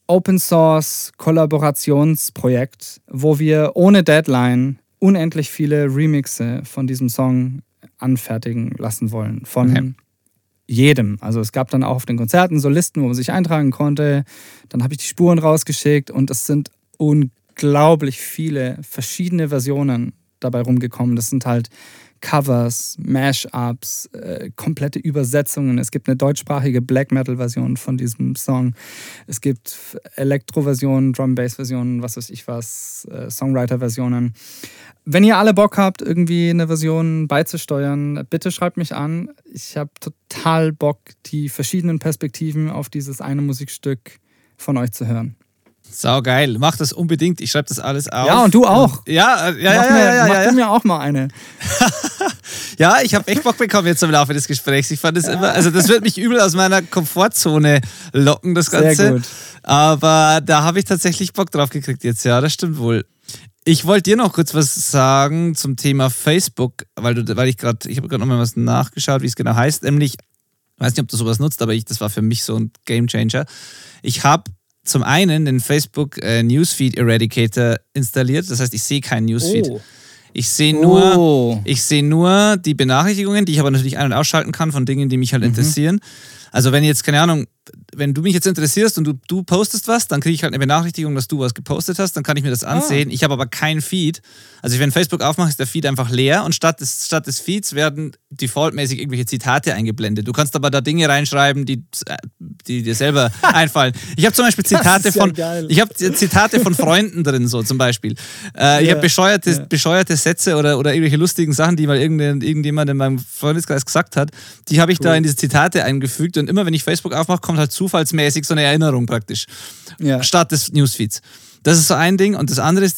C: Open Source Kollaborationsprojekt, wo wir ohne Deadline unendlich viele Remixe von diesem Song anfertigen lassen wollen. Von okay jedem. Also es gab dann auch auf den Konzerten so Listen, wo man sich eintragen konnte. Dann habe ich die Spuren rausgeschickt und es sind unglaublich viele verschiedene Versionen dabei rumgekommen. Das sind halt Covers, Mashups, äh, komplette Übersetzungen. Es gibt eine deutschsprachige Black Metal-Version von diesem Song. Es gibt Elektro-Versionen, Drum-Bass-Versionen, was weiß ich was, äh, Songwriter-Versionen. Wenn ihr alle Bock habt, irgendwie eine Version beizusteuern, bitte schreibt mich an. Ich habe total Bock, die verschiedenen Perspektiven auf dieses eine Musikstück von euch zu hören.
A: Sau geil. Mach das unbedingt. Ich schreibe das alles auf.
C: Ja, und du auch.
A: Ja, äh, ja, ja, ja, ja, ja,
C: Mach
A: ja,
C: du mir auch mal eine.
A: ja, ich habe echt Bock bekommen jetzt im Laufe des Gesprächs. Ich fand das ja. immer, also das wird mich übel aus meiner Komfortzone locken, das Ganze. Sehr gut. Aber da habe ich tatsächlich Bock drauf gekriegt jetzt, ja, das stimmt wohl. Ich wollte dir noch kurz was sagen zum Thema Facebook, weil du, weil ich gerade, ich habe gerade nochmal was nachgeschaut, wie es genau heißt, nämlich, ich weiß nicht, ob du sowas nutzt, aber ich, das war für mich so ein Game Changer. Ich habe zum einen den Facebook äh, Newsfeed Eradicator installiert. Das heißt, ich sehe keinen Newsfeed. Oh. Ich sehe nur, oh. ich nur die Benachrichtigungen, die ich aber natürlich ein- und ausschalten kann von Dingen, die mich halt mhm. interessieren. Also wenn jetzt, keine Ahnung, wenn du mich jetzt interessierst und du, du postest was, dann kriege ich halt eine Benachrichtigung, dass du was gepostet hast, dann kann ich mir das ansehen. Ah. Ich habe aber keinen Feed. Also wenn Facebook aufmache, ist der Feed einfach leer und statt des, statt des Feeds werden defaultmäßig irgendwelche Zitate eingeblendet. Du kannst aber da Dinge reinschreiben, die, die dir selber einfallen. Ich habe zum Beispiel Zitate von geil. ich habe Zitate von Freunden drin, so zum Beispiel. Äh, ich habe bescheuerte, ja. bescheuerte Sätze oder, oder irgendwelche lustigen Sachen, die mal irgendjemand in meinem Freundeskreis gesagt hat, die habe ich cool. da in diese Zitate eingefügt und immer wenn ich Facebook aufmache, kommt halt zufallsmäßig so eine Erinnerung praktisch. Ja. Statt des Newsfeeds. Das ist so ein Ding. Und das andere ist,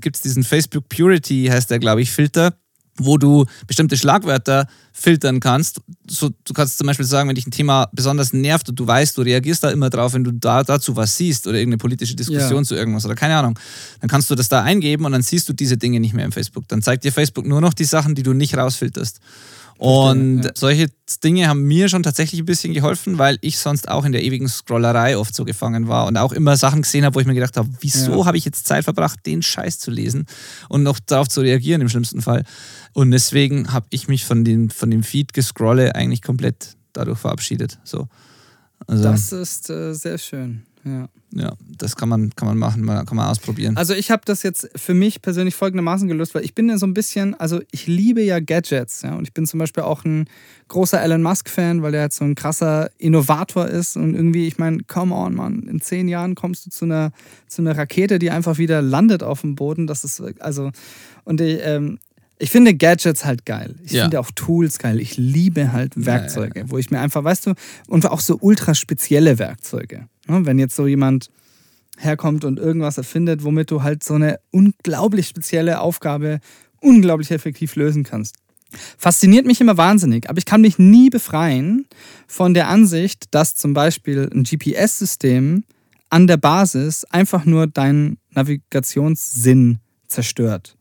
A: gibt es diesen Facebook Purity, heißt der, glaube ich, Filter. wo du bestimmte Schlagwörter filtern kannst. So, du kannst zum Beispiel sagen, wenn dich ein Thema besonders nervt und du weißt, du reagierst da immer drauf, wenn du da dazu was siehst oder irgendeine politische Diskussion ja. zu irgendwas oder keine Ahnung, dann kannst du das da eingeben und dann siehst du diese Dinge nicht mehr im Facebook. Dann zeigt dir Facebook nur noch die Sachen, die du nicht rausfilterst. Und ja. solche Dinge haben mir schon tatsächlich ein bisschen geholfen, weil ich sonst auch in der ewigen Scrollerei oft so gefangen war und auch immer Sachen gesehen habe, wo ich mir gedacht habe, wieso ja. habe ich jetzt Zeit verbracht, den Scheiß zu lesen und noch darauf zu reagieren im schlimmsten Fall. Und deswegen habe ich mich von dem, von dem Feed gescrolle eigentlich komplett dadurch verabschiedet. So.
C: Also, das ist äh, sehr schön. Ja.
A: Ja, das kann man, kann man machen, kann man ausprobieren.
C: Also ich habe das jetzt für mich persönlich folgendermaßen gelöst, weil ich bin ja so ein bisschen, also ich liebe ja Gadgets, ja, und ich bin zum Beispiel auch ein großer Elon Musk-Fan, weil er jetzt so ein krasser Innovator ist und irgendwie, ich meine, come on, Mann, in zehn Jahren kommst du zu einer, zu einer Rakete, die einfach wieder landet auf dem Boden, das ist, also, und ich, ähm, ich finde Gadgets halt geil. Ich ja. finde auch Tools geil. Ich liebe halt Werkzeuge, ja, ja, wo ich mir einfach, weißt du, und auch so ultra spezielle Werkzeuge. Ne, wenn jetzt so jemand herkommt und irgendwas erfindet, womit du halt so eine unglaublich spezielle Aufgabe unglaublich effektiv lösen kannst. Fasziniert mich immer wahnsinnig, aber ich kann mich nie befreien von der Ansicht, dass zum Beispiel ein GPS-System an der Basis einfach nur deinen Navigationssinn zerstört.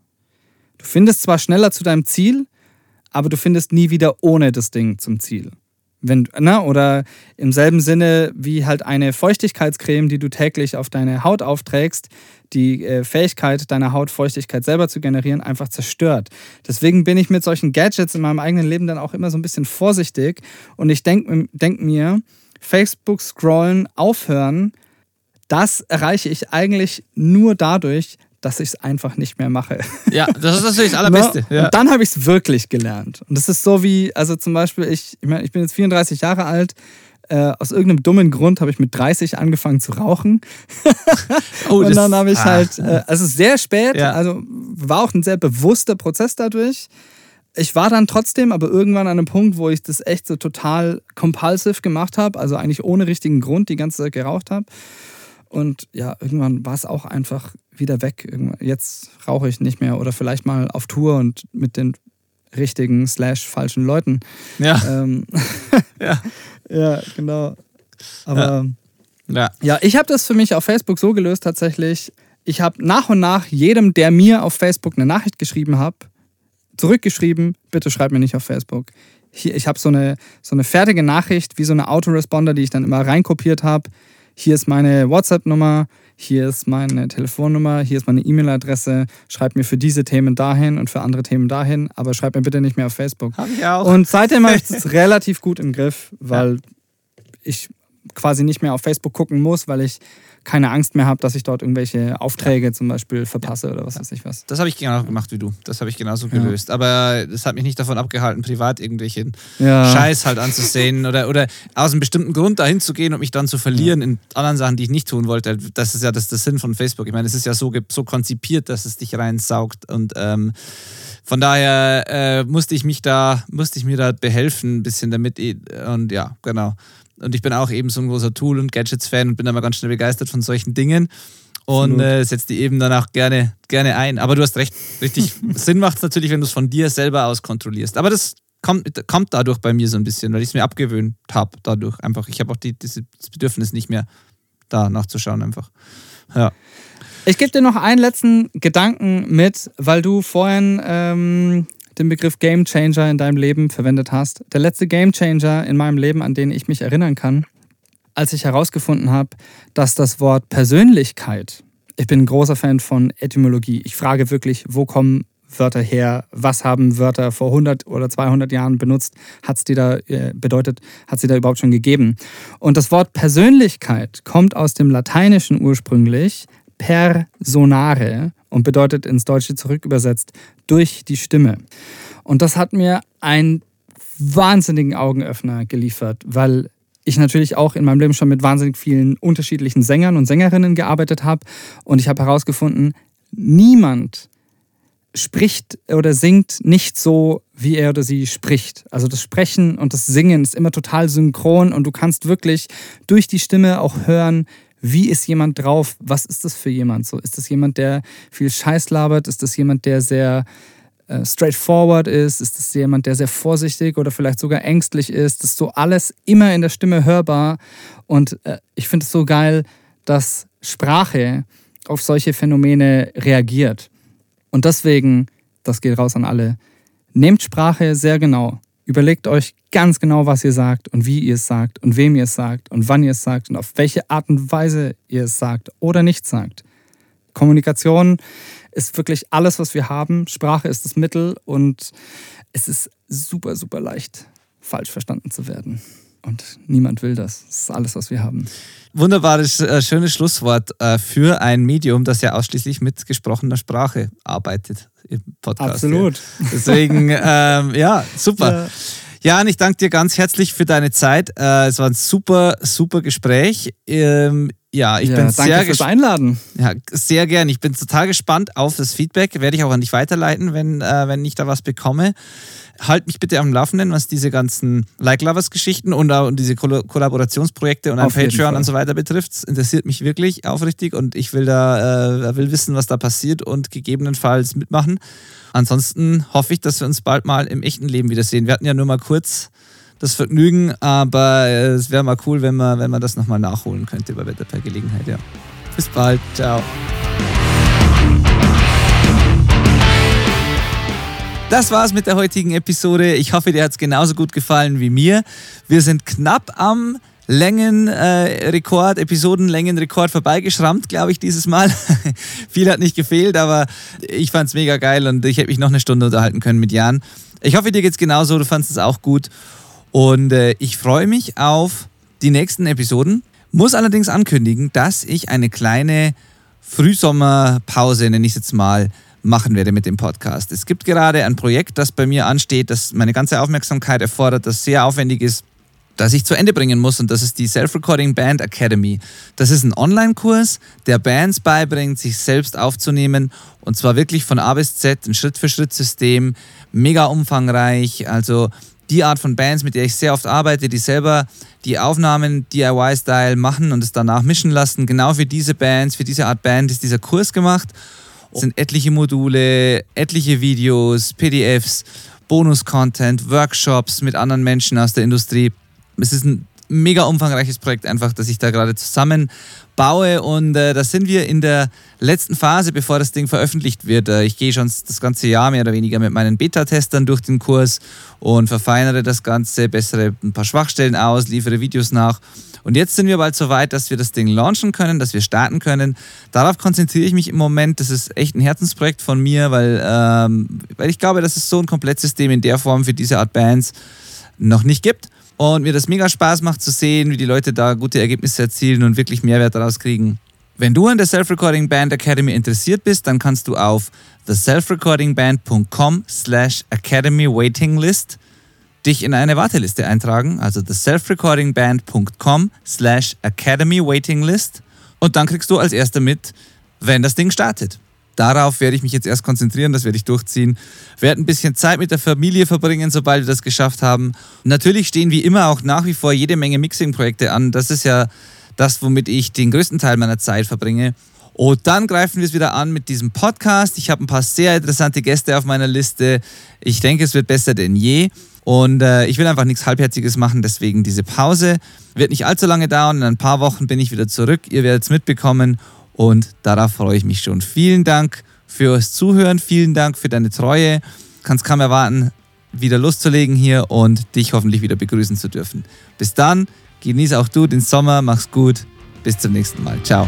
C: Du findest zwar schneller zu deinem Ziel, aber du findest nie wieder ohne das Ding zum Ziel. Wenn, na, oder im selben Sinne wie halt eine Feuchtigkeitscreme, die du täglich auf deine Haut aufträgst, die äh, Fähigkeit deiner Haut Feuchtigkeit selber zu generieren einfach zerstört. Deswegen bin ich mit solchen Gadgets in meinem eigenen Leben dann auch immer so ein bisschen vorsichtig und ich denke denk mir, Facebook scrollen aufhören, das erreiche ich eigentlich nur dadurch, dass ich es einfach nicht mehr mache.
A: Ja, das ist natürlich das Allerbeste.
C: Ja. Und dann habe ich es wirklich gelernt. Und das ist so wie, also zum Beispiel, ich, ich, mein, ich bin jetzt 34 Jahre alt. Äh, aus irgendeinem dummen Grund habe ich mit 30 angefangen zu rauchen. oh, und dann habe ich ah. halt, äh, also sehr spät, ja. also war auch ein sehr bewusster Prozess dadurch. Ich war dann trotzdem aber irgendwann an einem Punkt, wo ich das echt so total compulsive gemacht habe, also eigentlich ohne richtigen Grund die ganze Zeit geraucht habe. Und ja, irgendwann war es auch einfach wieder weg. Jetzt rauche ich nicht mehr oder vielleicht mal auf Tour und mit den richtigen slash falschen Leuten.
A: Ja.
C: Ähm, ja. ja, genau. Aber ja, ja. ja ich habe das für mich auf Facebook so gelöst tatsächlich. Ich habe nach und nach jedem, der mir auf Facebook eine Nachricht geschrieben hat, zurückgeschrieben, bitte schreib mir nicht auf Facebook. Hier, ich habe so eine, so eine fertige Nachricht, wie so eine Autoresponder, die ich dann immer reinkopiert habe hier ist meine WhatsApp-Nummer, hier ist meine Telefonnummer, hier ist meine E-Mail-Adresse, schreib mir für diese Themen dahin und für andere Themen dahin, aber schreib mir bitte nicht mehr auf Facebook.
A: Hab ich auch.
C: Und seitdem habe ich es relativ gut im Griff, weil ja. ich quasi nicht mehr auf Facebook gucken muss, weil ich keine Angst mehr habe, dass ich dort irgendwelche Aufträge ja. zum Beispiel verpasse ja. oder was weiß ich was.
A: Das habe ich genau gemacht wie du. Das habe ich genauso gelöst. Aber das hat mich nicht davon abgehalten, privat irgendwelchen Scheiß halt anzusehen oder, oder aus einem bestimmten Grund dahin zu gehen und mich dann zu verlieren in anderen Sachen, die ich nicht tun wollte. Das ist ja das, das Sinn von Facebook. Ich meine, es ist ja so, so konzipiert, dass es dich reinsaugt und ähm, von daher äh, musste ich mich da, musste ich mir da behelfen, ein bisschen damit. Und ja, genau. Und ich bin auch eben so ein großer Tool- und Gadgets-Fan und bin da mal ganz schnell begeistert von solchen Dingen und äh, setze die eben dann auch gerne, gerne ein. Aber du hast recht, richtig Sinn macht es natürlich, wenn du es von dir selber aus kontrollierst. Aber das kommt, kommt dadurch bei mir so ein bisschen, weil ich es mir abgewöhnt habe dadurch. Einfach, ich habe auch die, dieses Bedürfnis nicht mehr, da nachzuschauen einfach. Ja.
C: Ich gebe dir noch einen letzten Gedanken mit, weil du vorhin ähm, den Begriff Game Changer in deinem Leben verwendet hast. Der letzte Game Changer in meinem Leben, an den ich mich erinnern kann, als ich herausgefunden habe, dass das Wort Persönlichkeit, ich bin ein großer Fan von Etymologie. Ich frage wirklich, wo kommen Wörter her? Was haben Wörter vor 100 oder 200 Jahren benutzt? Hat es die da äh, bedeutet? Hat sie da überhaupt schon gegeben? Und das Wort Persönlichkeit kommt aus dem Lateinischen ursprünglich personare und bedeutet ins Deutsche zurückübersetzt durch die Stimme. Und das hat mir einen wahnsinnigen Augenöffner geliefert, weil ich natürlich auch in meinem Leben schon mit wahnsinnig vielen unterschiedlichen Sängern und Sängerinnen gearbeitet habe und ich habe herausgefunden, niemand spricht oder singt nicht so, wie er oder sie spricht. Also das Sprechen und das Singen ist immer total synchron und du kannst wirklich durch die Stimme auch hören, wie ist jemand drauf, was ist das für jemand? So, ist das jemand, der viel Scheiß labert? Ist das jemand, der sehr äh, straightforward ist? Ist es jemand, der sehr vorsichtig oder vielleicht sogar ängstlich ist? Das ist so alles immer in der Stimme hörbar. Und äh, ich finde es so geil, dass Sprache auf solche Phänomene reagiert. Und deswegen, das geht raus an alle, nehmt Sprache sehr genau. Überlegt euch ganz genau, was ihr sagt und wie ihr es sagt und wem ihr es sagt und wann ihr es sagt und auf welche Art und Weise ihr es sagt oder nicht sagt. Kommunikation ist wirklich alles, was wir haben. Sprache ist das Mittel und es ist super, super leicht, falsch verstanden zu werden. Und niemand will das. Das ist alles, was wir haben.
A: Wunderbares, äh, schönes Schlusswort äh, für ein Medium, das ja ausschließlich mit gesprochener Sprache arbeitet im Podcast.
C: Absolut.
A: Ja. Deswegen, ähm, ja, super. Ja. Jan, ich danke dir ganz herzlich für deine Zeit. Äh, es war ein super, super Gespräch. Ähm, ja, ich ja, bin
C: danke
A: sehr
C: fürs Einladen.
A: Ja, sehr gern. Ich bin total gespannt auf das Feedback. Werde ich auch an dich weiterleiten, wenn, äh, wenn ich da was bekomme. Halt mich bitte am Laufenden, was diese ganzen Like Lovers Geschichten und, und diese Koll Kollaborationsprojekte und ein Patreon und so weiter betrifft. Das interessiert mich wirklich aufrichtig und ich will da äh, will wissen, was da passiert und gegebenenfalls mitmachen. Ansonsten hoffe ich, dass wir uns bald mal im echten Leben wiedersehen. Wir hatten ja nur mal kurz das Vergnügen, aber es wäre mal cool, wenn man, wenn man das nochmal nachholen könnte bei Wetter per Gelegenheit. Ja. Bis bald. Ciao. Das war's mit der heutigen Episode. Ich hoffe, dir hat es genauso gut gefallen wie mir. Wir sind knapp am Längenrekord, äh, Episodenlängenrekord vorbeigeschrammt, glaube ich, dieses Mal. Viel hat nicht gefehlt, aber ich fand es mega geil und ich hätte mich noch eine Stunde unterhalten können mit Jan. Ich hoffe, dir geht's genauso, du fandest es auch gut. Und äh, ich freue mich auf die nächsten Episoden. Muss allerdings ankündigen, dass ich eine kleine Frühsommerpause, nenne ich es jetzt mal, machen werde mit dem Podcast. Es gibt gerade ein Projekt, das bei mir ansteht, das meine ganze Aufmerksamkeit erfordert, das sehr aufwendig ist, das ich zu Ende bringen muss und das ist die Self-Recording Band Academy. Das ist ein Online-Kurs, der Bands beibringt, sich selbst aufzunehmen und zwar wirklich von A bis Z, ein Schritt-für-Schritt-System, mega umfangreich, also die Art von Bands, mit der ich sehr oft arbeite, die selber die Aufnahmen DIY-Style machen und es danach mischen lassen. Genau für diese Bands, für diese Art Band ist dieser Kurs gemacht. Es sind etliche Module, etliche Videos, PDFs, Bonus-Content, Workshops mit anderen Menschen aus der Industrie. Es ist ein mega umfangreiches Projekt einfach, das ich da gerade zusammenbaue und äh, da sind wir in der letzten Phase, bevor das Ding veröffentlicht wird. Äh, ich gehe schon das ganze Jahr mehr oder weniger mit meinen Beta-Testern durch den Kurs und verfeinere das Ganze, bessere ein paar Schwachstellen aus, liefere Videos nach. Und jetzt sind wir bald so weit, dass wir das Ding launchen können, dass wir starten können. Darauf konzentriere ich mich im Moment. Das ist echt ein Herzensprojekt von mir, weil, ähm, weil ich glaube, dass es so ein Komplettsystem in der Form für diese Art Bands noch nicht gibt und mir das mega Spaß macht zu sehen, wie die Leute da gute Ergebnisse erzielen und wirklich Mehrwert daraus kriegen. Wenn du an der Self-Recording Band Academy interessiert bist, dann kannst du auf theselfrecorడింgband.com slash academy waiting list dich in eine Warteliste eintragen, also theselfrecordingband.com slash academy waiting list und dann kriegst du als erster mit, wenn das Ding startet. Darauf werde ich mich jetzt erst konzentrieren, das werde ich durchziehen. Werde ein bisschen Zeit mit der Familie verbringen, sobald wir das geschafft haben. Natürlich stehen wie immer auch nach wie vor jede Menge Mixing-Projekte an. Das ist ja das, womit ich den größten Teil meiner Zeit verbringe. Und dann greifen wir es wieder an mit diesem Podcast. Ich habe ein paar sehr interessante Gäste auf meiner Liste. Ich denke, es wird besser denn je. Und äh, ich will einfach nichts Halbherziges machen, deswegen diese Pause. Wird nicht allzu lange dauern. In ein paar Wochen bin ich wieder zurück. Ihr werdet es mitbekommen. Und darauf freue ich mich schon. Vielen Dank fürs Zuhören, vielen Dank für deine Treue. Kannst kaum erwarten, wieder loszulegen hier und dich hoffentlich wieder begrüßen zu dürfen. Bis dann, genieße auch du den Sommer, mach's gut. Bis zum nächsten Mal. Ciao.